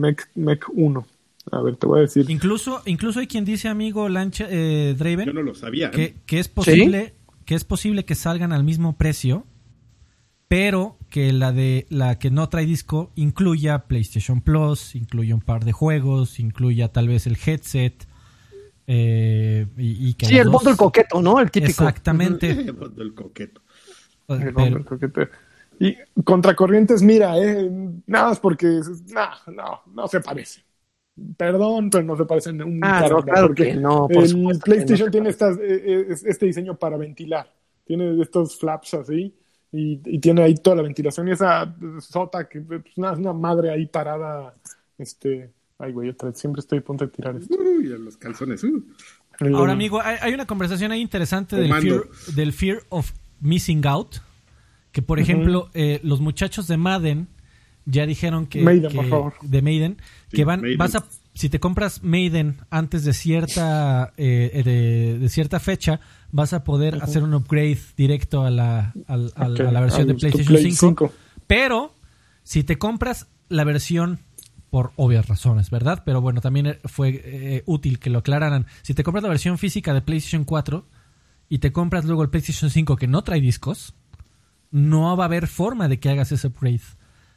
MEC, MEC 1. A ver, te voy a decir. incluso, incluso hay quien dice, amigo Lancha, eh, Draven, Yo no lo sabía. que, que es posible que es posible que salgan al mismo precio pero que la de la que no trae disco incluya PlayStation Plus incluya un par de juegos incluya tal vez el headset eh, y, y que sí, el dos- bundle coqueto, ¿no? El típico. exactamente El coqueto. El te- Y Contracorrientes, mira, eh, nada más porque no, no, no se parece. Perdón, pero no se parecen un Ah, no, claro porque que no, por el que PlayStation no tiene estas, eh, eh, este diseño para ventilar. Tiene estos flaps así y, y tiene ahí toda la ventilación y esa sota que pues, una, una madre ahí parada. Este, ay, güey, otra vez, siempre estoy a punto de tirar esto. Uy, a los calzones. uh. Ahora, amigo, hay, hay una conversación ahí interesante del fear, del fear of missing out. Que, por ejemplo, eh, los muchachos de Madden ya dijeron que. Maiden, que- por favor. De Maiden. Sí, que van, Maiden. vas a. Si te compras Maiden antes de cierta eh, de, de cierta fecha, vas a poder hacer un upgrade directo a la, al- Ok, a la versión de PlayStation Play 5. 5. Pero, si te compras la versión, por obvias razones, ¿verdad? Pero bueno, también eh, fue eh, útil que lo aclararan. Si te compras la versión física de PlayStation 4 y te compras luego el PlayStation 5 que no trae discos, no va a haber forma de que hagas ese upgrade.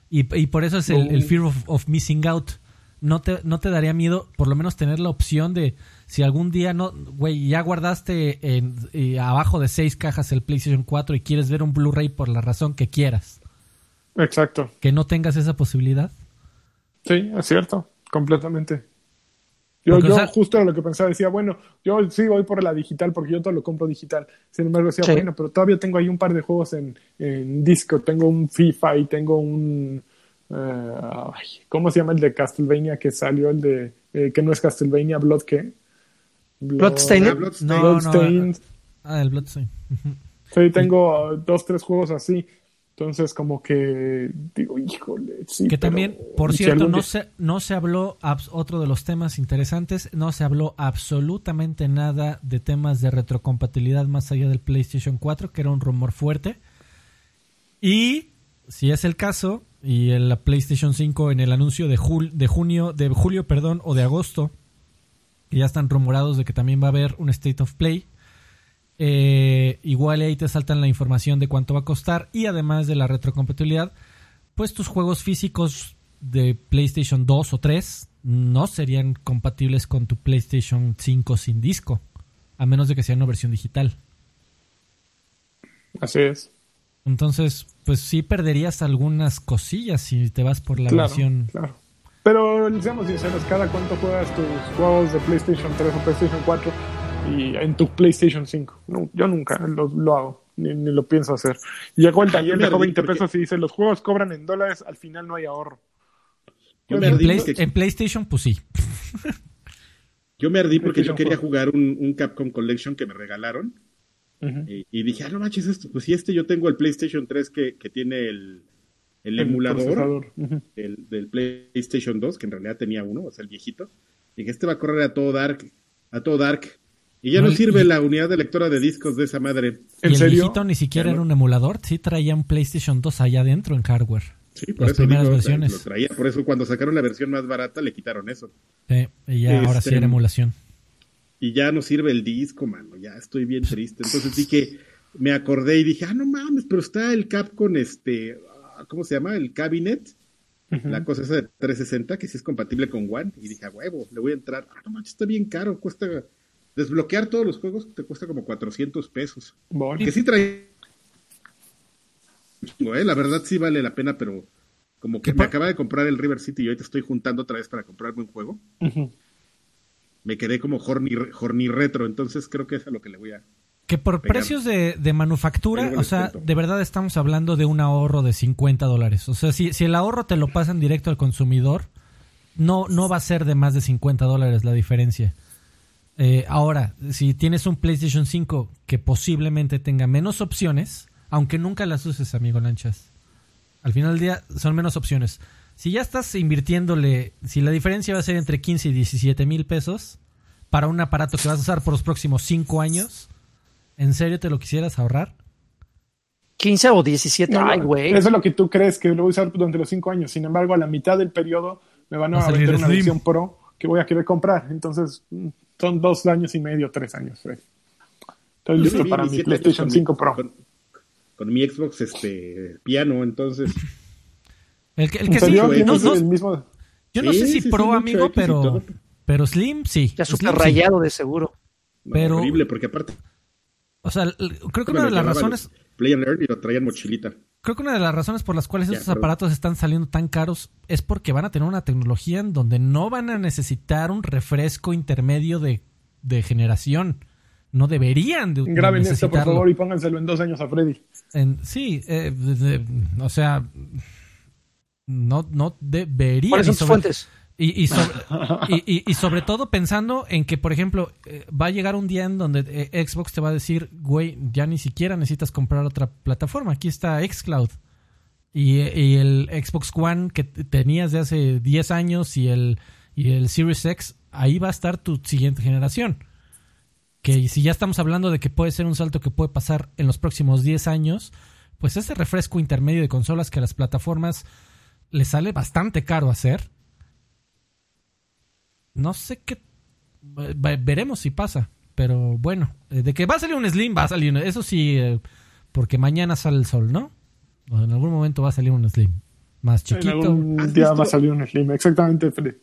Y, y por eso es el, el fear of, of missing out. No te, no te daría miedo, por lo menos, tener la opción de si algún día no, güey, ya guardaste en, abajo de seis cajas el PlayStation 4 y quieres ver un Blu-ray por la razón que quieras Exacto. que no tengas esa posibilidad. Sí, es cierto, completamente. Yo, Porque, o yo sea- justo era lo que pensaba, decía, bueno, yo sí voy por la digital porque yo todo lo compro digital. Sin embargo, decía, Sí. bueno, pero todavía tengo ahí un par de juegos en, en disco. Tengo un FIFA y tengo un... ay, ¿Cómo se llama el de Castlevania que salió? El de... eh, que no es Castlevania, Blood, ¿qué? Blood- Bloodstained. Ah, Bloodstained. No, Bloodstained. Ah, el Bloodstained. Sí, tengo uh, dos, tres juegos así. Entonces, como que digo, híjole, sí. Que pero también, por cierto, no día- se, no se habló, otro de los temas interesantes, no se habló absolutamente nada de temas de retrocompatibilidad más allá del PlayStation 4, que era un rumor fuerte. Y, si es el caso, y en la PlayStation 5 en el anuncio de, jul- de junio, de julio, perdón, o de agosto, que ya están rumorados de que también va a haber un State of Play. Eh, igual ahí te saltan la información de cuánto va a costar y además de la retrocompatibilidad, pues tus juegos físicos de PlayStation 2 o 3 no serían compatibles con tu PlayStation 5 sin disco, a menos de que sea una versión digital. Así es. Entonces, pues sí perderías algunas cosillas si te vas por la claro, versión. claro. Pero seamos sinceros, cada cuánto juegas tus juegos de PlayStation 3 o PlayStation 4 y en tu PlayStation 5. No, yo nunca lo, lo hago, ni, ni lo pienso hacer. Llegó el taller, dejó ardí 20 porque- pesos y dice, los juegos cobran en dólares, al final no hay ahorro. Yo me En, ardí Play- porque, en PlayStation, pues sí. yo me ardí porque yo quería jugar un, un Capcom Collection que me regalaron. Ujú. Y, y dije, ah, no manches, esto, pues si este yo tengo el PlayStation 3 que, que tiene el, el emulador el- del PlayStation 2, que en realidad tenía uno, o sea, el viejito. Y que este va a correr a todo Dark, a todo Dark. Y ya No, no, y- sirve la unidad de lectora de discos de esa madre. Y ¿En el serio? viejito ni siquiera era un emulador, sí traía un PlayStation 2 allá adentro en hardware. Sí, por Las eso primeras digo, versiones. lo traía. Por eso cuando sacaron la versión más barata le quitaron eso. Sí, y ya ahora sí Este- era emulación. Y ya no sirve el disco, mano. Ya estoy bien triste. Entonces que me acordé y dije, ah, no mames, pero está el Capcom, este, ah, ¿cómo se llama? El Cabinet. La cosa esa de 360, que sí es compatible con One. Y dije, a huevo, le voy a entrar. Ah, no manches, está bien caro. Cuesta, desbloquear todos los juegos te cuesta como 400 pesos. Que sí trae... ¿eh? La verdad sí vale la pena, pero como que ¿Qué me acaba de comprar el River City y ahorita estoy juntando otra vez para comprarme un juego. Ujú. Me quedé como horny, horny retro, entonces creo que es a lo que le voy a... Que por Pegar. precios de, de manufactura, o sea, cuento. de verdad estamos hablando de un ahorro de 50 dólares. O sea, si, si el ahorro te lo pasan directo al consumidor, no, no va a ser de más de 50 dólares la diferencia. Eh, ahora, si tienes un PlayStation 5 que posiblemente tenga menos opciones, aunque nunca las uses, amigo Lanchas, al final del día son menos opciones. Si ya estás invirtiéndole, si la diferencia va a ser entre 15 y 17 mil pesos para un aparato que vas a usar por los próximos 5 años, ¿en serio te lo quisieras ahorrar? 15 o 17. No, Ay, güey. Eso es lo que tú crees que lo voy a usar durante los cinco años. Sin embargo, a la mitad del periodo me van Va a vender una versión Pro que voy a querer comprar. Entonces, son dos años y medio, tres años. Fred. Estoy listo para mi 17 años PlayStation con mi- 5 Pro. Con, con mi Xbox este piano, entonces. El que, el ¿En que sí, serio? güey, no- ¿Tienes no- el mismo? yo no Sí, sé si sí, pro, amigo, pero, pero Slim sí. Ya súper sí. rayado de seguro. Pero- horrible, porque aparte. O sea, creo que una de las razones, Play and Learn y lo traían mochilita. creo que una de las razones por las cuales Ya, estos perdón. aparatos están saliendo tan caros es porque van a tener una tecnología en donde no van a necesitar un refresco intermedio de, de generación. No deberían de, Graben esto, por favor, y pónganselo en dos años a Freddy. En- sí, eh, de- de- o sea, no, no deberían. ¿Cuáles son y tus sobre- fuentes? Y, y sobre, y, y- y sobre todo pensando en que, por ejemplo, eh, va a llegar un día en donde eh, Xbox te va a decir, güey, ya ni siquiera necesitas comprar otra plataforma. Aquí está Xcloud. Y, y el Xbox One que tenías de hace 10 años y el, y el Series X, ahí va a estar tu siguiente generación. Que si ya estamos hablando de que puede ser un salto que puede pasar en los próximos 10 años, pues ese refresco intermedio de consolas que las plataformas les sale bastante caro hacer. No sé qué. Veremos si pasa. Pero bueno, eh, de que va a salir un Slim, va a salir. un- Eso sí, eh, porque mañana sale el sol, ¿no? O en algún momento va a salir un Slim. Más En chiquito. algún ¿Has día va a salir un Slim. Exactamente, Freddy.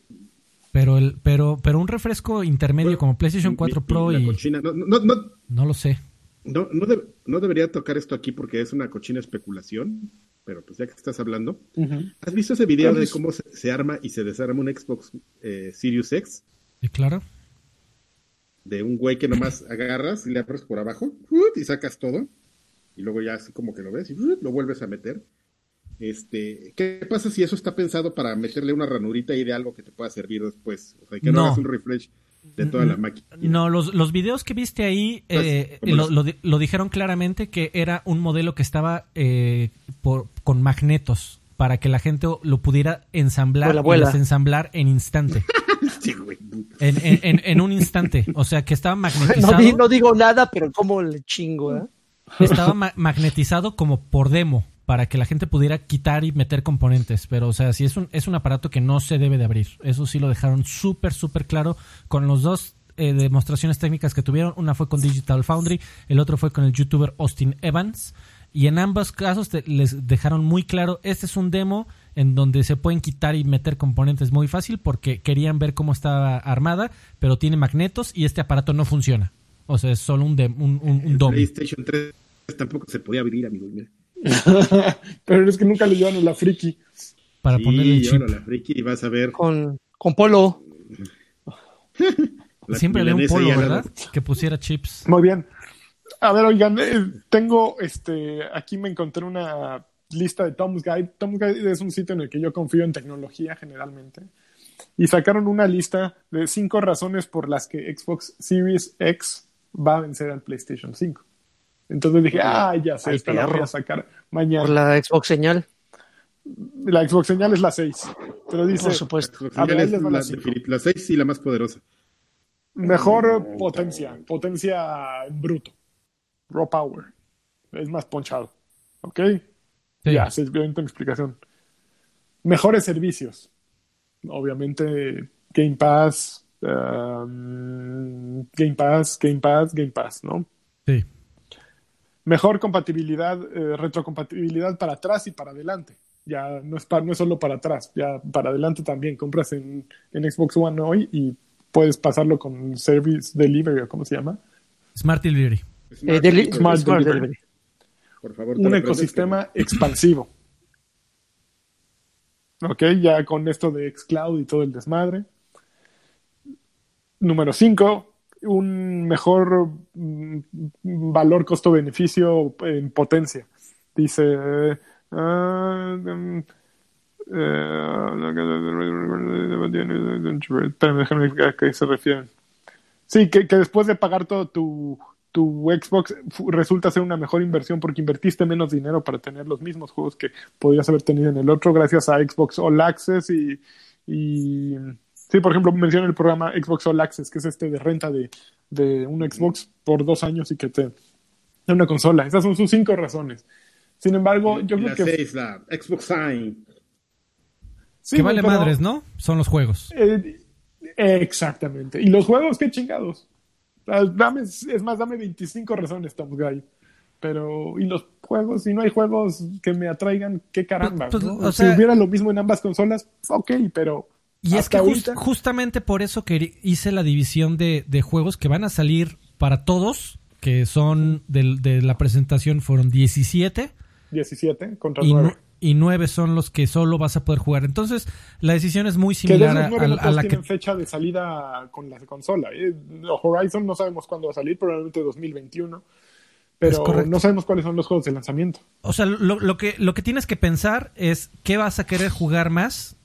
Pero, el, pero, pero un refresco intermedio Bueno, como PlayStation Mi- 4 mi- Pro y. cochina- No, no, no, No lo sé. no, no de- no debería tocar esto aquí porque es una cochina especulación, pero pues ya que estás hablando. ¿Has visto ese video de Pues- cómo se, se arma y se desarma un Xbox eh, Series X? ¿Y claro? De un güey que nomás agarras y le abres por abajo y sacas todo. Y luego ya así como que lo ves y lo vuelves a meter. Este, ¿Qué pasa si eso está pensado para meterle una ranurita ahí de algo que te pueda servir después? O sea, que no, No. hagas un refresh de toda la máquina. No, los, los videos que viste ahí eh, ¿cómo lo, lo di- lo dijeron claramente que era un modelo que estaba eh, por, con magnetos para que la gente lo pudiera ensamblar y desensamblar en instante. Sí, güey. En, en- en- en un instante. O sea, que estaba magnetizado. no digo nada, pero como le chingo, ¿eh? estaba ma- magnetizado como por demo para que la gente pudiera quitar y meter componentes. Pero, o sea, sí es un, es un aparato que no se debe de abrir. Eso sí lo dejaron súper, súper claro con los dos eh, demostraciones técnicas que tuvieron. Una fue con Digital Foundry, el otro fue con el youtuber Austin Evans. Y en ambos casos te- les dejaron muy claro, este es un demo en donde se pueden quitar y meter componentes muy fácil porque querían ver cómo estaba armada, pero tiene magnetos y este aparato no funciona. O sea, es solo un, dem- un, un, un El dummy. PlayStation 3 tampoco se podía abrir, amigo. Mira. Pero es que nunca le llevan a la friki. para Sí, ponerle el chip. la friki y vas a ver. Con, con Polo. Siempre había un polo, ¿verdad? Que pusiera chips. Muy bien. A ver, oigan, eh, tengo este, aquí me encontré una lista de Tom's Guide. Tom's Guide es un sitio en el que yo confío en tecnología generalmente. Y sacaron una lista de cinco razones por las que Xbox Series X va a vencer al PlayStation 5. Entonces dije, ah, ya sé, esta la voy a sacar Por mañana. la Xbox señal, La Xbox señal es la 6. Pero dice, por supuesto. La, la cinco. definit- la 6 y la más poderosa. Mejor potencia, potencia en bruto. Raw power. Es más ponchado. ¿Ok? Sí. Ya, se en explicación. Mejores servicios. Obviamente, Game Pass, um, Game Pass, Game Pass, Game Pass, ¿no? Sí. Mejor compatibilidad, eh, retrocompatibilidad para atrás y para adelante. Ya no es, pa- no es solo para atrás, ya para adelante también. Compras en, en Xbox One hoy y puedes pasarlo con Service Delivery, o ¿cómo se llama? Smart Delivery. Smart Eh, deli- Delivery, Smart Smart Delivery. Delivery. Por favor, Un ecosistema expansivo. Ok, ya con esto de Xcloud y todo el desmadre. Número 5, un mejor, mm, valor costo-beneficio en potencia. Dice. eh, espérame, déjame a qué se refieren. Sí, que, que después de pagar todo tu, tu Xbox resulta ser una mejor inversión porque invertiste menos dinero para tener los mismos juegos que podrías haber tenido en el otro gracias a Xbox All Access y sí, por ejemplo, menciona el programa Xbox All Access, que es este de renta de, de un Xbox por dos años y que te da una consola. Esas son sus cinco razones. Sin embargo, yo creo la que 6, la Xbox Sign. sí, que vale pero- madres, ¿no? Son los juegos. Eh, exactamente. Y los juegos, qué chingados. Ah, Dame, es más, dame 25 razones, Tom Guy. Pero, y los juegos, si no hay juegos que me atraigan, qué caramba. Pues, ¿no? o si hubiera lo mismo en ambas consolas, ok, pero. Y es que hasta jus- ahorita- justamente por eso que hice la división de, de juegos que van a salir para todos, que son del- de la presentación fueron 17 17 contra y, 9. nu- y 9 son los que solo vas a poder jugar. Entonces, la decisión es muy Que de similar esos a, 9 no a- a todos la que... tienen fecha de salida con la consola. ¿eh? Horizon no sabemos cuándo va a salir, probablemente 2021. Es Pero no sabemos cuáles son los juegos de lanzamiento. O sea, lo, lo que, lo que tienes que pensar es qué vas a querer jugar más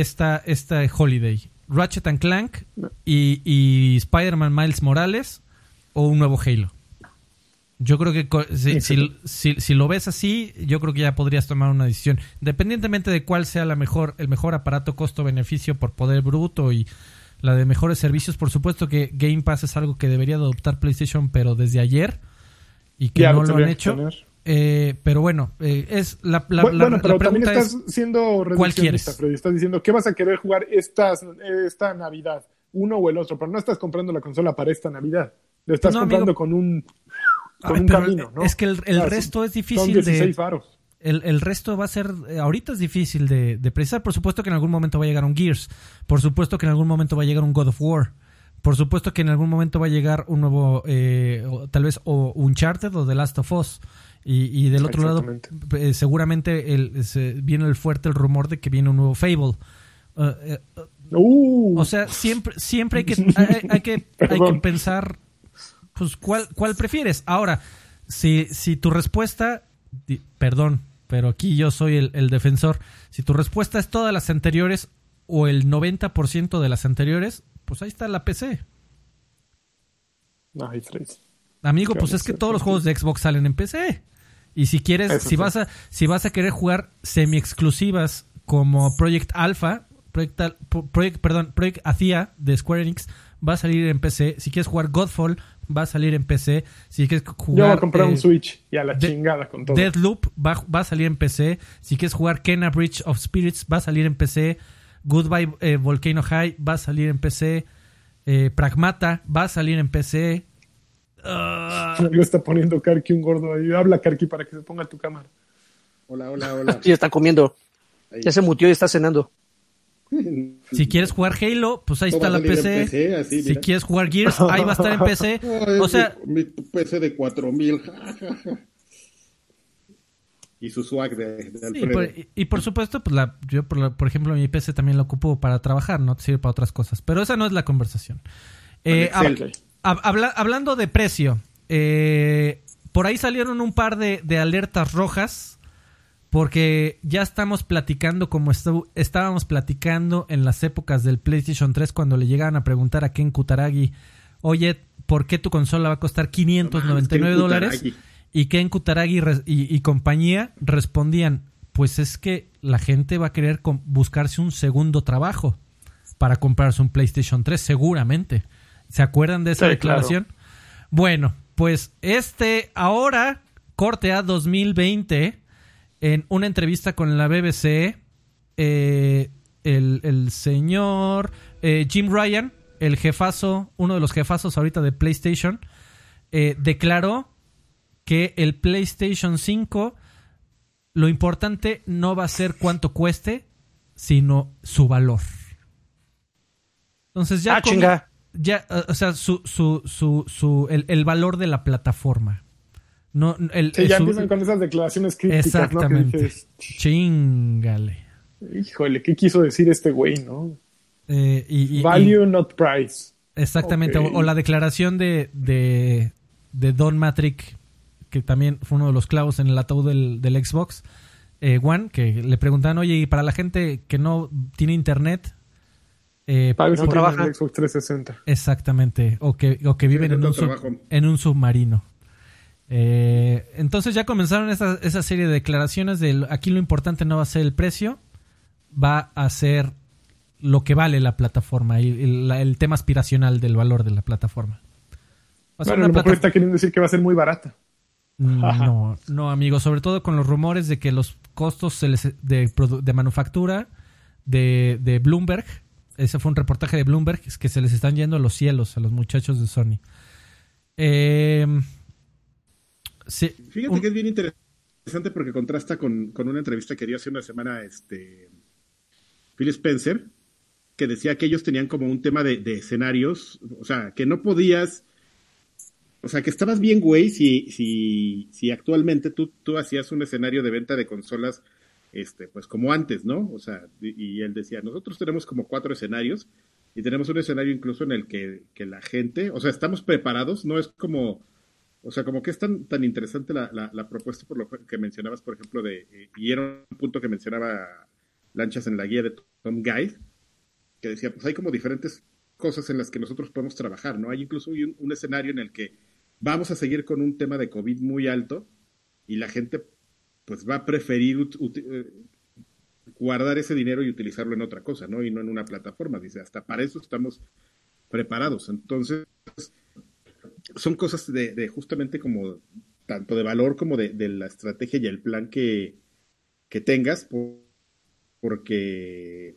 esta, esta Holiday. Ratchet and Clank y, y Spider-Man Miles Morales o un nuevo Halo. Yo creo que si, si, si- si lo ves así, yo creo que ya podrías tomar una decisión. Independientemente de cuál sea la mejor, el mejor aparato costo-beneficio por poder bruto y la de mejores servicios, por supuesto que Game Pass es algo que debería de adoptar PlayStation, pero desde ayer y que Ya no lo han hecho. tener. Eh, pero bueno, eh, es la, la- Bu- la- bueno, la pero también pregunta estás es siendo quieres? Freddy. Estás diciendo, ¿qué vas a querer jugar estas, esta Navidad? Uno o el otro, pero no estás comprando la consola para esta Navidad. Lo estás No, comprando amigo. con un, con camino, ¿no? es que el, el Ah, sí. resto es Son difícil 16 de varos. el, el resto va a ser eh, ahorita es difícil de, de precisar. Por supuesto que en algún momento va a llegar un Gears. Por supuesto que en algún momento va a llegar un God of War. Por supuesto que en algún momento va a llegar un nuevo, eh, o tal vez o Uncharted o The Last of Us. Y, y del otro lado, eh, seguramente el, se- viene el fuerte el rumor de que viene un nuevo Fable. Eh, eh, Uh, O sea, siempre, siempre hay que, hay, hay que, hay que pensar, pues, ¿cuál, cuál prefieres? Ahora, si, si tu respuesta, di- perdón, pero aquí yo soy el, el defensor, si tu respuesta es todas las anteriores o el 90% de las anteriores, pues ahí está la PC. Ay, Freddy. Amigo, ¿Qué pues es que todos los juegos de Xbox salen en PC. Y si quieres, Eso si sí. vas a, si vas a querer jugar semi exclusivas como Project Alpha, Project, Al- Project- perdón, Project Athia de Square Enix, va a salir en PC. Si quieres jugar Godfall, va a salir en PC. Si quieres jugar Yo voy a comprar eh, un Switch y a la de- chingada con todo. Deathloop va, va a salir en PC. Si quieres jugar Kena Bridge of Spirits, va a salir en PC. Goodbye eh, Volcano High va a salir en PC. Eh, Pragmata va a salir en PC. Ah, Lo está poniendo Karki un gordo ahí. Habla Karki para que se ponga tu cámara. Hola, hola, hola. Sí, está comiendo. Ahí. Ya se mutió y está cenando. Si quieres jugar Halo, pues ahí está la PC. PC, así, si quieres jugar Gears, ahí va a estar en PC. Ay, O sea, mi, mi PC de 4000. y su swag de, de sí, Alfredo. por- y, y por supuesto, pues la, yo por, la- por ejemplo mi PC también lo ocupo para trabajar, no sirve para otras cosas. Pero esa no es la conversación. Eh, habla- hablando de precio, eh, por ahí salieron un par de, de alertas rojas. Porque ya estamos platicando como estu- estábamos platicando en las épocas del PlayStation 3 cuando le llegaban a preguntar a Ken Kutaragi, oye, ¿por qué tu consola va a costar 599 Ken dólares? Kutaragi. Y Ken Kutaragi y, y compañía respondían, pues es que la gente va a querer buscarse un segundo trabajo para comprarse un PlayStation 3, seguramente. ¿Se acuerdan de esa Sí, declaración? Bueno, pues este ahora, corte a 2020, en una entrevista con la BBC, eh, el, el señor eh, Jim Ryan, el jefazo, uno de los jefazos ahorita de PlayStation, eh, declaró que el PlayStation 5, lo importante no va a ser cuánto cueste, sino su valor. Entonces ya... Ah, como- chinga. Ya, eh, o sea, su, su, su, su, el, el valor de la plataforma. No, el, Sí, ya empiezan con esas declaraciones críticas, ¿no? Que Exactamente. dices, Chingale. híjole, ¿qué quiso decir este güey, no? Eh, y, y- Value, y- not price. exactamente. O la declaración de, de, de Don Matrick, que también fue uno de los clavos en el ataúd del, del Xbox eh, One, que le preguntaban, oye, y para la gente que no tiene internet, eh, Para eso No tienen trabaja. el Xbox 360. exactamente, o que, o que viven en un, sub- trabajo. en un submarino. Eh, entonces ya comenzaron esa, esa serie de declaraciones de aquí lo importante no va a ser el precio, va a ser lo que vale la plataforma y el, tema aspiracional del valor de la plataforma. Va a ser Bueno, a una mejor está queriendo decir que va a ser muy barata. Mm, No, no, amigo, sobre todo con los rumores de que los costos de, produ- de manufactura de, de Bloomberg, ese fue un reportaje de Bloomberg, es que se les están yendo a los cielos a los muchachos de Sony. Eh, sí, Fíjate un- que es bien interesante porque contrasta con, con una entrevista que dio hace una semana este Phil Spencer, que decía que ellos tenían como un tema de, de escenarios, o sea, que no podías, o sea, que estabas bien, güey, si, si, si actualmente tú, tú hacías un escenario de venta de consolas, este, pues como antes, ¿no? O sea, y, él decía, nosotros tenemos como cuatro escenarios y tenemos un escenario incluso en el que, que la gente, o sea, estamos preparados, no es como, o sea, como que es tan, tan interesante la, la, la propuesta por lo que mencionabas, por ejemplo, de, eh, y era un punto que mencionaba Lanchas en la guía de Tom Guide, que decía, pues hay como diferentes cosas en las que nosotros podemos trabajar, ¿no? Hay incluso un escenario en el que vamos a seguir con un tema de COVID muy alto y la gente pues va a preferir eh, guardar ese dinero y utilizarlo en otra cosa, ¿no? Y no en una plataforma. Dice, hasta para eso estamos preparados. Entonces, son cosas de, de justamente como tanto de valor como de, de la estrategia y el plan que, que tengas, por- porque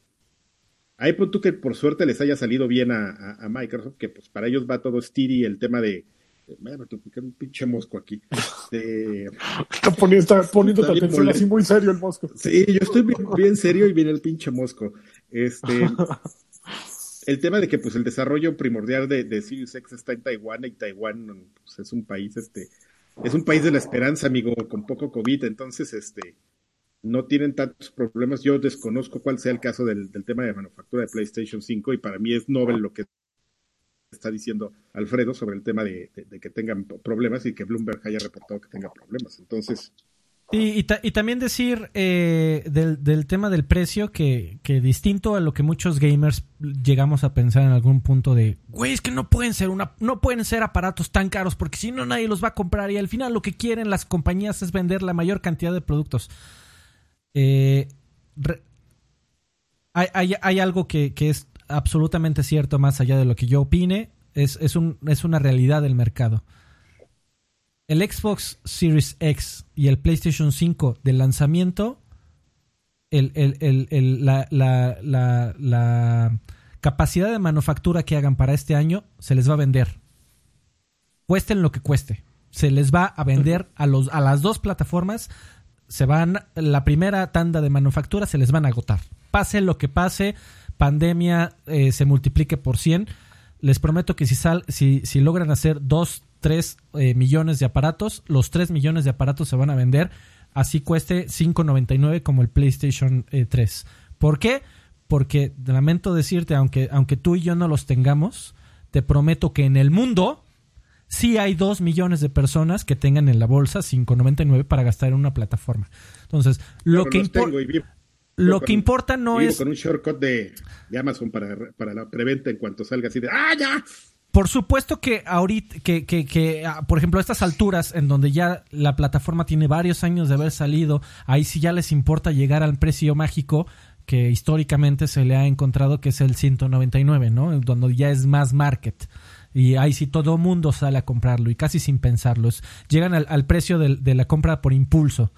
hay punto que por suerte les haya salido bien a Microsoft, que pues para ellos va todo steady el tema de voy a picar un pinche mosco aquí. De, Está poniendo, está poniendo Está atención así muy serio el Mosco. Sí, yo estoy bien, bien serio y viene el pinche mosco. Este, el tema de que pues el desarrollo primordial de, de Sirius X está en Taiwán y Taiwán pues, es un país, este, es un país de la esperanza, amigo, con poco COVID, entonces, este, no tienen tantos problemas. Yo desconozco cuál sea el caso del, del tema de manufactura de PlayStation 5 y para mí es novel lo que está diciendo Alfredo sobre el tema de, que tengan problemas y que Bloomberg haya reportado que tenga problemas. Entonces, Y, y ta- y también decir eh, del, tema del precio que, distinto a lo que muchos gamers llegamos a pensar en algún punto de, güey, es que no pueden ser una, no pueden ser aparatos tan caros porque si no nadie los va a comprar y al final lo que quieren las compañías es vender la mayor cantidad de productos. Eh, hay, algo que es absolutamente cierto más allá de lo que yo opine, es, es, un, es una realidad del mercado. El Xbox Series X y el PlayStation 5 del lanzamiento, el- el- el- la, la- la- la capacidad de manufactura que hagan para este año se les va a vender. Cuesten lo que cueste. Se les va a vender a, los, a las dos plataformas. Se van, la primera tanda de manufactura se les van a agotar. Pase lo que pase, pandemia eh, se multiplique por 100. Les prometo que si, sal, si, si logran hacer 2, 3 eh, millones de aparatos, los 3 millones de aparatos se van a vender. Así cueste 5.99 como el PlayStation eh, 3. ¿Por qué? Porque lamento decirte, aunque, aunque tú y yo no los tengamos, te prometo que en el mundo sí hay 2 millones de personas que tengan en la bolsa 5.99 para gastar en una plataforma. Entonces, lo pero que importa... Lo con- que importa no es, con un shortcut de, de Amazon para, para la preventa en cuanto salga así de ¡Ah, ya! por supuesto que ahorita, que, que, que, ah, por ejemplo, a estas alturas, en donde ya la plataforma tiene varios años de haber salido, ahí sí ya les importa llegar al precio mágico que históricamente se le ha encontrado que es el 199, ¿no? Donde ya es más market. Y ahí sí todo mundo sale a comprarlo y casi sin pensarlo. Es- llegan al, al precio de la compra por impulso.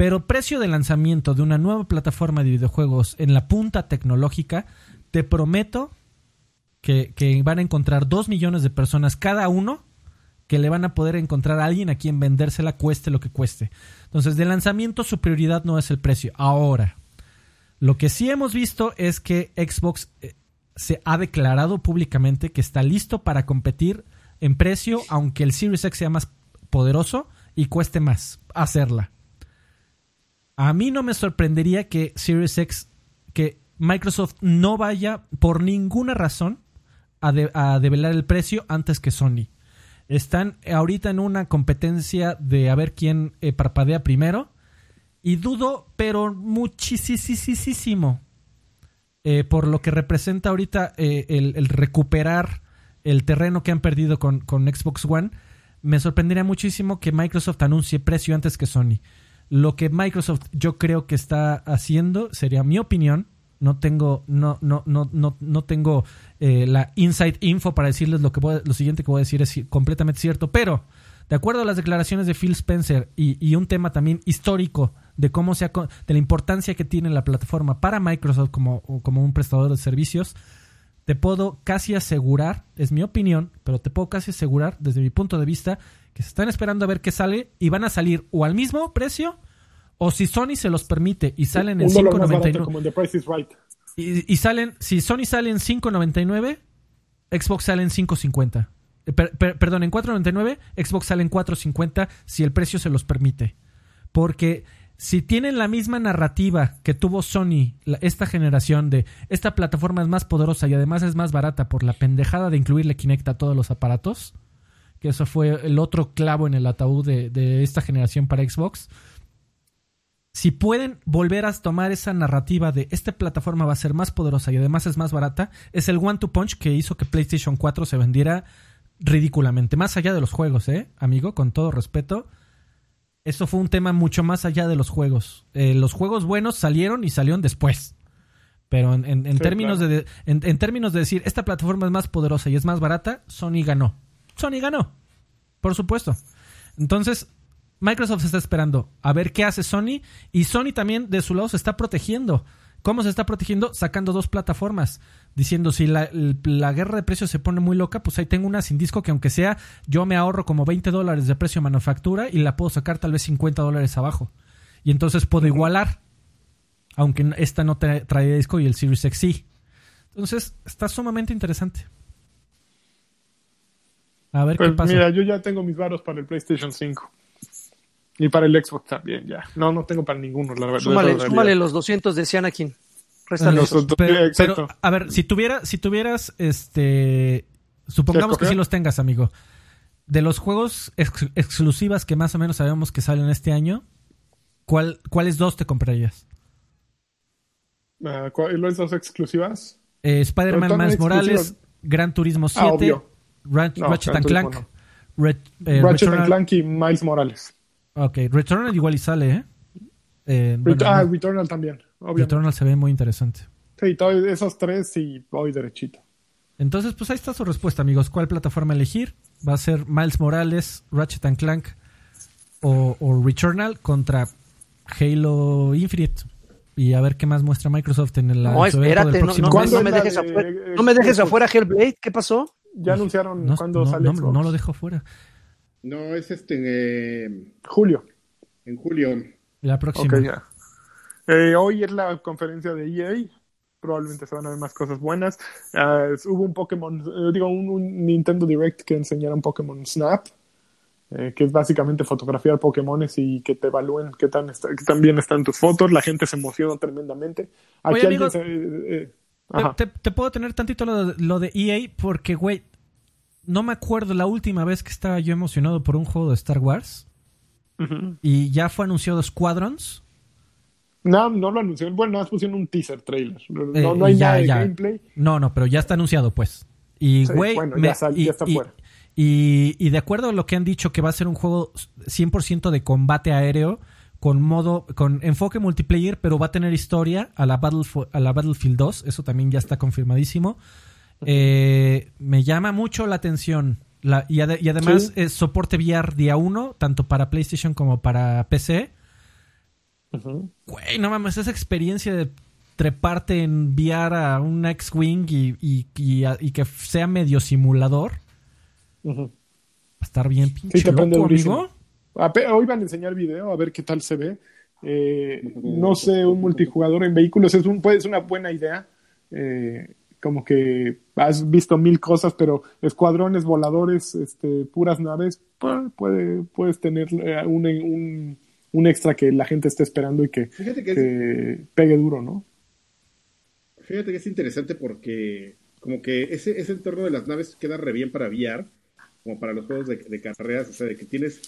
Pero precio de lanzamiento de una nueva plataforma de videojuegos en la punta tecnológica, te prometo que, van a encontrar dos millones de personas cada uno que le van a poder encontrar a alguien a quien vendérsela cueste lo que cueste. Entonces, de lanzamiento su prioridad no es el precio. Ahora, lo que sí hemos visto es que Xbox eh, se ha declarado públicamente que está listo para competir en precio, aunque el Series X sea más poderoso y cueste más hacerla. A mí no me sorprendería que Series X, que Microsoft no vaya por ninguna razón a, de- a develar el precio antes que Sony. Están ahorita en una competencia de a ver quién eh, parpadea primero. Y dudo, pero muchísimo, eh, por lo que representa ahorita eh, el, recuperar el terreno que han perdido con, con Xbox One. Me sorprendería muchísimo que Microsoft anuncie precio antes que Sony. Lo que Microsoft yo creo que está haciendo, sería mi opinión, no tengo, no, no, no, no, no tengo eh, la inside info para decirles lo que lo siguiente que voy a decir es completamente cierto, pero de acuerdo a las declaraciones de Phil Spencer y, un tema también histórico de cómo se ha co- de la importancia que tiene la plataforma para Microsoft como, como un prestador de servicios, te puedo casi asegurar, es mi opinión, pero te puedo casi asegurar desde mi punto de vista que se están esperando a ver qué sale y van a salir o al mismo precio o si Sony se los permite y salen en un dólar más barato, 5.99 como en The Price is Right. y, y salen, si Sony sale en 5.99, Xbox sale en 5.50. Eh, per- per- perdón, en 4.99, Xbox sale en 4.50 si el precio se los permite. Porque si tienen la misma narrativa que tuvo Sony la- esta generación de esta plataforma es más poderosa y además es más barata por la pendejada de incluirle Kinect a todos los aparatos, que eso fue el otro clavo en el ataúd de, de esta generación para Xbox, si pueden volver a tomar esa narrativa de esta plataforma va a ser más poderosa y además es más barata, es el One to Punch que hizo que PlayStation 4 se vendiera ridículamente. Más allá de los juegos, ¿eh? Amigo, con todo respeto. Eso fue un tema mucho más allá de los juegos. Eh, los juegos buenos salieron y salieron después. Pero en, en- en Sí, términos claro. de, en, en términos de decir esta plataforma es más poderosa y es más barata, Sony ganó. Sony ganó. Por supuesto. Entonces, Microsoft se está esperando a ver qué hace Sony y Sony también de su lado se está protegiendo. ¿Cómo se está protegiendo? Sacando dos plataformas. Diciendo, si la, la guerra de precios se pone muy loca, pues ahí tengo una sin disco que aunque sea, yo me ahorro como 20 dólares de precio de manufactura y la puedo sacar tal vez 50 dólares abajo. Y entonces puedo igualar. Aunque esta no tra- trae disco y el Series X sí. Entonces, está sumamente interesante. A ver Pues qué pasa. mira, yo ya tengo mis varos para el PlayStation 5. Y para el Xbox también, ya. No, no tengo para ninguno, la verdad. Súmale, la súmale los 200 de Anakin. Réstale esos. pero, pero, a ver, si tuviera, si tuvieras, este, supongamos que sí los tengas, amigo. De los juegos ex- exclusivas que más o menos sabemos que salen este año, ¿cuál, ¿cuáles dos te comprarías? Ah, ¿Cuáles las exclusivas? Eh, Spider-Man están Morales. Gran Turismo 7, Ah, No, Ratchet and Clank, no. Eh, Ratchet and Clank y Miles Morales. Ok, Returnal igual y sale, ¿eh? Eh, Ret- bueno, ah, no, Returnal también, obviamente. Returnal se ve muy interesante. Sí, esos tres y voy derechito. Entonces, pues ahí está su respuesta, amigos. ¿Cuál plataforma elegir? ¿Va a ser Miles Morales, Ratchet and Clank o, o Returnal contra Halo Infinite? Y a ver qué más muestra Microsoft en el No, espérate, del no, próximo no, mes. ¿Cuándo no me dejes de- afuera. eh, No me dejes Xbox? afuera Hellblade. ¿Qué pasó? Ya anunciaron No, cuándo no, sale no, Xbox. no lo dejo fuera. No, es este eh, Julio. en julio. La próxima. Ok, ya. Eh, hoy es la conferencia de EA. Probablemente se van a ver más cosas buenas. Es- hubo un Pokémon, eh, digo, un, un Nintendo Direct que enseñaron Pokémon Snap, eh, que es básicamente fotografiar Pokémones y que te evalúen qué tan, está- qué tan bien están tus fotos. La gente se emocionó tremendamente. Aquí Oye, alguien amigos, se- eh, eh, Te, ajá. te- te puedo tener tantito lo, de- lo de EA porque, güey, no me acuerdo la última vez que estaba yo emocionado por un juego de Star Wars y ya fue anunciado Squadrons. No, no lo anunciaron. Bueno, nada más pusieron un teaser trailer. No, Eh, no hay ya, nada de ya. gameplay. No, no, pero ya está anunciado, pues. Y, Sí, güey, bueno, me- ya sal- y, ya está y- fuera. y- y de acuerdo a lo que han dicho que va a ser un juego 100% de combate aéreo con modo, con enfoque multiplayer, pero va a tener historia a la, Battlef- a la Battlefield 2, eso también ya está confirmadísimo. Eh, me llama mucho la atención. La- y, ade- y además Sí. es soporte VR día 1, tanto para PlayStation como para PC. Güey, no mames, esa experiencia de treparte en VR a un X-Wing y, y- y a- y que sea medio simulador. Va a estar bien pinche prende loco, amigo. Hoy van a enseñar video a ver qué tal se ve. Eh, no sé, un multijugador en vehículos es, un, ser una buena idea. Eh, como que has visto mil cosas, pero escuadrones, voladores, este, puras naves, pu- puede, puedes tener eh, un, un, un extra que la gente esté esperando y que, Fíjate que es, que pegue duro, ¿no? fíjate que es interesante porque como que ese, ese entorno de las naves queda re bien para VR como para los juegos de, de carreras, o sea, de que tienes,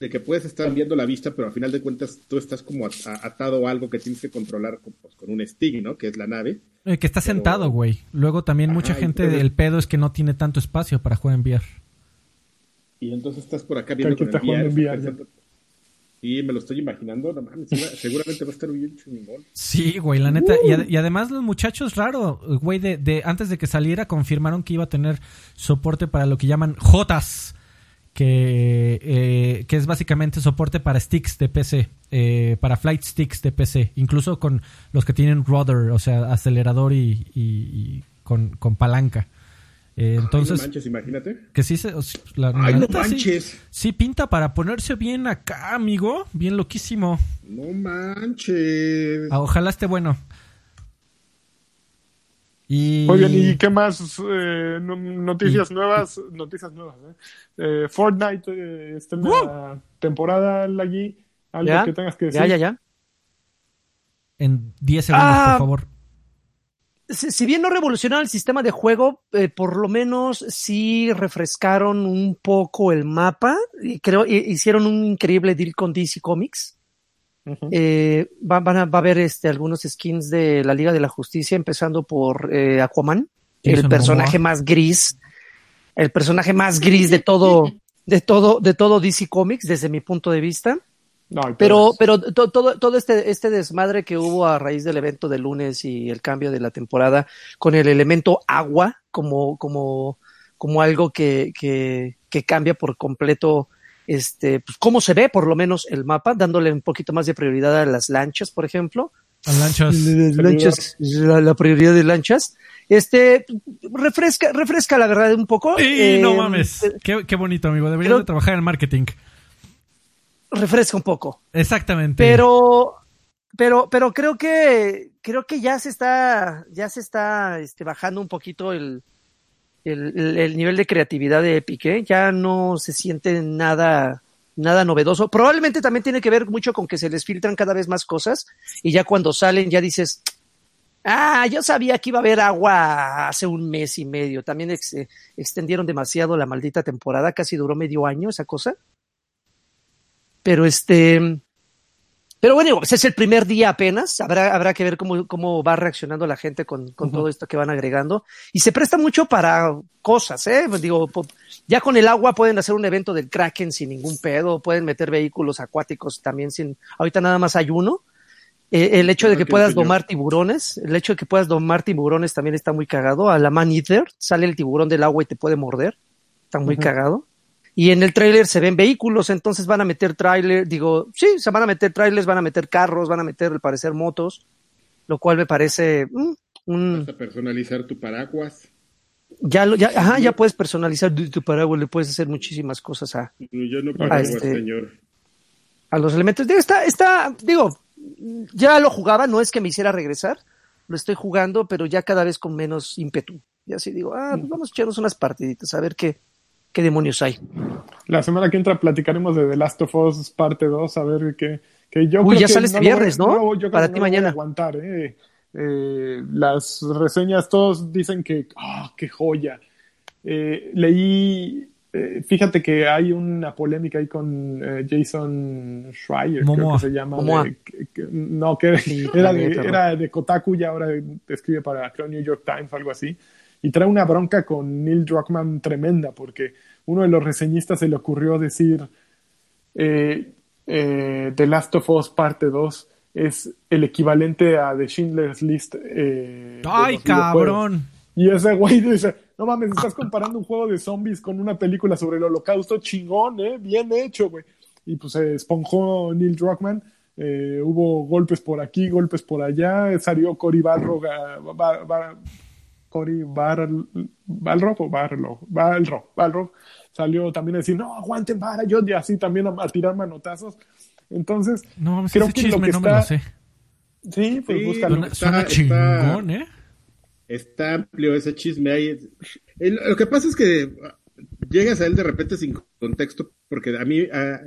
de que puedes estar viendo la vista, pero al final de cuentas tú estás como atado a algo que tienes que controlar con, pues, con un stick, ¿no? Que es la nave. Eh, que está Pero- sentado, güey. Luego también mucha gente, entonces- el pedo es que no tiene tanto espacio para jugar en VR. Y entonces estás por acá viendo con el VR, Y me lo estoy imaginando, no mames, segura- seguramente va a estar bien chingón. Sí, güey, la neta. Y, ad- y además los muchachos, raro, güey, de, de- antes de que saliera confirmaron que iba a tener soporte para lo que llaman JOTAS, que, eh, que es básicamente soporte para sticks de PC, eh, para flight sticks de PC, incluso con los que tienen rudder, o sea, acelerador y, y- y con, con palanca. Eh, Ay, no entonces, manches, imagínate. que sí se... la- la Ay, no neta, sí- manches. sí pinta para ponerse bien acá, amigo, bien loquísimo. No manches. Ah, Ojalá esté bueno. Y... Muy bien, ¿y qué más? Eh, no- noticias nuevas, noticias nuevas, ¿eh? Eh, Fortnite eh, está en la temporada allí. Algo ¿Ya? que tengas que decir. Ya, ya, ya. En 10 segundos, Ah. por favor. Si, si bien no revolucionaron el sistema de juego, eh, por lo menos sí refrescaron un poco el mapa. Y creo hi- hicieron un increíble deal con DC Comics. Eh, va, van a, va a haber este, algunos skins de la Liga de la Justicia, empezando por eh, Aquaman, el personaje Momoa. más gris, el personaje más gris de todo, de todo, de todo DC Comics, desde mi punto de vista. No, Pero, pero to- todo, todo este, este desmadre que hubo a raíz del evento de lunes y el cambio de la temporada con el elemento agua como, como, como algo que, que, que cambia por completo este, pues, cómo se ve por lo menos el mapa, dándole un poquito más de prioridad a las lanchas, por ejemplo. A lanchas. Las lanchas, la, la prioridad de lanchas. Este, refresca, refresca la verdad un poco. Eh, no mames. Qué, qué bonito, amigo. Deberías creo- de trabajar en marketing. Refresca un poco. Exactamente. Pero, pero, pero creo que, creo que ya se está, ya se está, este, bajando un poquito el, el, el- el nivel de creatividad de Epic, ¿eh? Ya no se siente nada, nada novedoso. Probablemente también tiene que ver mucho con que se les filtran cada vez más cosas y ya cuando salen ya dices, ah, yo sabía que iba a haber agua hace un mes y medio. También eh, extendieron demasiado la maldita temporada, casi duró medio año esa cosa. Pero este, pero bueno, pues es el primer día apenas. Habrá, habrá que ver cómo, cómo va reaccionando la gente con, con todo esto que van agregando. Y se presta mucho para cosas, ¿eh? Pues digo, ya con el agua pueden hacer un evento del Kraken sin ningún pedo, pueden meter vehículos acuáticos también sin, ahorita nada más hay uno. Eh, el hecho de que Kraken, puedas domar tiburones, el hecho de que puedas domar tiburones también está muy cagado. A la Man Eater sale el tiburón del agua y te puede morder. Está muy cagado. Y en el tráiler se ven vehículos, entonces van a meter tráiler, digo, sí, se van a meter trailers, van a meter carros, van a meter al parecer motos, lo cual me parece mm, un Vas a personalizar tu paraguas. ya lo, ya, ajá, ya puedes personalizar tu, tu paraguas, le puedes hacer muchísimas cosas a, Yo no paraguas, este- señor. a los elementos. Digo, está, está, digo, ya lo jugaba, no es que me hiciera regresar, lo estoy jugando, pero ya cada vez con menos ímpetu. Ya así digo, ah, pues vamos a echarnos unas partiditas, a ver qué, qué demonios hay. La semana que entra platicaremos de The Last of Us parte 2, a ver qué. Que yo Uy, creo ya que sale este voy- viernes, ¿no? yo creo Para que ti no lo voy a mañana. aguantar, ¿eh? Eh, las reseñas, todos dicen que, ¡ah, qué joya! Eh, leí, eh, fíjate que hay una polémica ahí con eh, Jason Schreier, creo que se llama. Momoa. de- que- que- no, que Sí, era, la de, neta, era de Kotaku y ahora escribe para creo, New York Times o algo así. Y trae una bronca con Neil Druckmann tremenda, porque uno de los reseñistas se le ocurrió decir eh, eh, The Last of Us parte 2 es el equivalente a The Schindler's List. eh, Ay, cabrón. Y ese güey dice, no mames, estás comparando un juego de zombies con una película sobre el holocausto chingón, ¿eh? Bien hecho, güey. Y pues se esponjó Neil Druckmann. eh, hubo golpes por aquí, golpes por allá. Salió Cory Balrog, a- Ba- Ba- Cory Bar, Balrog o Barlog, Balrog, Balrog. Salió también a decir, no, aguanten vara, yo y así también a, a tirar manotazos. Entonces, No Creo ese que lo chisme que no me lo está- sé. sí, pues Sí, búscalo. Suena, está- suena está- chingón, ¿eh? Está amplio ese chisme ahí. Lo que pasa es que llegas a él de repente sin contexto, porque a mí, ah,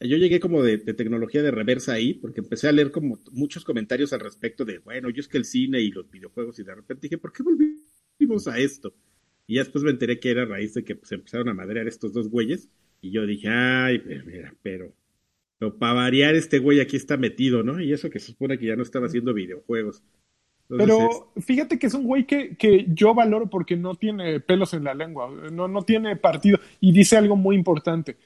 yo llegué como de, de tecnología de reversa ahí, porque empecé a leer como muchos comentarios al respecto de, bueno, yo es que el cine y los videojuegos, y de repente dije, ¿por qué volvimos a esto? Y ya después me enteré que era a raíz de que pues, empezaron a madrear estos dos güeyes. Y yo dije, ay, pero, mira, pero, pero para variar, este güey aquí está metido, ¿no? Y eso que se supone que ya no estaba haciendo videojuegos. Entonces, Pero fíjate que es un güey que, que yo valoro porque no tiene pelos en la lengua, no, no tiene partido y dice algo muy importante,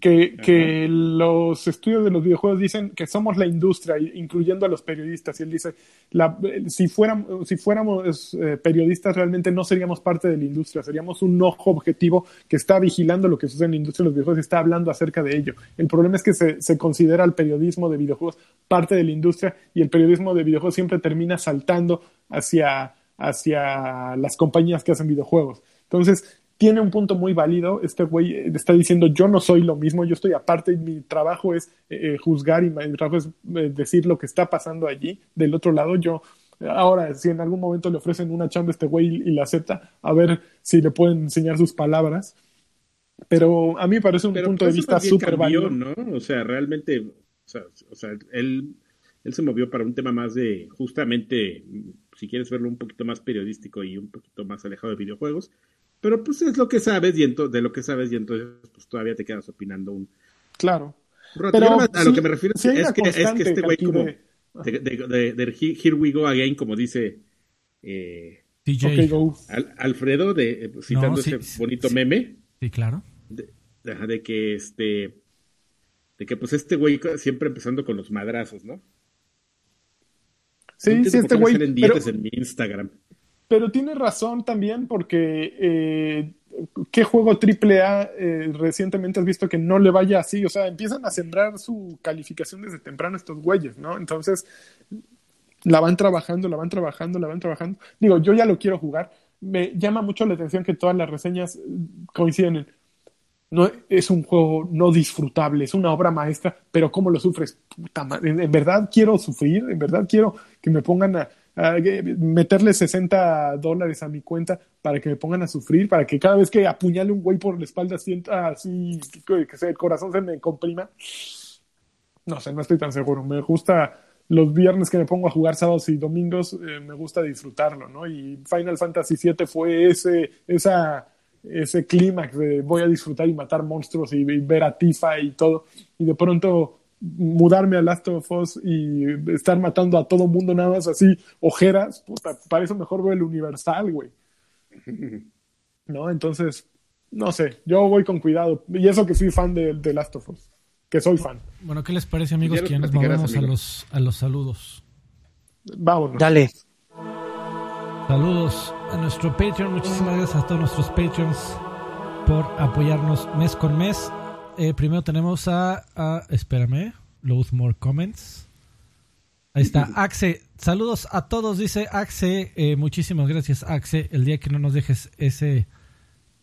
que, que los estudios de los videojuegos dicen que somos la industria, incluyendo a los periodistas, y él dice, la, si fuéramos, si fuéramos eh, periodistas realmente no seríamos parte de la industria, seríamos un ojo objetivo que está vigilando lo que sucede en la industria de los videojuegos y está hablando acerca de ello. El problema es que se, se considera el periodismo de videojuegos parte de la industria y el periodismo de videojuegos siempre termina saltando hacia, hacia las compañías que hacen videojuegos. Entonces, tiene un punto muy válido. Este güey eh, está diciendo, yo no soy lo mismo, yo estoy aparte y mi trabajo es eh, juzgar y mi trabajo es eh, decir lo que está pasando allí. Del otro lado, yo, ahora, si en algún momento le ofrecen una chamba a este güey y, y la acepta, a ver si le pueden enseñar sus palabras. Pero a mí me parece un pero punto de vista súper válido. ¿no? O sea, realmente, o sea, o sea, él, él se movió para un tema más de, justamente, si quieres verlo un poquito más periodístico y un poquito más alejado de videojuegos, pero pues es lo que sabes y de lo que sabes y entonces pues todavía te quedas opinando un, Claro. un. Pero a lo que me refiero sí es, que, es que este güey como de- de, de, de- de He- Here We Go Again, como dice eh, DJ. Ok, go. Al- Alfredo, de, eh, citando No, sí, ese sí, bonito sí. meme, Sí, claro. de, que este de que pues este güey siempre empezando con los madrazos, ¿no? Sí, No sí, este güey. Pero, en mi Instagram. Pero tiene razón también porque eh, ¿qué juego triple A eh, recientemente has visto que no le vaya así? O sea, empiezan a sembrar su calificación desde temprano estos güeyes, ¿no? Entonces, la van trabajando, la van trabajando, la van trabajando. Digo, yo ya lo quiero jugar. Me llama mucho la atención que todas las reseñas eh, coinciden en no es un juego no disfrutable, es una obra maestra, pero ¿cómo lo sufres? Puta madre, en, verdad quiero sufrir, en verdad quiero que me pongan a meterle 60 dólares a mi cuenta para que me pongan a sufrir, para que cada vez que apuñale un güey por la espalda sienta así, que, que el corazón se me comprima. No sé, no estoy tan seguro. Me gusta los viernes que me pongo a jugar sábados y domingos, eh, me gusta disfrutarlo, ¿no? Y Final Fantasy VII fue ese, esa, ese clímax de voy a disfrutar y matar monstruos y ver a Tifa y todo. Y de pronto mudarme a Last of Us y estar matando a todo mundo nada más así, ojeras, puta, para eso mejor veo el Universal, güey. ¿No? Entonces, no sé, yo voy con cuidado. Y eso que fui fan de, de Last of Us, que soy fan. Bueno, ¿qué les parece, amigos, que ya nos movemos a los, a los saludos? Vámonos. Dale. Saludos a nuestro Patreon. Muchísimas gracias a todos nuestros Patreons por apoyarnos mes con mes. Eh, primero tenemos a, a- Espérame. Load more comments. Ahí está. Axe. Saludos a todos, dice Axe. Eh, muchísimas gracias, Axe. El día que no nos dejes ese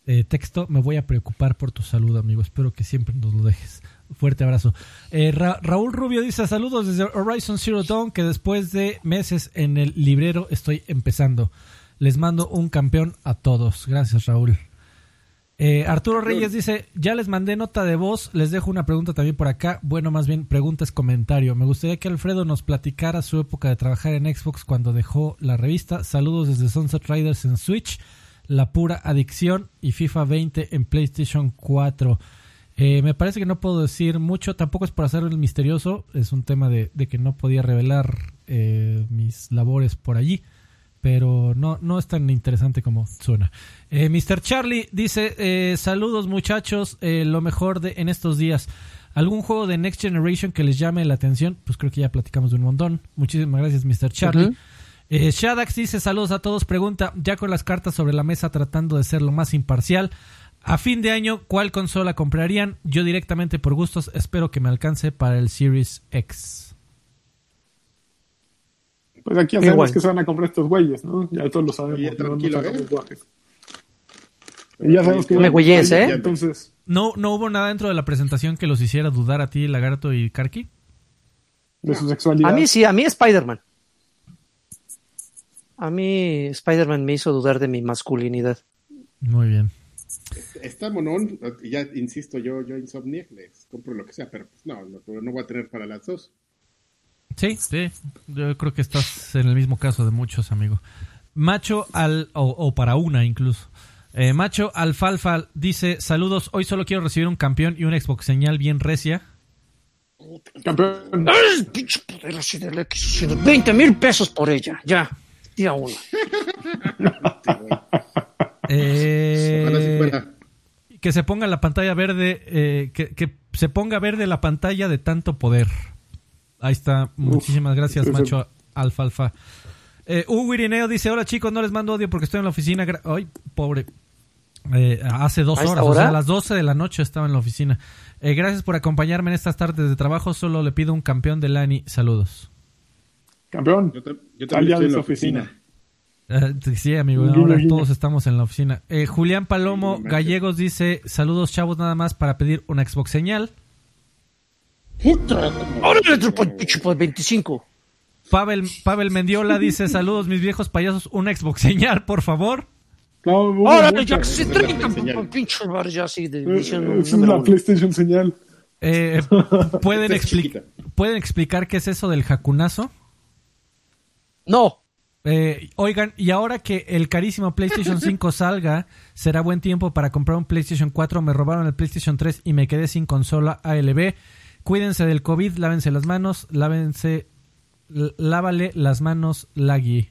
eh, texto, me voy a preocupar por tu salud, amigo. Espero que siempre nos lo dejes. Fuerte abrazo. Ra- Raúl Rubio dice saludos desde Horizon Zero Dawn, que después de meses en el librero estoy empezando. Les mando un campeón a todos. Gracias, Raúl. Eh, Arturo Reyes dice, ya les mandé nota de voz, les dejo una pregunta también por acá. Bueno, más bien pregunta es comentario. Me gustaría que Alfredo nos platicara su época de trabajar en Xbox cuando dejó la revista. Saludos desde Sunset Riders en Switch, La Pura Adicción y FIFA 20 en PlayStation 4. Eh, me parece que no puedo decir mucho, tampoco es por hacer el misterioso, es un tema de, de que no podía revelar eh, mis labores por allí, pero no, no es tan interesante como suena. Eh, Mr. Charlie dice, eh, saludos muchachos, eh, lo mejor de en estos días. ¿Algún juego de Next Generation que les llame la atención? Pues creo que ya platicamos de un montón. Muchísimas gracias, Mr. Charlie. Eh, Shadax dice saludos a todos. Pregunta, ya con las cartas sobre la mesa tratando de ser lo más imparcial. A fin de año, ¿cuál consola comprarían? Yo directamente por gustos espero que me alcance para el Series X. Pues aquí ya sabemos Igual. que se van a comprar estos güeyes, ¿no? Ya todos lo sabemos. Oye, tranquilo, no ¿eh? Y ya sabemos que Me güeyes, ¿eh? Entonces, ¿No, ¿No hubo nada dentro de la presentación que los hiciera dudar a ti, Lagarto y Karki? de su sexualidad. A mí sí, a mí Spider-Man. A mí Spider-Man me hizo dudar de mi masculinidad. Muy bien. Está monón, ya insisto, yo, yo Insomniac les compro lo que sea, pero pues no, no, no voy a tener para las dos. Sí, sí. Yo creo que estás en el mismo caso de muchos, amigo. Macho al. o, o para una incluso. Eh, Macho Alfalfa dice: Saludos, hoy solo quiero recibir un campeón y un Xbox señal bien recia. Campeón. ¡Ay, pinche poder así del X! 20 mil pesos por ella, ya. Día uno. Eh, que se ponga la pantalla verde, eh, que, que se ponga verde la pantalla de tanto poder. Ahí está. Muchísimas gracias, Macho Alfalfa. Eh, Hugo Irineo dice: Hola chicos, no les mando odio porque estoy en la oficina. Ay, pobre. Eh, hace dos ¿A esta horas, o sea, a las 12 de la noche estaba en la oficina. Eh, gracias por acompañarme en estas tardes de trabajo. Solo le pido un campeón de Lani. Saludos. Campeón. Yo, Aliado también estoy de en la oficina. oficina. Eh, sí, amigo, ahora guiño. todos estamos en la oficina. Eh, Julián Palomo. Gallegos dice: Saludos, chavos, nada más para pedir una Xbox señal. Ahora por pinche por 25. Pavel, Pavel Mendiola dice: Saludos, mis viejos payasos, una Xbox señal, por favor. Ahora ya 30 señal. por pinche bar ya así de Eh, edición es uno. PlayStation señal. Eh, ¿pueden, Esta es expli- chiquita. ¿Pueden explicar qué es eso del jacunazo? No. Eh, oigan, y ahora que el carísimo PlayStation 5 salga, será buen tiempo para comprar un PlayStation 4. Me robaron el PlayStation 3 y me quedé sin consola ALB. Cuídense del COVID, lávense las manos, lávense, lávale las manos, Lagui.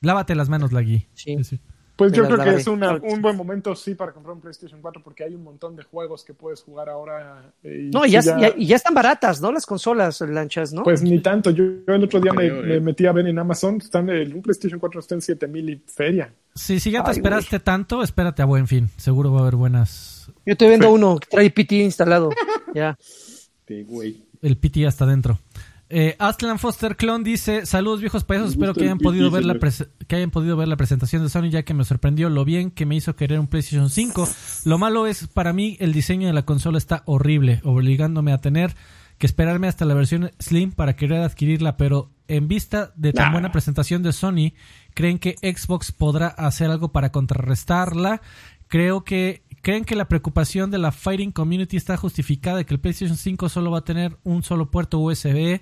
Lávate las manos, Lagui. Sí. Sí. Pues yo creo que es una- un buen momento, sí, para comprar un PlayStation 4 porque hay un montón de juegos que puedes jugar ahora. eh, y No, y ya, ya- y ya están baratas, ¿no? Las consolas lanchas, ¿no? Pues ni tanto. Yo, yo el otro día me, eh. metí a ver en Amazon. Están el, un PlayStation 4 está en 7000 y feria. Sí, si ya te Ay, esperaste tanto, espérate a buen fin. Seguro va a haber buenas. Yo te vendo uno que trae PT instalado. Ya. Güey. El PT hasta adentro. Eh, Aslan Foster Clon dice: Saludos viejos payasos, espero que hayan, podido ver la que hayan podido ver la presentación de Sony, ya que me sorprendió lo bien que me hizo querer un PlayStation 5. Lo malo es, para mí, el diseño de la consola está horrible, obligándome a tener que esperarme hasta la versión Slim para querer adquirirla, pero en vista de tan Nah. buena presentación de Sony, ¿creen que Xbox podrá hacer algo para contrarrestarla? Creo que creen que la preocupación de la fighting community está justificada de que el PlayStation 5 solo va a tener un solo puerto USB.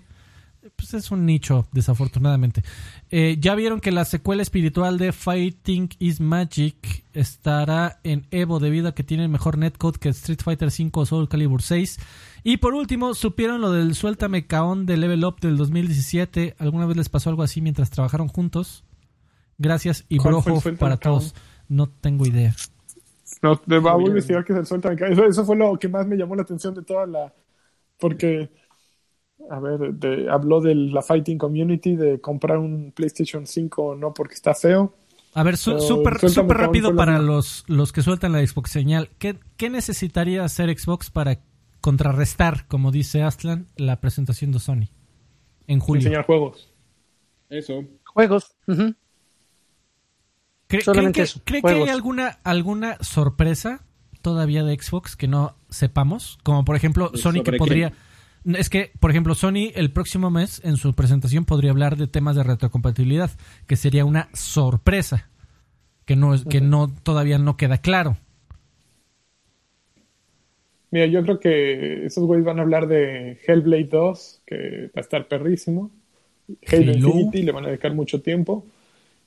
Pues es un nicho, desafortunadamente. Eh, ya vieron que la secuela espiritual de Fighting is Magic estará en Evo debido a que tiene mejor netcode que Street Fighter V o Soul Calibur 6. Y por último, ¿supieron lo del Suéltame Caón de Level Up del 2017? ¿Alguna vez les pasó algo así mientras trabajaron juntos? Gracias y ¿Cuál fue el brojo para Caón? todos. No tengo idea. No, te va a investigar que es el Suelta Eso, eso fue lo que más me llamó la atención de toda la. Porque, a ver, de- habló de la fighting community, de comprar un PlayStation 5 no porque está feo. A ver, súper Caón rápido para los, los que sueltan la Xbox señal. ¿Qué, ¿Qué necesitaría hacer Xbox para contrarrestar, como dice Aslan, la presentación de Sony en julio? Enseñar juegos. Eso. Juegos. ujú. ¿Cree- ¿Creen, que, eso, creen que hay alguna, alguna sorpresa todavía de Xbox que no sepamos? Como por ejemplo, ¿Y Sony que podría... Es que, por ejemplo, Sony el próximo mes en su presentación podría hablar de temas de retrocompatibilidad, que sería una sorpresa, que no es, que no todavía no queda claro. Mira, yo creo que esos güeyes van a hablar de Hellblade 2, que va a estar perrísimo. Halo Halo. Infinity, le van a dedicar mucho tiempo.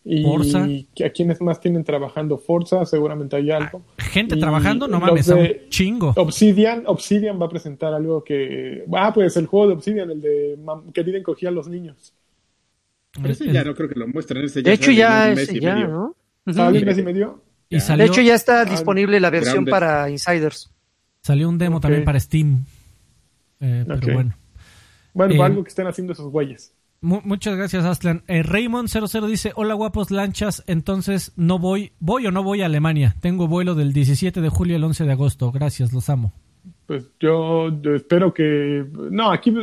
Y Forza. que a quienes más tienen trabajando Forza, seguramente hay algo. Gente Y trabajando, no mames, de un chingo. Obsidian, Obsidian va a presentar algo que. Ah, pues el juego de Obsidian, el de que Diden cogía a los niños. Pero ese ya no creo que lo muestren. Ese De ya hecho, sale en ya un es mes y ya, medio. ¿no? Ujú. ¿Sale Sí. un mes y medio? y Ya. salió, De hecho, ya está Ah, disponible la versión para insiders. salió un demo también para Steam. Eh. Pero bueno. Bueno, Eh, algo que estén haciendo esos güeyes. Mu- muchas gracias, Aslan. Eh, Raymond00 dice: Hola, guapos lanchas. Entonces, no voy, ¿voy o no voy a Alemania? Tengo vuelo del 17 de julio al 11 de agosto. Gracias, los amo. Pues yo, yo espero que. No, aquí.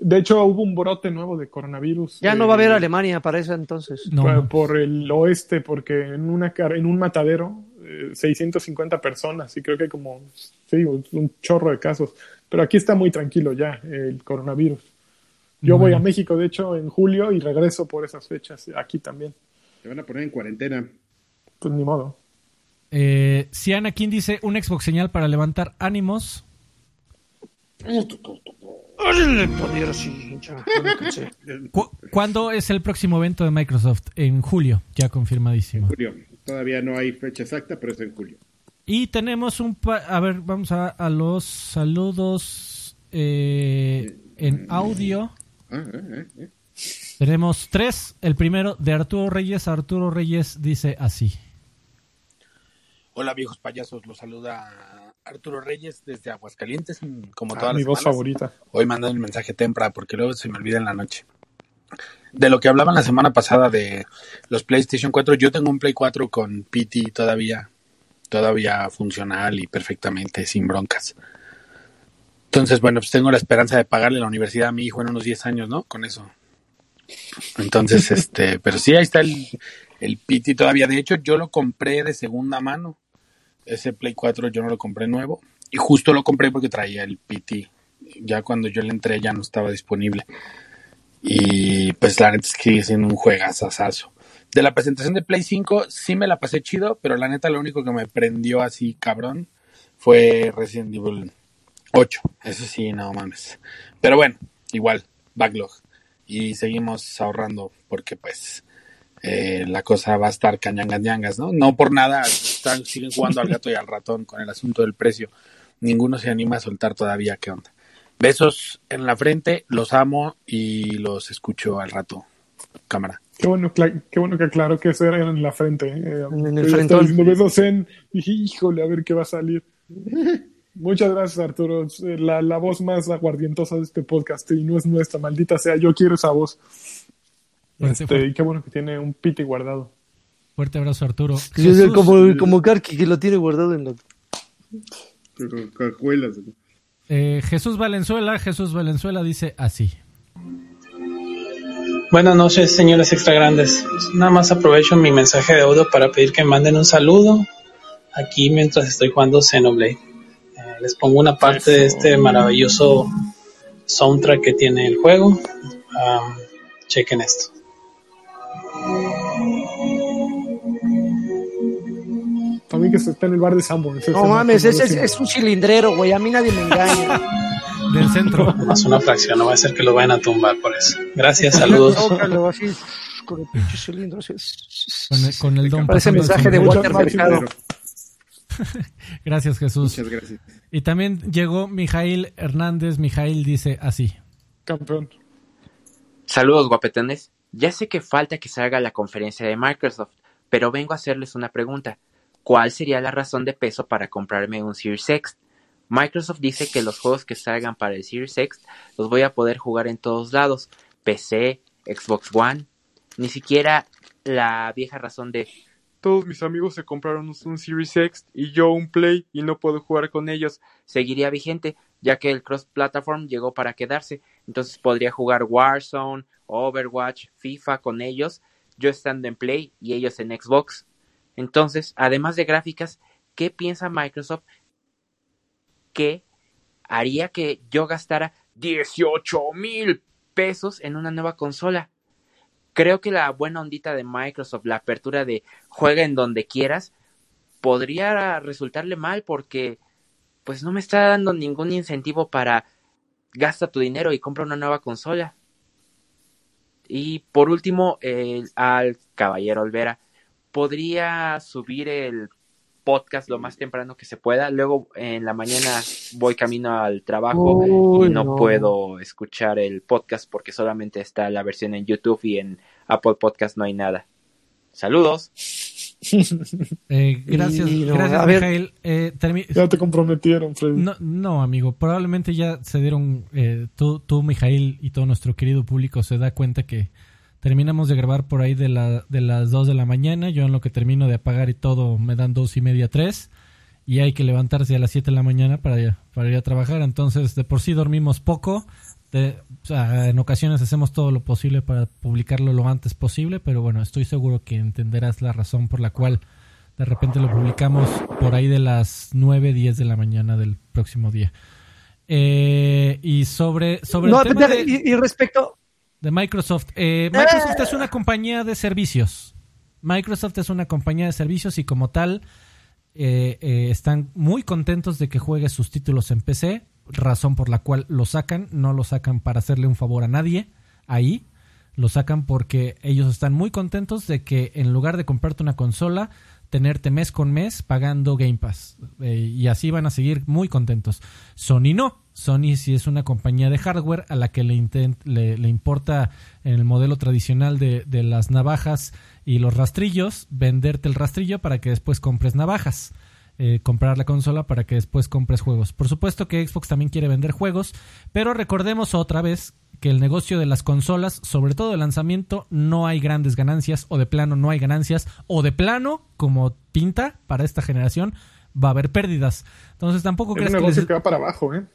De hecho, hubo un brote nuevo de coronavirus. Ya no eh, va a haber Alemania para eso entonces. No, por, el oeste, porque en una en un matadero, eh, 650 personas, y creo que hay como, sí, un, un chorro de casos. Pero aquí está muy tranquilo ya el coronavirus. Yo voy a México, de hecho, en julio y regreso por esas fechas, aquí también. Te van a poner en cuarentena. Pues ni modo. Eh, Siana King dice: Un Xbox señal para levantar ánimos. Órale, poder así, ya, ya me cansé. ¿Cu- ¿Cuándo es el próximo evento de Microsoft? En julio, ya confirmadísimo. Julio. Todavía no hay fecha exacta, pero es en julio. Y tenemos un... pa- a ver, vamos a, a los saludos eh, en audio. Ah. Tenemos tres. El primero de Arturo Reyes. Arturo Reyes dice así. Hola viejos payasos, los saluda Arturo Reyes desde Aguascalientes, como Ah, todas mi las voz semanas. favorita. Hoy mandando el mensaje temprano porque luego se me olvida en la noche. De lo que hablaban la semana pasada de los PlayStation 4, yo tengo un Play 4 con PT todavía, todavía funcional y perfectamente sin broncas. Entonces, bueno, pues tengo la esperanza de pagarle la universidad a mi hijo en unos 10 años, ¿no? Con eso. Entonces, este, pero sí, ahí está el, el PT todavía. De hecho, yo lo compré de segunda mano. Ese Play 4 yo no lo compré nuevo. Y justo lo compré porque traía el PT. Ya cuando yo le entré ya no estaba disponible. Y pues la neta es que sigue siendo un juegazazazo. De la presentación de Play 5 sí me la pasé chido, pero la neta lo único que me prendió así cabrón fue Resident Evil 8. Eso sí, no mames. Pero bueno, igual, backlog. Y seguimos ahorrando porque pues eh, la cosa va a estar cañangas ñangas, ¿no? No por nada están, siguen jugando al gato y al ratón con el asunto del precio. Ninguno se anima a soltar todavía, ¿qué onda? Besos en la frente, los amo y los escucho al rato. Cámara. Qué bueno, cla- qué bueno que aclaró que eso era en la frente. ¿eh? En el diciendo besos en. Dije, híjole, a ver qué va a salir. Muchas gracias, Arturo. Eh, La, la voz más aguardientosa de este podcast y no es nuestra, maldita sea. Yo quiero esa voz. Este, y qué bueno que tiene un piti guardado. Fuerte abrazo, Arturo. Jesús, como, como Karki que lo tiene guardado en la. Cajuelas. eh, Jesús Valenzuela. Jesús Valenzuela dice así. Buenas noches, señores extra grandes. Nada más aprovecho mi mensaje de audio para pedir que me manden un saludo aquí mientras estoy jugando Xenoblade. Les pongo una parte de este maravilloso soundtrack que tiene el juego. Am, chequen esto. También que se está en el bar de Sambo. ese No mames, es, es un cilindrero, güey. A mí nadie me engaña. Del centro. Más una fracción, no va a ser que lo vayan a tumbar por eso. Gracias, saludos. Con el pinche cilindro. Con el, con el don Parece mensaje de. Walter Mercado. Gracias, Jesús. Muchas gracias. Y también llegó Mijail Hernández. Mijail dice así. Campeón. Saludos guapetones. Ya sé que falta que salga la conferencia de Microsoft, pero vengo a hacerles una pregunta. ¿Cuál sería la razón de peso para comprarme un Series X? Microsoft dice que los juegos que salgan para el Series X los voy a poder jugar en todos lados. PC, Xbox One. Ni siquiera la vieja razón de Todos mis amigos se compraron un Series X y yo un Play y no puedo jugar con ellos. seguiría vigente, ya que el cross-platform llegó para quedarse. Entonces podría jugar Warzone, Overwatch, FIFA con ellos, yo estando en Play y ellos en Xbox. Entonces, además de gráficas, ¿qué piensa Microsoft que haría que yo gastara 18 mil pesos en una nueva consola? Creo que la buena ondita de Microsoft, la apertura de juega en donde quieras, podría resultarle mal porque pues no me está dando ningún incentivo para gasta tu dinero y compra una nueva consola. Y por último, el- al caballero Olvera, podría subir el podcast lo más temprano que se pueda. Luego en la mañana voy camino al trabajo Uy, y no, no. puedo escuchar el podcast porque solamente está la versión en YouTube y en Apple Podcast no hay nada. Saludos. Eh, gracias, Y no, gracias, a ver. Mijail. Eh, Ya te comprometieron, Freddy. No, no, amigo, probablemente ya se dieron, eh, tú, tú, Mijail, y todo nuestro querido público se da cuenta que terminamos de grabar por ahí de, la, de las 2 de la mañana, yo en lo que termino de apagar y todo me dan dos y media, tres, y hay que levantarse a las 7 de la mañana para, para ir a trabajar, entonces de por sí dormimos poco, de- o sea, en ocasiones hacemos todo lo posible para publicarlo lo antes posible, pero bueno, estoy seguro que entenderás la razón por la cual de repente lo publicamos por ahí de las 9, 10 de la mañana del próximo día. Eh, y sobre, sobre No, el tema de, y, y respecto. De Microsoft. eh, Microsoft es una compañía de servicios. Microsoft es una compañía de servicios y como tal eh, eh, están muy contentos de que juegue sus títulos en PC, razón por la cual lo sacan, no lo sacan para hacerle un favor a nadie ahí, lo sacan porque ellos están muy contentos de que en lugar de comprarte una consola, tenerte mes con mes pagando Game Pass. Eh, y así van a seguir muy contentos. Sony no. Sony sí es una compañía de hardware a la que le, le importa en el modelo tradicional de, de las navajas y los rastrillos, venderte el rastrillo para que después compres navajas. Eh, comprar la consola para que después compres juegos. Por supuesto que Xbox también quiere vender juegos, pero recordemos otra vez que el negocio de las consolas, sobre todo de lanzamiento, no hay grandes ganancias o de plano no hay ganancias o de plano, como pinta para esta generación, va a haber pérdidas. Entonces tampoco Es crees un que negocio les, que va para abajo, ¿eh?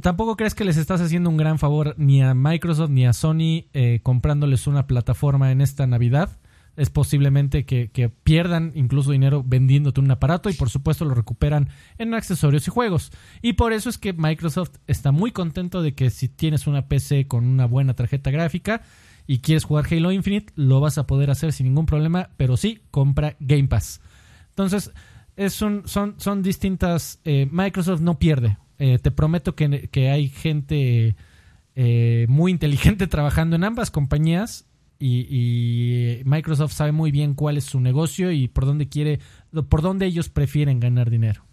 tampoco crees que les estás haciendo un gran favor ni a Microsoft ni a Sony eh, comprándoles una plataforma en esta Navidad. Es posiblemente que, pierdan incluso dinero vendiéndote un aparato y por supuesto lo recuperan en accesorios y juegos. Y por eso es que Microsoft está muy contento de que si tienes una PC con una buena tarjeta gráfica y quieres jugar Halo Infinite, lo vas a poder hacer sin ningún problema, pero sí, compra Game Pass. Entonces, son, distintas. eh, Microsoft no pierde. Eh, te prometo que, que hay gente eh, muy inteligente trabajando en ambas compañías y, y Microsoft sabe muy bien cuál es su negocio y por dónde quiere, por dónde ellos prefieren ganar dinero.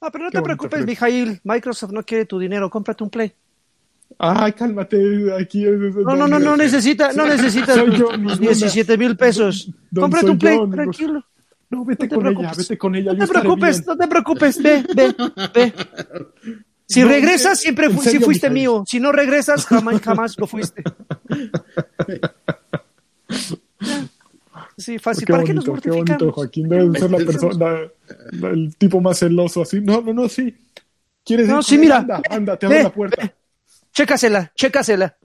Ah, pero no Qué te preocupes, Fred. Mijail. Microsoft no quiere tu dinero. Cómprate un Play. Ay, cálmate, aquí es... es- No, no, no, no necesita, no necesitas Soy yo, tus mi 17 mil pesos. Don Cómprate un Play, yo, tranquilo. No, vete No con ella, preocupes. vete con ella. No te preocupes, bien. no te preocupes. Ve, ve, ve. Si No, regresas, en siempre fu- si fuiste mío. Si no regresas, jamás, jamás lo fuiste. Sí, fácil. Qué ¿Para qué nos bonito, qué bonito? Joaquín. Debes ser la persona, la- el tipo más celoso así. No, no, no, sí. ¿Quieres No, sí, mira. Anda, anda, te abro la puerta. ve. Chécasela, chécasela.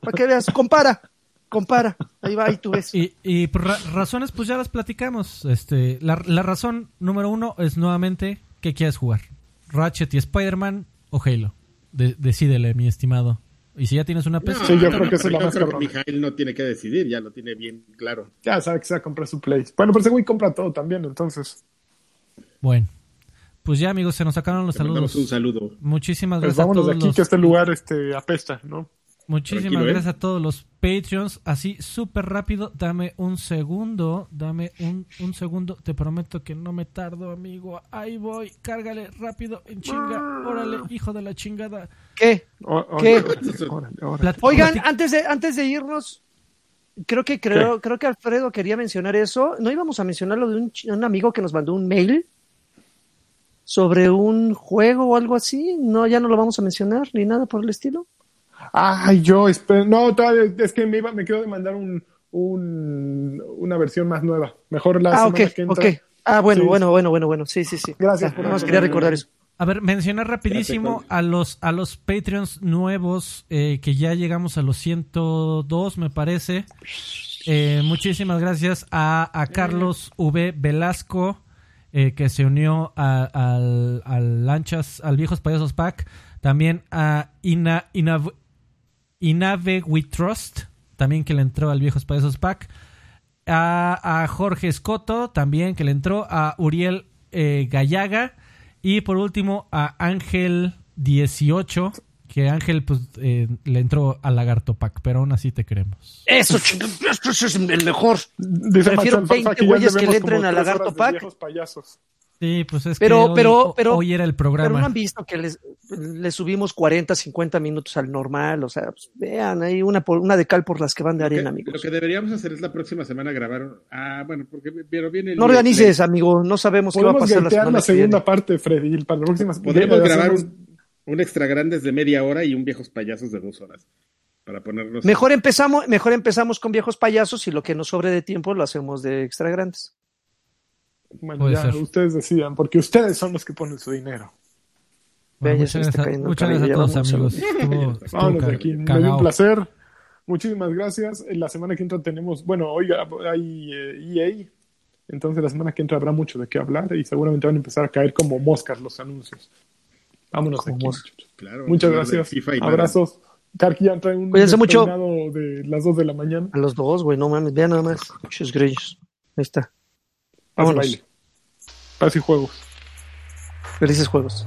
Para que veas, compara, compara. Ahí va, ahí tú ves. Y, y por ra- razones, pues ya las platicamos. Este, la, la razón número uno es nuevamente qué quieres jugar. Ratchet y Spider-Man o Halo. De- decídele, mi estimado. Y si ya tienes una PC, Sí, yo No, creo que esa es la más cabrona. Mijail no tiene que decidir, ya lo tiene bien claro. Ya sabe que se va a comprar su Play. Bueno, pero ese güey compra todo también, entonces. bueno. Pues ya, amigos, se nos sacaron los Te saludos. un saludo. Muchísimas Pues gracias a vámonos de todos aquí, los- que este lugar este, apesta, ¿no? Muchísimas Tranquilo, ¿eh? gracias a todos los Patreons. Así, súper rápido. Dame un segundo. Dame un, un segundo. Te prometo que no me tardo, amigo. Ahí voy. Cárgale rápido en chinga. Órale, hijo de la chingada. ¿Qué? O- ¿Qué? Órale, Oigan, antes de, antes de irnos, creo que creo, creo que Alfredo quería mencionar eso. ¿No íbamos a mencionar lo de un amigo que nos mandó un mail sobre un juego o algo así? No, ya no lo vamos a mencionar ni nada por el estilo. Ay, yo espero. No, todavía es que me, iba, me quedo de mandar un, un, una versión más nueva. Mejor la ah, semana ok, que entra. ok. Ah, bueno, Sí. bueno, bueno, bueno, bueno. Sí, sí, sí. Gracias Ah, por quería recordar eso. A ver, mencionar rapidísimo a los, a los Patreons nuevos, eh, que ya llegamos a los 102, me parece. Eh, muchísimas gracias a, a Carlos V. Velasco, eh, que se unió a- al, al Lanchas, al Viejos Payasos Pack. También a Ina, Inav- Inave We Trust, también que le entró al Viejos Payasos Pack. A, a Jorge Escoto, también que le entró. A Uriel eh, Gallaga. Y por último a Ángel 18, que Ángel pues eh, le entró al Lagarto Pack, pero aún así te queremos. Eso, esto es el mejor. Dice Prefiero Alfalfa 20 que ya güeyes que le entren al Lagarto Pack. viejos payasos. Sí, pues es Pero- que hoy, pero- pero- hoy era el Pero no programa. han visto que les, les subimos 40, 50 minutos al normal. O sea, pues, vean, hay una, por, una de cal por las que van de Lo arena, lo amigos. que deberíamos hacer es la próxima semana grabar. Ah, bueno, porque pero viene el No organices, amigo. No sabemos qué va a Podemos pasar la semana la que viene. segunda parte, Freddy. Para la próxima Podríamos ya grabar un extra grandes de media hora y un viejos payasos de dos horas. Para ponernos. Mejor empezamos, mejor empezamos con viejos payasos y lo que nos sobre de tiempo lo hacemos de extra grandes. Bueno, Puede ya, ser. ustedes decidan, porque ustedes son los que ponen su dinero. Bueno, se muchas me está gracias, a- muchas gracias a todos, amigos. Estuvo, estuvo Vámonos de aquí. Me dio un placer. Muchísimas gracias. En La semana que entra tenemos, bueno, oiga, hay eh, EA. Entonces la semana que entra habrá mucho de qué hablar y seguramente van a empezar a caer como moscas los anuncios. Vámonos de aquí. Claro, Muchas gracias. Abrazos. Ya trae un Cuídense mucho. de las 2 de la mañana. A los dos, güey, no mames, vean nada más. Muchos grillos. Ahí está. Vámonos. baile. Paz y juegos. Felices juegos.